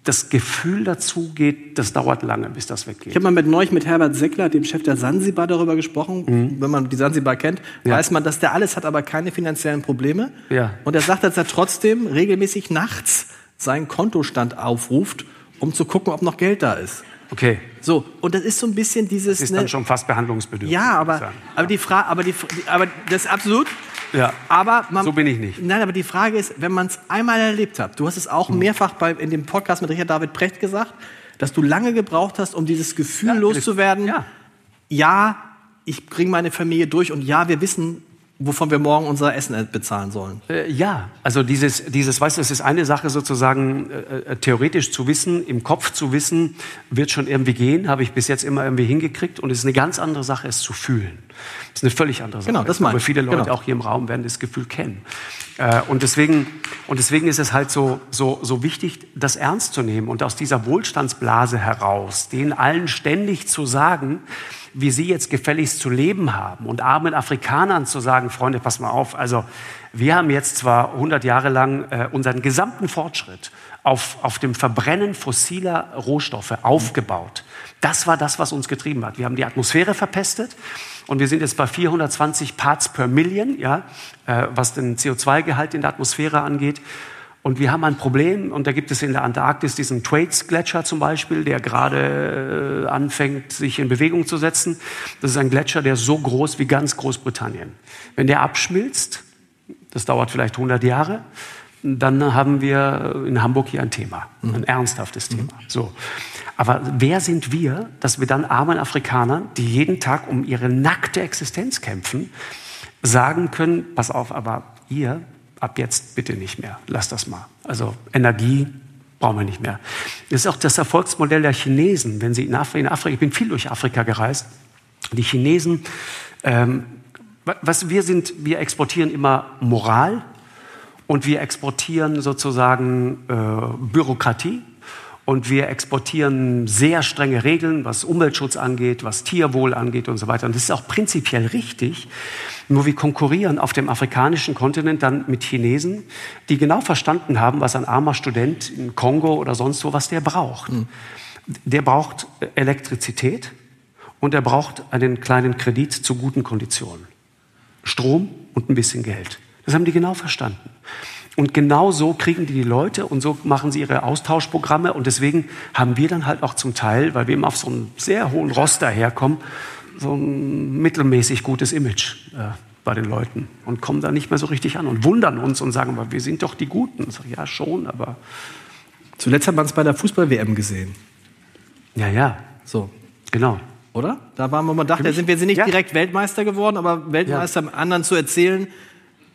das Gefühl dazu geht, das dauert lange, bis das weggeht. Ich habe mal mit neulich mit Herbert Seckler, dem Chef der Sansibar, darüber gesprochen. Mhm. Wenn man die Sansibar kennt, ja. weiß man, dass der alles hat, aber keine finanziellen Probleme. Ja. Und er sagt, dass er trotzdem regelmäßig nachts seinen Kontostand aufruft, um zu gucken, ob noch Geld da ist. Okay. So, und das ist so ein bisschen dieses. Das ist dann ne, schon fast behandlungsbedürftig. Ja, aber, aber die Frage, aber die, aber das ist absolut. Ja. Aber man, so bin ich nicht. Nein, aber die Frage ist, wenn man es einmal erlebt hat, du hast es auch mhm. mehrfach bei, in dem Podcast mit Richard David Precht gesagt, dass du lange gebraucht hast, um dieses Gefühl ja, loszuwerden. Ja. ja, ich bringe meine Familie durch und ja, wir wissen, wovon wir morgen unser Essen bezahlen sollen. Äh, ja, also dieses, dieses, weißt du, es ist eine Sache sozusagen äh, äh, theoretisch zu wissen, im Kopf zu wissen, wird schon irgendwie gehen, habe ich bis jetzt immer irgendwie hingekriegt und es ist eine ganz andere Sache, es zu fühlen. Das ist eine völlig andere Sache. Genau, das meine ich. Aber viele Leute genau. auch hier im Raum werden das Gefühl kennen. Äh, und deswegen, und deswegen ist es halt so, so, so wichtig, das ernst zu nehmen und aus dieser Wohlstandsblase heraus, denen allen ständig zu sagen, wie sie jetzt gefälligst zu leben haben und armen Afrikanern zu sagen, Freunde, pass mal auf, also wir haben jetzt zwar 100 Jahre lang äh, unseren gesamten Fortschritt auf, auf dem Verbrennen fossiler Rohstoffe aufgebaut. Das war das, was uns getrieben hat. Wir haben die Atmosphäre verpestet und wir sind jetzt bei 420 Parts per Million, ja, äh, was den CO2-Gehalt in der Atmosphäre angeht. Und wir haben ein Problem, und da gibt es in der Antarktis diesen Thwaites-Gletscher zum Beispiel, der gerade äh, anfängt, sich in Bewegung zu setzen. Das ist ein Gletscher, der ist so groß wie ganz Großbritannien. Wenn der abschmilzt, das dauert vielleicht 100 Jahre, dann haben wir in Hamburg hier ein Thema, ein ernsthaftes Thema. So. Aber wer sind wir, dass wir dann armen Afrikanern, die jeden Tag um ihre nackte Existenz kämpfen, sagen können, pass auf, aber ihr ab jetzt bitte nicht mehr, lasst das mal. Also Energie brauchen wir nicht mehr. Das ist auch das Erfolgsmodell der Chinesen. Wenn Sie in Afrika, in Afrika ich bin viel durch Afrika gereist, die Chinesen, ähm, was wir sind, wir exportieren immer Moral und wir exportieren sozusagen äh, Bürokratie und wir exportieren sehr strenge Regeln, was Umweltschutz angeht, was Tierwohl angeht und so weiter. Und das ist auch prinzipiell richtig. Nur wir konkurrieren auf dem afrikanischen Kontinent dann mit Chinesen, die genau verstanden haben, was ein armer Student in Kongo oder sonst wo, was der braucht. Mhm. Der braucht Elektrizität und er braucht einen kleinen Kredit zu guten Konditionen. Strom und ein bisschen Geld. Das haben die genau verstanden. Und genau so kriegen die die Leute und so machen sie ihre Austauschprogramme. Und deswegen haben wir dann halt auch zum Teil, weil wir immer auf so einem sehr hohen Roster herkommen, so ein mittelmäßig gutes Image äh, bei den Leuten und kommen da nicht mehr so richtig an und wundern uns und sagen, wir sind doch die Guten. Ich sage, ja, schon, aber. Zuletzt hat man es bei der Fußball-WM gesehen. Ja, ja. So. Genau. Oder? Da waren wir mal gedacht, da sind wir sind nicht ja. direkt Weltmeister geworden, aber Weltmeister ja. anderen zu erzählen,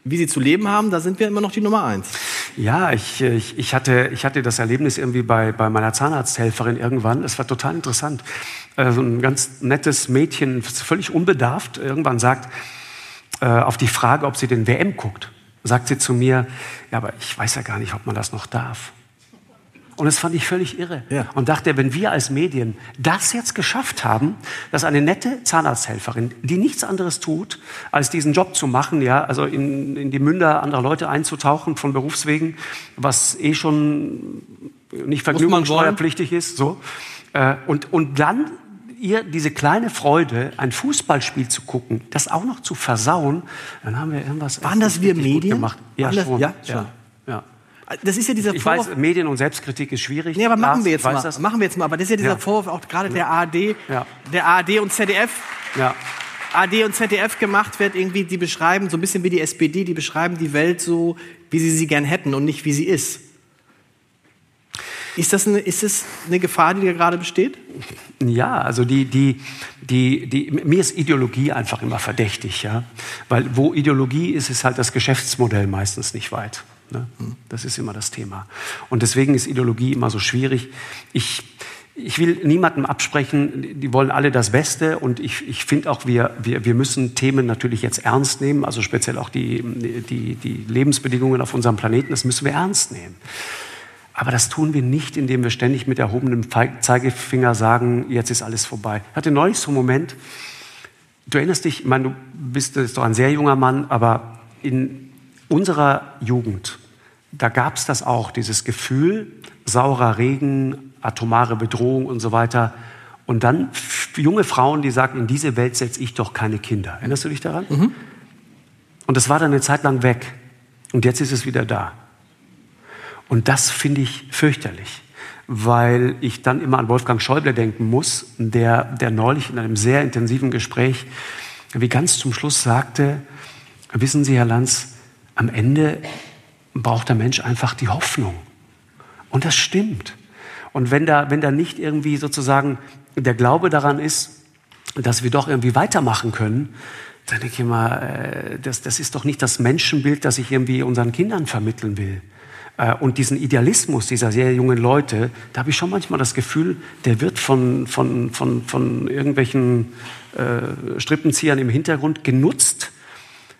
wie sie zu leben haben, da sind wir immer noch die Nummer eins. Ja, ich, ich, ich, hatte, ich hatte das Erlebnis irgendwie bei, bei meiner Zahnarzthelferin irgendwann. Es war total interessant. Äh, so ein ganz nettes Mädchen, völlig unbedarft, irgendwann sagt, äh, auf die Frage, ob sie den WM guckt, sagt sie zu mir, ja, aber ich weiß ja gar nicht, ob man das noch darf. Und das fand ich völlig irre. Ja. Und dachte, wenn wir als Medien das jetzt geschafft haben, dass eine nette Zahnarzthelferin, die nichts anderes tut, als diesen Job zu machen, ja, also in, in die Münder anderer Leute einzutauchen von Berufswegen, was eh schon nicht vergnügungssteuerpflichtig ist, so. Äh, und, und dann ihr diese kleine Freude, ein Fußballspiel zu gucken, das auch noch zu versauen, dann haben wir irgendwas. Waren das wir Medien? Gemacht. Ja, schon. Ja, schon. Ja. Das ist ja dieser ich Vorwurf. weiß, Medien- und Selbstkritik ist schwierig. Nee, aber machen wir jetzt mal. Das. Machen wir jetzt mal. Aber das ist ja dieser ja. Vorwurf auch gerade der ARD, der ARD und ZDF. Ja. ARD und ZDF gemacht wird, irgendwie, die beschreiben, so ein bisschen wie die SPD, die beschreiben die Welt so, wie sie sie gern hätten und nicht wie sie ist. Ist das eine, ist das eine Gefahr, die da gerade besteht? Ja, also die, die, die, die, mir ist Ideologie einfach immer verdächtig, ja. Weil wo Ideologie ist, ist halt das Geschäftsmodell meistens nicht weit. Ne? Das ist immer das Thema. Und deswegen ist Ideologie immer so schwierig. Ich, ich will niemandem absprechen, die wollen alle das Beste und ich, ich finde auch, wir, wir, wir müssen Themen natürlich jetzt ernst nehmen, also speziell auch die, die, die Lebensbedingungen auf unserem Planeten, das müssen wir ernst nehmen. Aber das tun wir nicht, indem wir ständig mit erhobenem Zeigefinger sagen, jetzt ist alles vorbei. Ich hatte neulich so einen Moment, du erinnerst dich, ich meine, du bist, bist doch ein sehr junger Mann, aber in unserer Jugend, da gab es das auch, dieses Gefühl, saurer Regen, atomare Bedrohung und so weiter. Und dann junge Frauen, die sagten, in diese Welt setze ich doch keine Kinder. Erinnerst du dich daran? Mhm. Und das war dann eine Zeit lang weg. Und jetzt ist es wieder da. Und das finde ich fürchterlich, weil ich dann immer an Wolfgang Schäuble denken muss, der, der neulich in einem sehr intensiven Gespräch, wie ganz zum Schluss sagte, wissen Sie, Herr Lanz, am Ende braucht der Mensch einfach die Hoffnung. Und das stimmt. Und wenn da, wenn da nicht irgendwie sozusagen der Glaube daran ist, dass wir doch irgendwie weitermachen können, dann denke ich immer, äh, das, das ist doch nicht das Menschenbild, das ich irgendwie unseren Kindern vermitteln will. Äh, und diesen Idealismus dieser sehr jungen Leute, da habe ich schon manchmal das Gefühl, der wird von, von, von, von irgendwelchen äh, Strippenziehern im Hintergrund genutzt,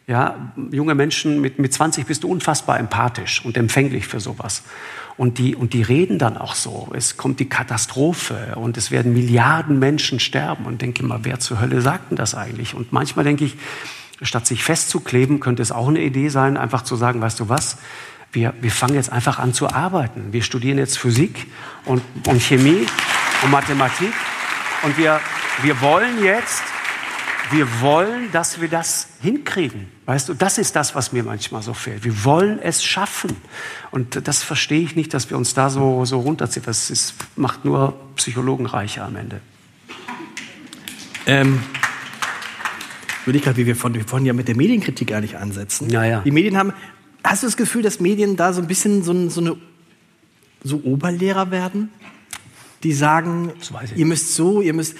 ja, junge Menschen mit, mit 20 bist du unfassbar empathisch und empfänglich für sowas. Und die, und die reden dann auch so. Es kommt die Katastrophe und es werden Milliarden Menschen sterben. Und denke immer, wer zur Hölle sagt denn das eigentlich? Und manchmal denke ich, statt sich festzukleben, könnte es auch eine Idee sein, einfach zu sagen, weißt du was? Wir, wir fangen jetzt einfach an zu arbeiten. Wir studieren jetzt Physik und, und Chemie und Mathematik. Und wir, wir wollen jetzt wir wollen, dass wir das hinkriegen. Weißt du, das ist das, was mir manchmal so fehlt. Wir wollen es schaffen. Und das verstehe ich nicht, dass wir uns da so, so runterziehen. Das ist, macht nur Psychologen reicher am Ende. Ähm, ich gerade, wie wir von, wir wollen ja mit der Medienkritik eigentlich ansetzen. Ja, ja. Die Medien haben, hast du das Gefühl, dass Medien da so ein bisschen so, so eine, so Oberlehrer werden? die sagen, ihr müsst so, ihr müsst.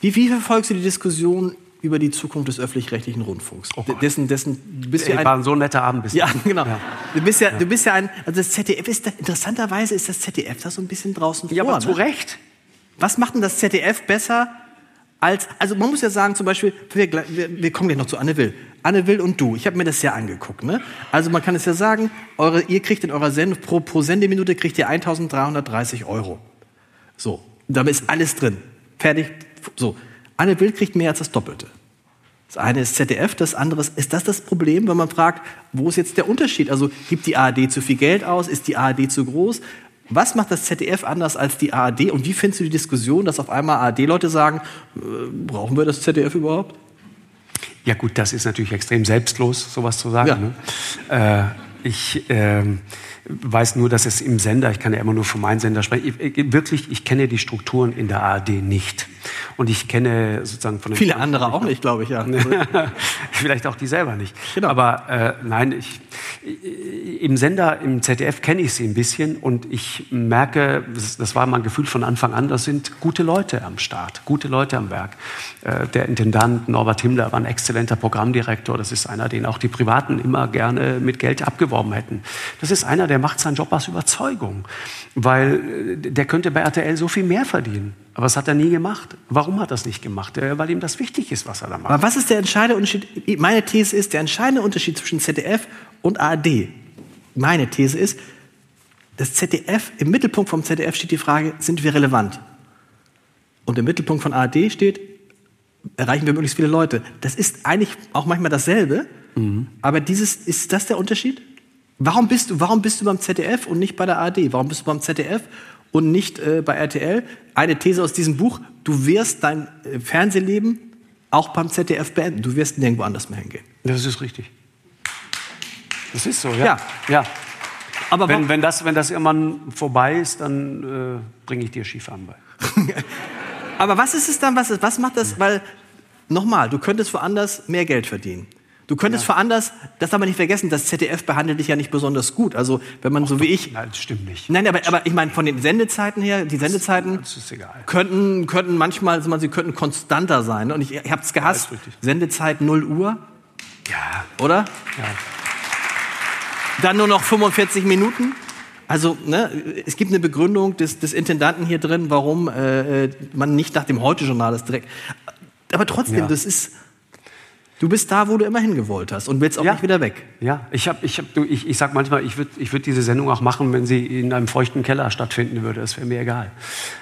Wie, wie verfolgst du die Diskussion über die Zukunft des öffentlich-rechtlichen Rundfunks? Oh dessen, dessen, du bist ja Ey, ein, war ein so ein netter Abend bis ja, genau. Ja. Du bist ja, du bist ja ein, also das ZDF ist, da, interessanterweise ist das ZDF da so ein bisschen draußen Ja, vor. aber zu ne? Recht. Was macht denn das ZDF besser als, also man muss ja sagen, zum Beispiel, wir, wir, wir kommen gleich noch zu Anne Will. Anne Will und du, ich habe mir das ja angeguckt. Ne? Also man kann es ja sagen, eure, ihr kriegt in eurer Sendung, pro, pro Sendeminute kriegt ihr 1330 Euro. So, damit ist alles drin. Fertig. So, Anne Will kriegt mehr als das Doppelte. Das eine ist ZDF, das andere ist, ist das das Problem, wenn man fragt, wo ist jetzt der Unterschied? Also gibt die ARD zu viel Geld aus? Ist die ARD zu groß? Was macht das ZDF anders als die ARD? Und wie findest du die Diskussion, dass auf einmal ARD-Leute sagen, äh, brauchen wir das ZDF überhaupt? Ja gut, das ist natürlich extrem selbstlos, sowas zu sagen. Ja. Ne? Äh, ich ähm, weiß nur, dass es im Sender, ich kann ja immer nur von meinem Sender sprechen, ich, wirklich, ich kenne die Strukturen in der ARD nicht. Und ich kenne sozusagen von den Viele andere auch nicht, glaube ich, ja. Vielleicht auch die selber nicht. Genau. Aber äh, nein, ich, im Sender, im ZDF kenne ich sie ein bisschen und ich merke, das, war mein Gefühl von Anfang an, das sind gute Leute am Start, gute Leute am Werk. Äh, der Intendant Norbert Himmler war ein exzellenter Programmdirektor. Das ist einer, den auch die Privaten immer gerne mit Geld abgeworben hätten. Das ist einer, der macht seinen Job aus Überzeugung, weil äh, der könnte bei RTL so viel mehr verdienen. Aber das hat er nie gemacht. Warum hat er das nicht gemacht? Weil ihm das wichtig ist, was er da macht. Aber was ist der entscheidende Unterschied? Meine These ist, der entscheidende Unterschied zwischen ZDF und ARD, meine These ist, das ZDF, im Mittelpunkt vom ZDF steht die Frage, sind wir relevant? Und im Mittelpunkt von ARD steht, erreichen wir möglichst viele Leute. Das ist eigentlich auch manchmal dasselbe, aber dieses, ist das der Unterschied? Warum bist, du, warum bist du beim ZDF und nicht bei der ARD? Warum bist du beim ZDF und nicht äh, bei RTL? Eine These aus diesem Buch, du wirst dein äh, Fernsehleben auch beim ZDF beenden. Du wirst nirgendwo anders mehr hingehen. Das ist richtig. Das ist so, ja. Ja. ja. Aber Wenn, wenn, das, wenn das irgendwann vorbei ist, dann äh, bringe ich dir Skifahren bei. Aber was ist es dann, was, was macht das? Weil, nochmal, du könntest woanders mehr Geld verdienen. Du könntest woanders, das darf man nicht vergessen, das ZDF behandelt dich ja nicht besonders gut. Also, wenn man so wie ich. Nein, das stimmt nicht. Nein, aber, aber ich meine, von den Sendezeiten her, die Sendezeiten Das ist egal. könnten, könnten manchmal, man, sie könnten konstanter sein. Und ich, ich habe es gehasst. ist richtig. Sendezeit 0 Uhr, Ja, oder? ja. Dann nur noch 45 Minuten. Also, ne, es gibt eine Begründung des, des Intendanten hier drin, warum äh, man nicht nach dem Heute-Journal das direkt. Aber trotzdem, Ja. das ist. Du bist da, wo du immer hingewollt hast und willst auch Ja. nicht wieder weg. Ja, ich, hab, ich, hab, du, ich, ich sag manchmal, ich würde ich würd diese Sendung auch machen, wenn sie in einem feuchten Keller stattfinden würde. Das wäre mir egal.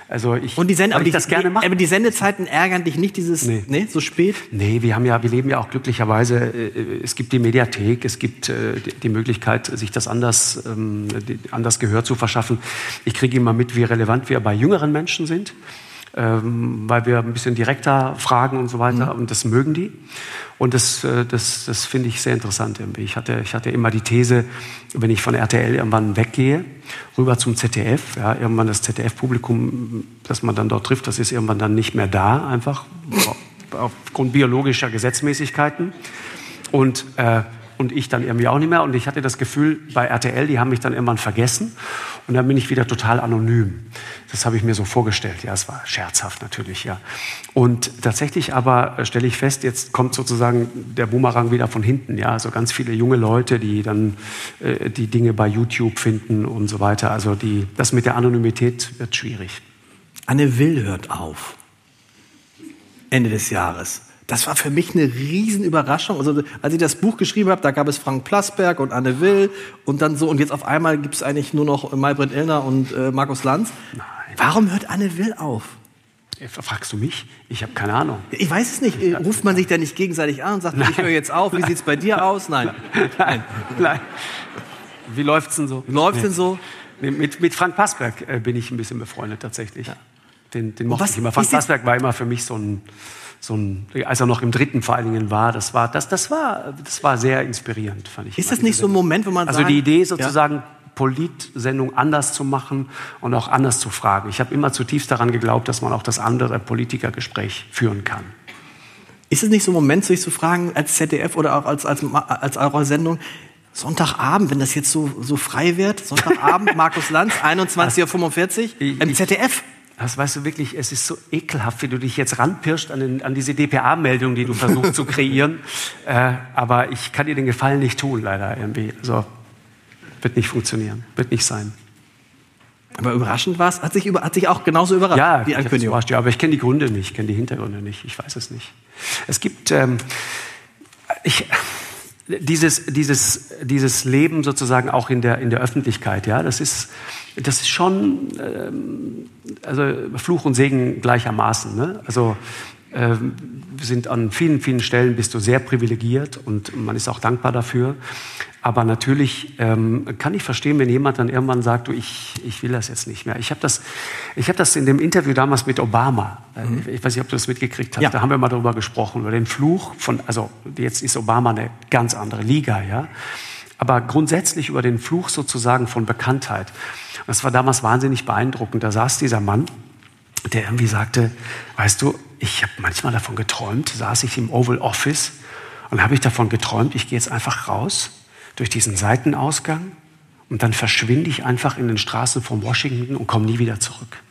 Also ich, Und die, weil aber ich die, das gerne mache. aber die Sendezeiten ärgern dich nicht, dieses, Nee. ne, so spät. Nee, wir haben ja, wir leben ja auch glücklicherweise. äh, Es gibt die Mediathek, es gibt äh, die- Möglichkeit, sich das anders, ähm, anders Gehör zu verschaffen. Ich kriege immer mit, wie relevant wir bei jüngeren Menschen sind, ähm, weil wir ein bisschen direkter fragen und so weiter. Und das mögen die. Und das, äh, das, das finde ich sehr interessant irgendwie. Ich hatte, ich hatte immer die These, wenn ich von RTL irgendwann weggehe, rüber zum ZDF, ja, irgendwann das ZDF-Publikum, das man dann dort trifft, das ist irgendwann dann nicht mehr da, einfach aufgrund biologischer Gesetzmäßigkeiten. Und, äh, und ich dann irgendwie auch nicht mehr. Und ich hatte das Gefühl, bei RTL, die haben mich dann irgendwann vergessen. Und dann bin ich wieder total anonym. Das habe ich mir so vorgestellt. Ja, es war scherzhaft natürlich, ja. Und tatsächlich aber äh, stelle ich fest, jetzt kommt sozusagen der Boomerang wieder von hinten. Ja, also ganz viele junge Leute, die dann äh, die Dinge bei YouTube finden und so weiter. Also die, das mit der Anonymität wird schwierig. Anne Will hört auf. Ende des Jahres. Das war für mich eine Riesenüberraschung. Also, als ich das Buch geschrieben habe, da gab es Frank Plasberg und Anne Will und dann so, und jetzt auf einmal gibt es eigentlich nur noch Maybrit Illner und äh, Markus Lanz. Warum hört Anne Will auf? Äh, Fragst du mich? Ich habe keine Ahnung. Ich weiß es nicht. Äh, Ruft man sich da nicht gegenseitig an und sagt, ich höre jetzt auf, wie sieht's bei dir aus? Nein. Nein, nein. Wie läuft's denn so? Läuft's denn so? Nee, Mit, mit Frank Passberg äh, bin ich ein bisschen befreundet tatsächlich. Den, den mochte was ich immer. Frank Passberg war immer für mich so ein, so ein, als er noch im dritten vor allen Dingen war, das war, das, das war, das war sehr inspirierend, fand ich. Ist das nicht so ein. Moment, wo man Also sagen, die Idee Ja. sozusagen, Politsendung anders zu machen und auch anders zu fragen. Ich habe immer zutiefst daran geglaubt, dass man auch das andere Politikergespräch führen kann. Ist es nicht so ein Moment, sich zu fragen, als ZDF oder auch als, als, als eure Sendung, Sonntagabend, wenn das jetzt so, so frei wird, Sonntagabend, Markus Lanz, 21.45 Uhr, im ZDF. Das weißt du wirklich, es ist so ekelhaft, wie du dich jetzt ranpirscht an, den, an diese DPA-Meldung, die du versuchst zu kreieren. Äh, aber ich kann dir den Gefallen nicht tun, leider irgendwie. Also wird nicht funktionieren, wird nicht sein. Aber überraschend war es, hat sich, über, hat sich auch genauso überrascht, ja, die Ankündigung. Überrascht, ja, aber ich kenne die Gründe nicht, ich kenne die Hintergründe nicht, ich weiß es nicht. Es gibt, ähm, ich, dieses, dieses, dieses Leben sozusagen auch in der, in der Öffentlichkeit, ja, das ist, das ist schon ähm, also Fluch und Segen gleichermaßen. Ne? Also sind an vielen, vielen Stellen bist du sehr privilegiert und man ist auch dankbar dafür. Aber natürlich ähm, kann ich verstehen, wenn jemand dann irgendwann sagt, du, ich, ich will das jetzt nicht mehr. Ich habe das, ich hab das in dem Interview damals mit Obama, äh, mhm. ich weiß nicht, ob du das mitgekriegt hast, ja. da haben wir mal darüber gesprochen, über den Fluch von, also jetzt ist Obama eine ganz andere Liga, ja. Aber grundsätzlich über den Fluch sozusagen von Bekanntheit. Das war damals wahnsinnig beeindruckend. Da saß dieser Mann, der irgendwie sagte, weißt du, ich habe manchmal davon geträumt, saß ich im Oval Office und habe ich davon geträumt, ich gehe jetzt einfach raus durch diesen Seitenausgang und dann verschwinde ich einfach in den Straßen von Washington und komme nie wieder zurück.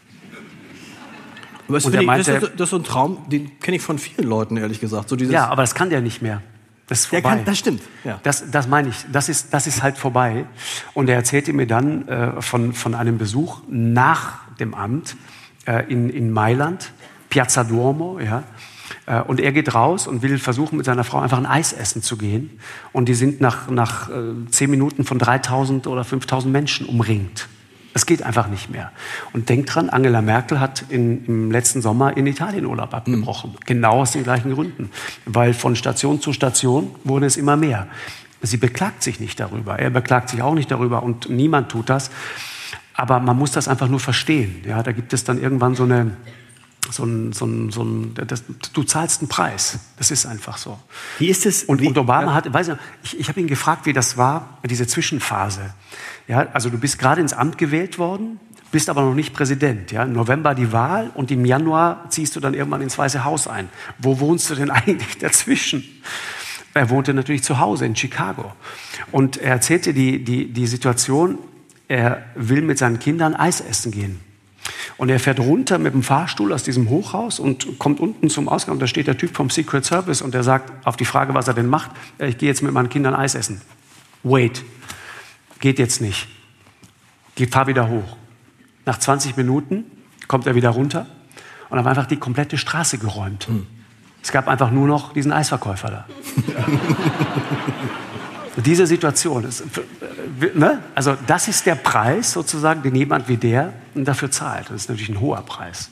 Was und er meinte, das, ist, das ist so ein Traum, den kenne ich von vielen Leuten, ehrlich gesagt. So ja, aber das kann der nicht mehr. Das ist vorbei. Kann, das stimmt. Ja. Das, das meine ich. Das ist, das ist halt vorbei. Und er erzählte mir dann äh, von, von einem Besuch nach dem Amt äh, in, in Mailand, Piazza Duomo, ja, äh, und er geht raus und will versuchen, mit seiner Frau einfach ein Eis essen zu gehen. Und die sind nach, nach äh, zehn Minuten von 3000 oder 5000 Menschen umringt. Es geht einfach nicht mehr. Und denkt dran, Angela Merkel hat in, im letzten Sommer in Italien Urlaub abgebrochen. Mhm. Genau aus den gleichen Gründen. Weil von Station zu Station wurde es immer mehr. Sie beklagt sich nicht darüber. Er beklagt sich auch nicht darüber und niemand tut das. Aber man muss das einfach nur verstehen. Ja, da gibt es dann irgendwann so eine, so ein, so ein, so ein das, du zahlst einen Preis. Das ist einfach so. Wie ist es? Und, wie, und Obama ja. hat, weiß ich, ich, ich habe ihn gefragt, wie das war, diese Zwischenphase. Ja, also du bist gerade ins Amt gewählt worden, bist aber noch nicht Präsident. Ja, im November die Wahl und im Januar ziehst du dann irgendwann ins Weiße Haus ein. Wo wohnst du denn eigentlich dazwischen? Er wohnte natürlich zu Hause in Chicago. Und er erzählte die, die, die Situation, er will mit seinen Kindern Eis essen gehen. Und er fährt runter mit dem Fahrstuhl aus diesem Hochhaus und kommt unten zum Ausgang. Und da steht der Typ vom Secret Service und der sagt auf die Frage, was er denn macht, ich gehe jetzt mit meinen Kindern Eis essen. Wait, geht jetzt nicht. Geh, fahr wieder hoch. Nach 20 Minuten kommt er wieder runter und hat einfach die komplette Straße geräumt. Hm. Es gab einfach nur noch diesen Eisverkäufer da. Diese Situation, ist, ne? also das ist der Preis sozusagen, den jemand wie der dafür zahlt. Das ist natürlich ein hoher Preis.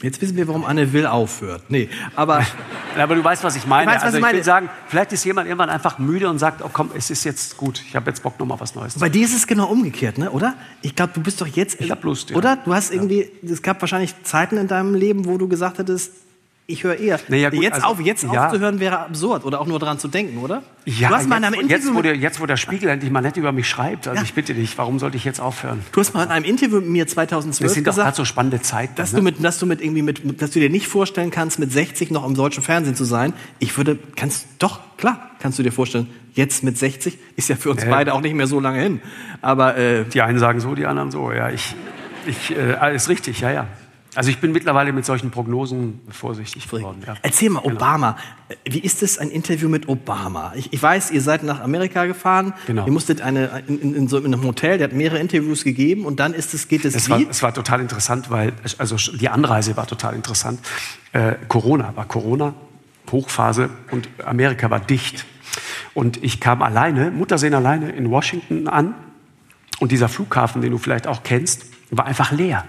Jetzt wissen wir, warum Anne Will aufhört. Nee, aber, aber du weißt, was ich meine. Ich weiß, also ich, meine. will sagen, vielleicht ist jemand irgendwann einfach müde und sagt, oh komm, es ist jetzt gut, ich habe jetzt Bock, noch mal was Neues. Bei dir ist es genau umgekehrt, ne? oder? Ich glaube, du bist doch jetzt... Ich habe Lust, ja. Oder? Du hast irgendwie, es gab wahrscheinlich Zeiten in deinem Leben, wo du gesagt hättest, ich höre eher. Naja, gut, jetzt also, auf, jetzt ja. aufzuhören wäre absurd oder auch nur daran zu denken, oder? Ja, du hast mal jetzt, jetzt, wo der, jetzt, wo der Spiegel endlich mal nett über mich schreibt, also ja. ich bitte dich, warum sollte ich jetzt aufhören? Du hast mal in einem Interview mit mir 2012 das sind gesagt, doch gerade so spannende Zeiten, dass ne? du mit, dass du mit irgendwie mit, dass du dir nicht vorstellen kannst, mit 60 noch im deutschen Fernsehen zu sein. Ich würde, kannst, doch, klar, kannst du dir vorstellen. Jetzt mit 60 ist ja für uns äh. beide auch nicht mehr so lange hin. Aber äh, die einen sagen so, die anderen so. Ja, ich, ich, äh, alles richtig, ja, ja. Also ich bin mittlerweile mit solchen Prognosen vorsichtig geworden. Ja. Erzähl mal, genau. Obama. Wie ist es, ein Interview mit Obama? Ich, ich, weiß, ihr seid nach Amerika gefahren. Genau. Ihr musstet eine, in, in, in, so einem Hotel, der hat mehrere Interviews gegeben und dann ist es, geht es, es wie? War, es war total interessant, weil, also die Anreise war total interessant. Äh, Corona war Corona, Hochphase und Amerika war dicht. Und ich kam alleine, Muttersehen alleine in Washington an und dieser Flughafen, den du vielleicht auch kennst, war einfach leer.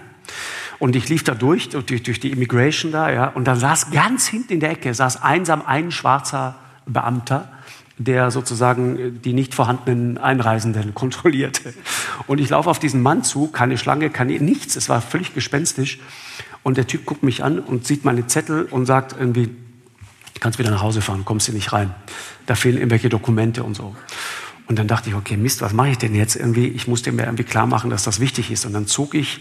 Und ich lief da durch, durch, durch die Immigration da, ja, und da saß ganz hinten in der Ecke, saß einsam ein schwarzer Beamter, der sozusagen die nicht vorhandenen Einreisenden kontrollierte. Und ich laufe auf diesen Mann zu, keine Schlange, keine, nichts, es war völlig gespenstisch. Und der Typ guckt mich an und sieht meine Zettel und sagt irgendwie, du kannst wieder nach Hause fahren, kommst hier nicht rein. Da fehlen irgendwelche Dokumente und so. Und dann dachte ich, okay, Mist, was mache ich denn jetzt irgendwie? Ich muss dem irgendwie klar machen, dass das wichtig ist. Und dann zog ich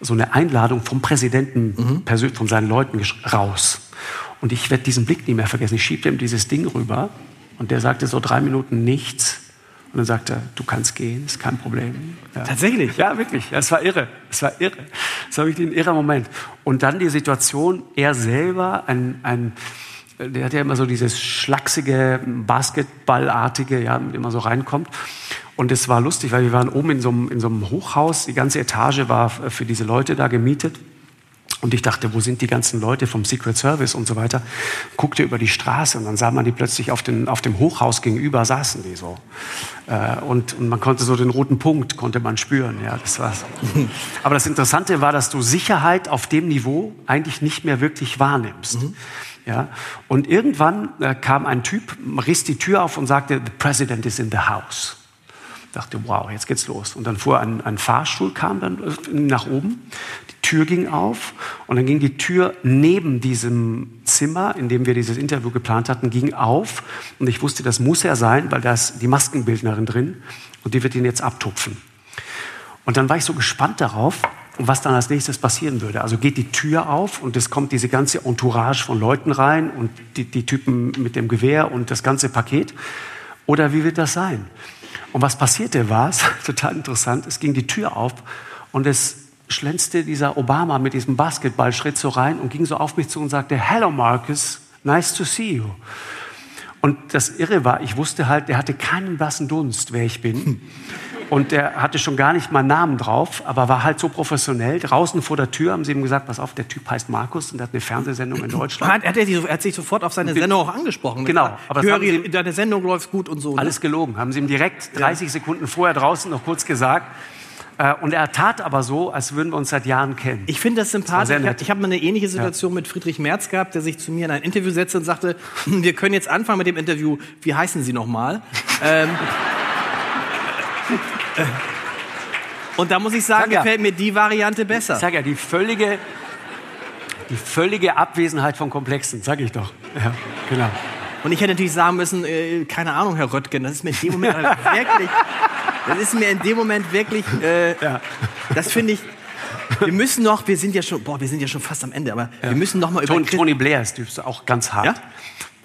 so eine Einladung vom Präsidenten, mhm. persönlich von seinen Leuten raus. Und ich werde diesen Blick nie mehr vergessen. Ich schiebte ihm dieses Ding rüber und der sagte so drei Minuten nichts. Und dann sagte er, du kannst gehen, ist kein Problem. Ja. Tatsächlich? Ja, wirklich. Es war irre. Es war irre. Das habe ich den irrer Moment. Und dann die Situation, er selber, ein, ein der hat ja immer so dieses schlachsige, Basketballartige, ja, mit man so reinkommt. Und es war lustig, weil wir waren oben in so, einem, in so einem Hochhaus, die ganze Etage war für diese Leute da gemietet. Und ich dachte, wo sind die ganzen Leute vom Secret Service und so weiter? Guckte über die Straße und dann sah man die plötzlich auf, den, auf dem Hochhaus gegenüber saßen die so. Äh, und, und, man konnte so den roten Punkt, konnte man spüren. Ja, das war's. Aber das Interessante war, dass du Sicherheit auf dem Niveau eigentlich nicht mehr wirklich wahrnimmst. Mhm. Ja, und irgendwann äh, kam ein Typ, riss die Tür auf und sagte, the president is in the house dachte, wow, jetzt geht's los. Und dann fuhr ein, ein Fahrstuhl, kam dann nach oben, die Tür ging auf und dann ging die Tür neben diesem Zimmer, in dem wir dieses Interview geplant hatten, ging auf und ich wusste, das muss er sein, weil da ist die Maskenbildnerin drin und die wird ihn jetzt abtupfen. Und dann war ich so gespannt darauf, was dann als nächstes passieren würde. Also geht die Tür auf und es kommt diese ganze Entourage von Leuten rein und die, die Typen mit dem Gewehr und das ganze Paket. Oder wie wird das sein? Und was passierte war, total interessant, es ging die Tür auf und es schlänzte dieser Obama mit diesem Basketballschritt so rein und ging so auf mich zu und sagte, Hello Marcus, nice to see you. Und das Irre war, ich wusste halt, der hatte keinen blassen Dunst, wer ich bin. Und der hatte schon gar nicht meinen Namen drauf, aber war halt so professionell. Draußen vor der Tür haben sie ihm gesagt, pass auf, der Typ heißt Markus und der hat eine Fernsehsendung in Deutschland. Hat, hat er, er, hat sich sofort auf seine Sendung auch angesprochen. Genau. Aber ich höre, ihm, deine Sendung läuft gut und so. Ne? Alles gelogen. Haben sie ihm direkt 30 ja. Sekunden vorher draußen noch kurz gesagt. Äh, und er tat aber so, als würden wir uns seit Jahren kennen. Ich finde das sympathisch. Das ich habe mal eine ähnliche Situation ja. mit Friedrich Merz gehabt, der sich zu mir in ein Interview setzte und sagte, wir können jetzt anfangen mit dem Interview. Wie heißen Sie nochmal? ähm, Und da muss ich sagen, ja, gefällt mir die Variante besser. Ich sag ja, die völlige, die völlige Abwesenheit von Komplexen, sag ich doch. Ja, genau. Und ich hätte natürlich sagen müssen, äh, keine Ahnung, Herr Röttgen, das ist mir in dem Moment wirklich, das ist mir in dem Moment wirklich, äh, ja. das finde ich, wir müssen noch, wir sind ja schon, boah, wir sind ja schon fast am Ende, aber ja. wir müssen noch mal über Tony, Tony Blair ist auch ganz hart. Ja?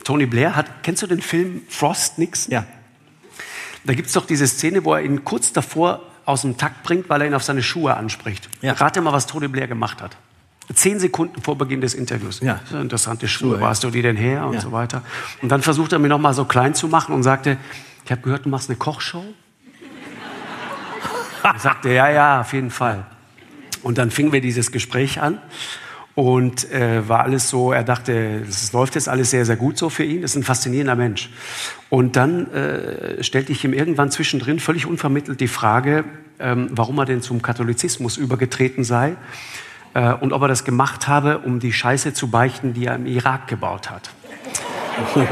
Tony Blair hat, kennst du den Film Frost Nixon? Ja. Da gibt es doch diese Szene, wo er ihn kurz davor aus dem Takt bringt, weil er ihn auf seine Schuhe anspricht. Ja. Rate mal, was Tony Blair gemacht hat. Zehn Sekunden vor Beginn des Interviews. Ja. Interessante Schuhe, wo hast du die denn her und ja. so weiter. Und dann versucht er mir noch mal so klein zu machen und sagte, ich habe gehört, du machst eine Kochshow. ich sagte, ja, ja, auf jeden Fall. Und dann fingen wir dieses Gespräch an und äh, war alles so, er dachte, es läuft jetzt alles sehr, sehr gut so für ihn. Das ist ein faszinierender Mensch. Und dann äh, stellte ich ihm irgendwann zwischendrin völlig unvermittelt die Frage, ähm, warum er denn zum Katholizismus übergetreten sei äh, und ob er das gemacht habe, um die Scheiße zu beichten, die er im Irak gebaut hat.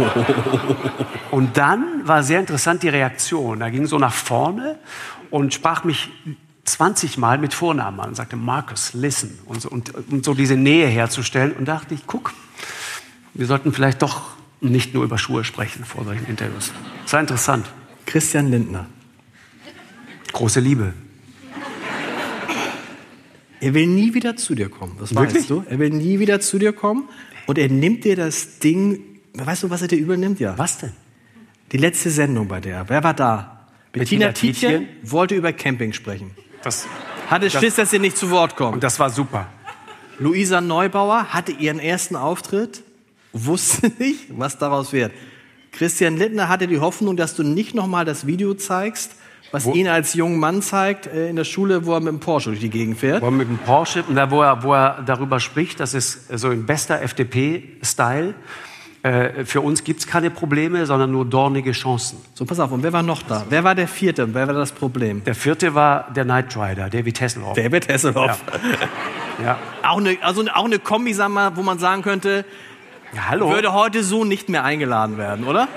Und dann war sehr interessant die Reaktion. Er ging so nach vorne und sprach mich 20 Mal mit Vornamen an und sagte, Markus, listen. Und so, und, und so diese Nähe herzustellen. Und dachte ich, guck, wir sollten vielleicht doch nicht nur über Schuhe sprechen vor solchen Interviews. Das war interessant. Christian Lindner. Große Liebe. Er will nie wieder zu dir kommen. Das Wirklich? weißt du. Er will nie wieder zu dir kommen. Und er nimmt dir das Ding. Weißt du, was er dir übernimmt? Ja. Was denn? Die letzte Sendung bei der. Wer war da? Bettina, Bettina Tietjen wollte über Camping sprechen. Das, hatte Schiss, dass sie nicht zu Wort kommt. Und das war super. Luisa Neubauer hatte ihren ersten Auftritt, wusste nicht, was daraus wird. Christian Littner hatte die Hoffnung, dass du nicht nochmal das Video zeigst, was wo? ihn als jungen Mann zeigt äh, in der Schule, wo er mit dem Porsche durch die Gegend fährt. Wo er mit dem Porsche, wo er, wo er darüber spricht, dass es so in bester FDP-Style äh, für uns gibt es keine Probleme, sondern nur dornige Chancen. So, pass auf, und wer war noch da? Wer war der Vierte? Wer war das Problem? Der Vierte war der Knight Rider, David Hasselhoff. David Hasselhoff. Ja. ja. Auch eine, also auch eine Kombi, sag mal, wo man sagen könnte, ja, hallo. würde heute so nicht mehr eingeladen werden, oder?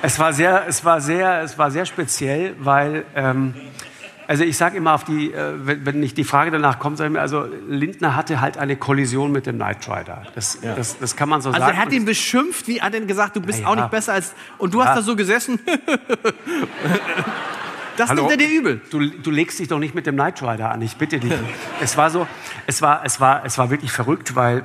Es war sehr, es war sehr, es war sehr speziell, weil ähm, also ich sage immer, auf die, äh, wenn, wenn nicht die Frage danach kommt, sage ich mir, also Lindner hatte halt eine Kollision mit dem Knight Rider. Das, ja. das, das kann man so also sagen. Also er hat ihn beschimpft, wie hat er gesagt, du bist ja, auch nicht besser als... Und du hast da so gesessen... Das Hallo? nimmt er dir übel. Du, du legst dich doch nicht mit dem Knight Rider an, ich bitte dich. es war so, es war, es war, es war wirklich verrückt, weil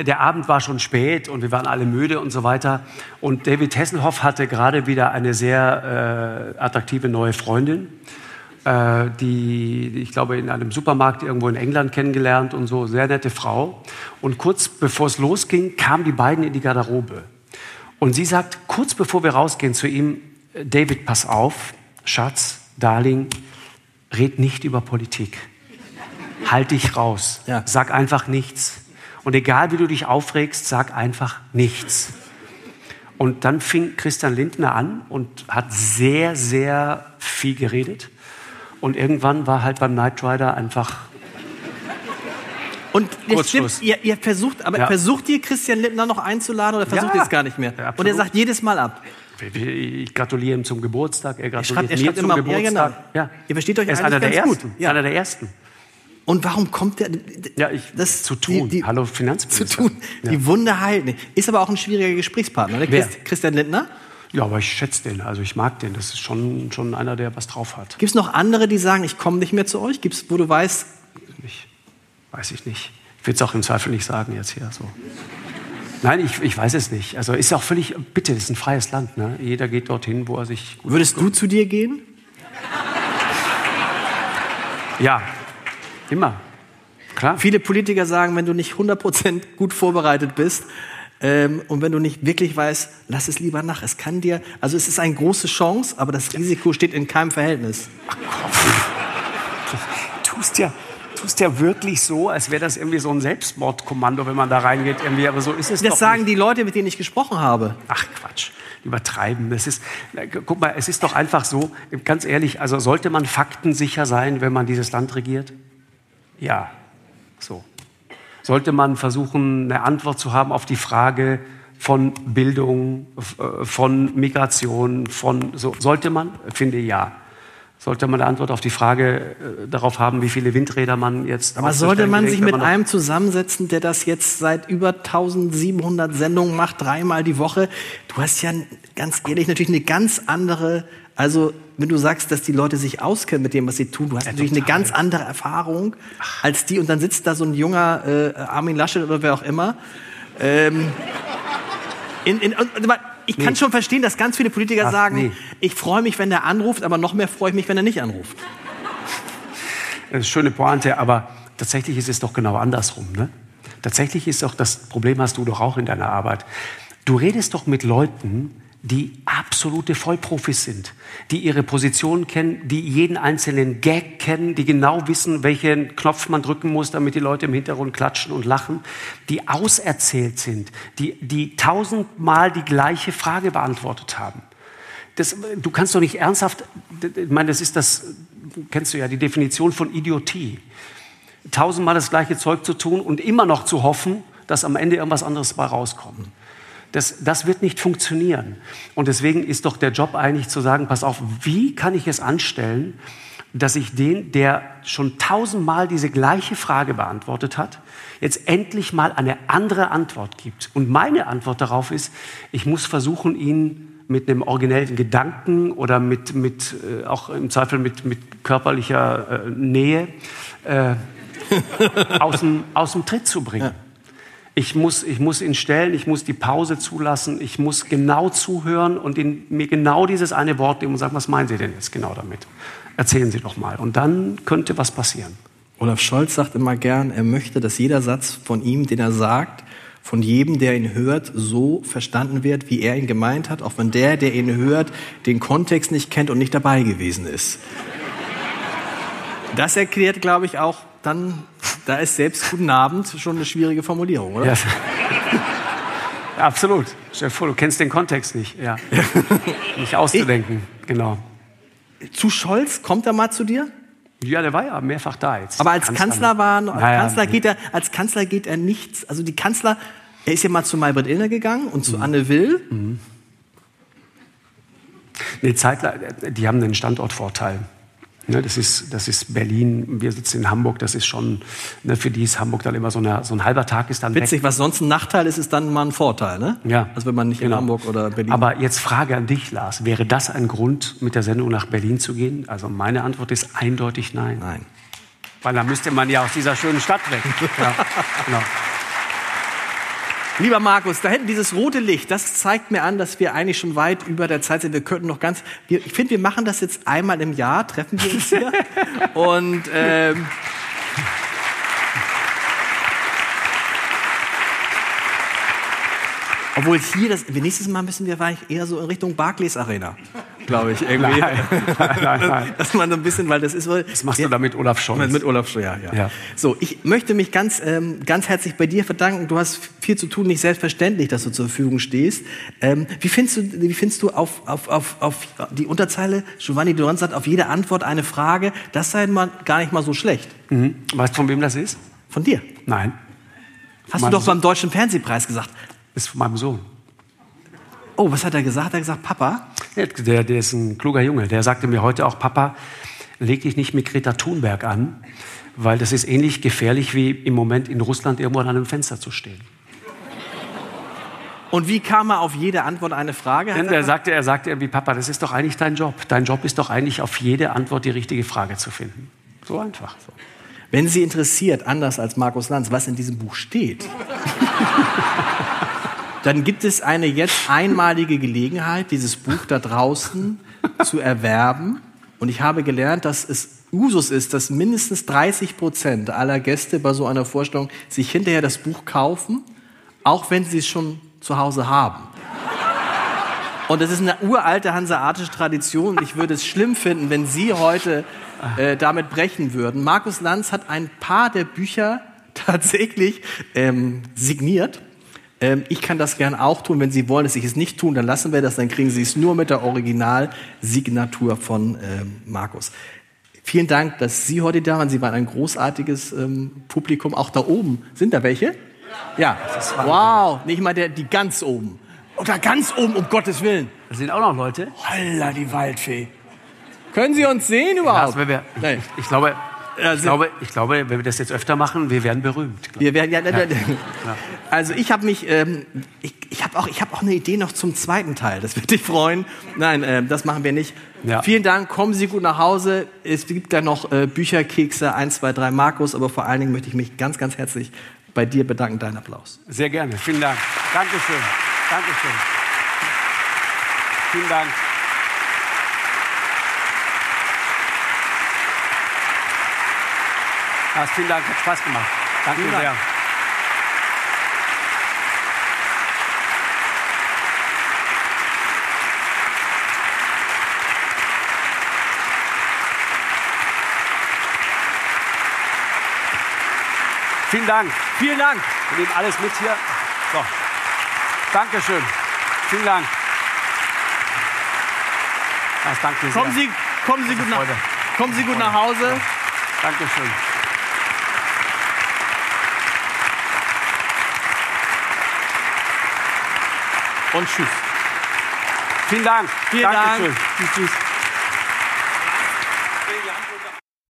der Abend war schon spät und wir waren alle müde und so weiter. Und David Hesselhoff hatte gerade wieder eine sehr äh, attraktive neue Freundin. äh, die, ich glaube, in einem Supermarkt irgendwo in England kennengelernt und so, sehr nette Frau. Und kurz bevor es losging, kamen die beiden in die Garderobe. Und sie sagt, kurz bevor wir rausgehen zu ihm, David, pass auf, Schatz, Darling, red nicht über Politik. Halt dich raus. Ja. Sag einfach nichts. Und egal wie du dich aufregst, sag einfach nichts. Und dann fing Christian Lindner an und hat sehr, sehr viel geredet. Und irgendwann war halt beim Knight Rider einfach und jetzt stimmt, ihr, ihr, versucht, aber ja. versucht ihr Christian Lindner noch einzuladen oder versucht ja. ihr es gar nicht mehr? Ja, und er sagt jedes Mal ab. Ich gratuliere ihm zum Geburtstag, er gratuliert er schreibt, er mir zum immer, Geburtstag. Ja, genau. Ihr versteht euch er ist einer der Ersten. Ja. Einer der Ersten. Und warum kommt der? Ja, ich, das zu tun. Die, die, Hallo Finanzminister. Zu tun. Ja. Die Wunde heilt Ist aber auch ein schwieriger Gesprächspartner, der Christ, Christian Lindner. Ja, aber ich schätze den, also ich mag den. Das ist schon, schon einer, der was drauf hat. Gibt es noch andere, die sagen, ich komme nicht mehr zu euch? Gibt es, wo du weißt? Nicht. Weiß ich nicht. Ich will es auch im Zweifel nicht sagen jetzt hier so. Nein, ich, ich weiß es nicht. Also ist auch völlig, bitte, es ist ein freies Land. Ne? Jeder geht dorthin, wo er sich gut Würdest du zu dir gehen? Ja, immer. Klar. Viele Politiker sagen, wenn du nicht 100% gut vorbereitet bist ähm, und wenn du nicht wirklich weißt, lass es lieber nach. Es kann dir, also es ist eine große Chance, aber das Risiko steht in keinem Verhältnis. Ach komm. Du tust ja, tust ja wirklich so, als wäre das irgendwie so ein Selbstmordkommando, wenn man da reingeht. Irgendwie. Aber so ist es Das doch sagen nicht. die Leute, mit denen ich gesprochen habe. Ach Quatsch, übertreiben. Das ist, guck mal, es ist doch einfach so, ganz ehrlich, also sollte man faktensicher sein, wenn man dieses Land regiert? Ja, so. Sollte man versuchen, eine Antwort zu haben auf die Frage von Bildung, äh, von Migration, von so, sollte man? Finde ja sollte man eine Antwort auf die Frage äh, darauf haben, wie viele Windräder man jetzt. Aber sollte man sich mit man einem zusammensetzen, der das jetzt seit über 1700 Sendungen macht, dreimal die Woche? Du hast ja ganz ehrlich natürlich eine ganz andere, also wenn du sagst, dass die Leute sich auskennen mit dem, was sie tun, du hast ja, natürlich total. eine ganz andere Erfahrung als die und dann sitzt da so ein junger äh, Armin Laschet oder wer auch immer. Ähm, in, in, ich kann schon verstehen, dass ganz viele Politiker Ach, sagen, nee. ich freue mich, wenn er anruft, aber noch mehr freue ich mich, wenn er nicht anruft. Das ist eine schöne Pointe, aber tatsächlich ist es doch genau andersrum. Ne? Tatsächlich ist doch das Problem, hast du doch auch in deiner Arbeit. Du redest doch mit Leuten, die absolute Vollprofis sind, die ihre Position kennen, die jeden einzelnen Gag kennen, die genau wissen, welchen Knopf man drücken muss, damit die Leute im Hintergrund klatschen und lachen, die auserzählt sind, die, die tausendmal die gleiche Frage beantwortet haben. Das, du kannst doch nicht ernsthaft, ich meine, das ist das, kennst du ja, die Definition von Idiotie. Tausendmal das gleiche Zeug zu tun und immer noch zu hoffen, dass am Ende irgendwas anderes bei rauskommt. Das, das wird nicht funktionieren. Und deswegen ist doch der Job eigentlich zu sagen, pass auf, wie kann ich es anstellen, dass ich den, der schon tausendmal diese gleiche Frage beantwortet hat, jetzt endlich mal eine andere Antwort gibt. Und meine Antwort darauf ist, ich muss versuchen, ihn mit einem originellen Gedanken oder mit, mit äh, auch im Zweifel mit, mit körperlicher äh, Nähe äh, aus, dem, aus dem Tritt zu bringen. Ja. Ich muss, ich muss ihn stellen, ich muss die Pause zulassen, ich muss genau zuhören und ihn, mir genau dieses eine Wort geben und sagen, was meinen Sie denn jetzt genau damit? Erzählen Sie doch mal. Und dann könnte was passieren. Olaf Scholz sagt immer gern, er möchte, dass jeder Satz von ihm, den er sagt, von jedem, der ihn hört, so verstanden wird, wie er ihn gemeint hat, auch wenn der, der ihn hört, den Kontext nicht kennt und nicht dabei gewesen ist. Das erklärt, glaube ich, auch dann, da ist selbst Guten Abend schon eine schwierige Formulierung, oder? Ja. Absolut. Stell dir vor, du kennst den Kontext nicht. Ja. nicht auszudenken, ich, genau. Zu Scholz, kommt er mal zu dir? Ja, der war ja mehrfach da jetzt. Aber als Kanzler war, als, naja, Kanzler geht er, als Kanzler geht er nichts. Also die Kanzler, er ist ja mal zu Maybrit Illner gegangen und zu mhm. Anne Will. Mhm. Nee, Zeitler, die haben einen Standortvorteil. Ne, das, ist, das ist Berlin, wir sitzen in Hamburg, das ist schon, ne, für die ist Hamburg dann immer so, eine, so ein halber Tag ist dann Witzig, weg. was sonst ein Nachteil ist, ist dann mal ein Vorteil, ne? Ja. Also wenn man nicht genau. in Hamburg oder Berlin... Aber jetzt Frage an dich, Lars, wäre das ein Grund, mit der Sendung nach Berlin zu gehen? Also meine Antwort ist eindeutig nein. Nein. Weil dann müsste man ja aus dieser schönen Stadt weg. ja, genau. Lieber Markus, da hinten dieses rote Licht, das zeigt mir an, dass wir eigentlich schon weit über der Zeit sind. Wir könnten noch ganz, wir, ich finde, wir machen das jetzt einmal im Jahr, treffen wir uns hier. Und ähm, Obwohl hier, das, nächstes Mal müssen wir eher so in Richtung Barclays Arena, glaube ich, irgendwie. Nein, nein, nein. Dass man so ein bisschen, weil das ist wohl. Das machst ja, du da mit Olaf Scholz. Mit Olaf Scholz, ja, ja, ja. So, ich möchte mich ganz, ähm, ganz herzlich bei dir verdanken. Du hast viel zu tun, nicht selbstverständlich, dass du zur Verfügung stehst. Ähm, wie findest du, wie findest du auf, auf, auf, auf die Unterzeile, Giovanni Duran sagt, auf jede Antwort eine Frage, das sei mal gar nicht mal so schlecht. Mhm. Weißt du, von wem das ist? Von dir. Nein. Hast du doch beim Deutschen Fernsehpreis gesagt ist von meinem Sohn. Oh, was hat er gesagt? Er hat gesagt, Papa? Der, der ist ein kluger Junge. Der sagte mir heute auch, Papa, leg dich nicht mit Greta Thunberg an, weil das ist ähnlich gefährlich wie im Moment in Russland irgendwo an einem Fenster zu stehen. Und wie kam er auf jede Antwort eine Frage? Denn er sagte, er sagte irgendwie, Papa, das ist doch eigentlich dein Job. Dein Job ist doch eigentlich auf jede Antwort die richtige Frage zu finden. So einfach. So. Wenn Sie interessiert, anders als Markus Lanz, was in diesem Buch steht, dann gibt es eine jetzt einmalige Gelegenheit, dieses Buch da draußen zu erwerben. Und ich habe gelernt, dass es Usus ist, dass mindestens 30 Prozent aller Gäste bei so einer Vorstellung sich hinterher das Buch kaufen, auch wenn sie es schon zu Hause haben. Und das ist eine uralte hanseatische Tradition. Ich würde es schlimm finden, wenn Sie heute äh, damit brechen würden. Markus Lanz hat ein paar der Bücher tatsächlich ähm, signiert. Ähm, ich kann das gern auch tun. Wenn Sie wollen, dass ich es nicht tun, dann lassen wir das. Dann kriegen Sie es nur mit der Originalsignatur von ähm, Markus. Vielen Dank, dass Sie heute da waren. Sie waren ein großartiges ähm, Publikum. Auch da oben. Sind da welche? Ja. ja. Wow. Nicht mal der, die ganz oben. Oder ganz oben, um Gottes Willen. Da sind auch noch Leute. Holla, die Waldfee. Können Sie uns sehen überhaupt? Ja, wir, ich, ich, glaube, ich, glaube, ich glaube, wenn wir das jetzt öfter machen, wir werden berühmt. Wir werden ja. ja. Also ich habe mich, ähm, ich, ich habe auch, ich habe auch eine Idee noch zum zweiten Teil. Das würde dich freuen. Nein, äh, das machen wir nicht. Ja. Vielen Dank. Kommen Sie gut nach Hause. Es gibt da noch äh, Bücher, Kekse, 1, 2, 3 Markus. Aber vor allen Dingen möchte ich mich ganz, ganz herzlich bei dir bedanken. Dein Applaus. Sehr gerne. Vielen Dank. Dankeschön. Dankeschön. Vielen Dank. Lars, vielen Dank, hat Spaß gemacht. Danke vielen sehr. Dank. Vielen Dank. Vielen Dank. Wir nehmen alles mit hier. So. Dankeschön. Vielen Dank. Das danke sehr. Kommen Sie, kommen Sie, gut nach, kommen Sie gut nach Hause. Dankeschön. Und tschüss. Vielen Dank. Vielen Dankeschön. Dank. Tschüss, tschüss.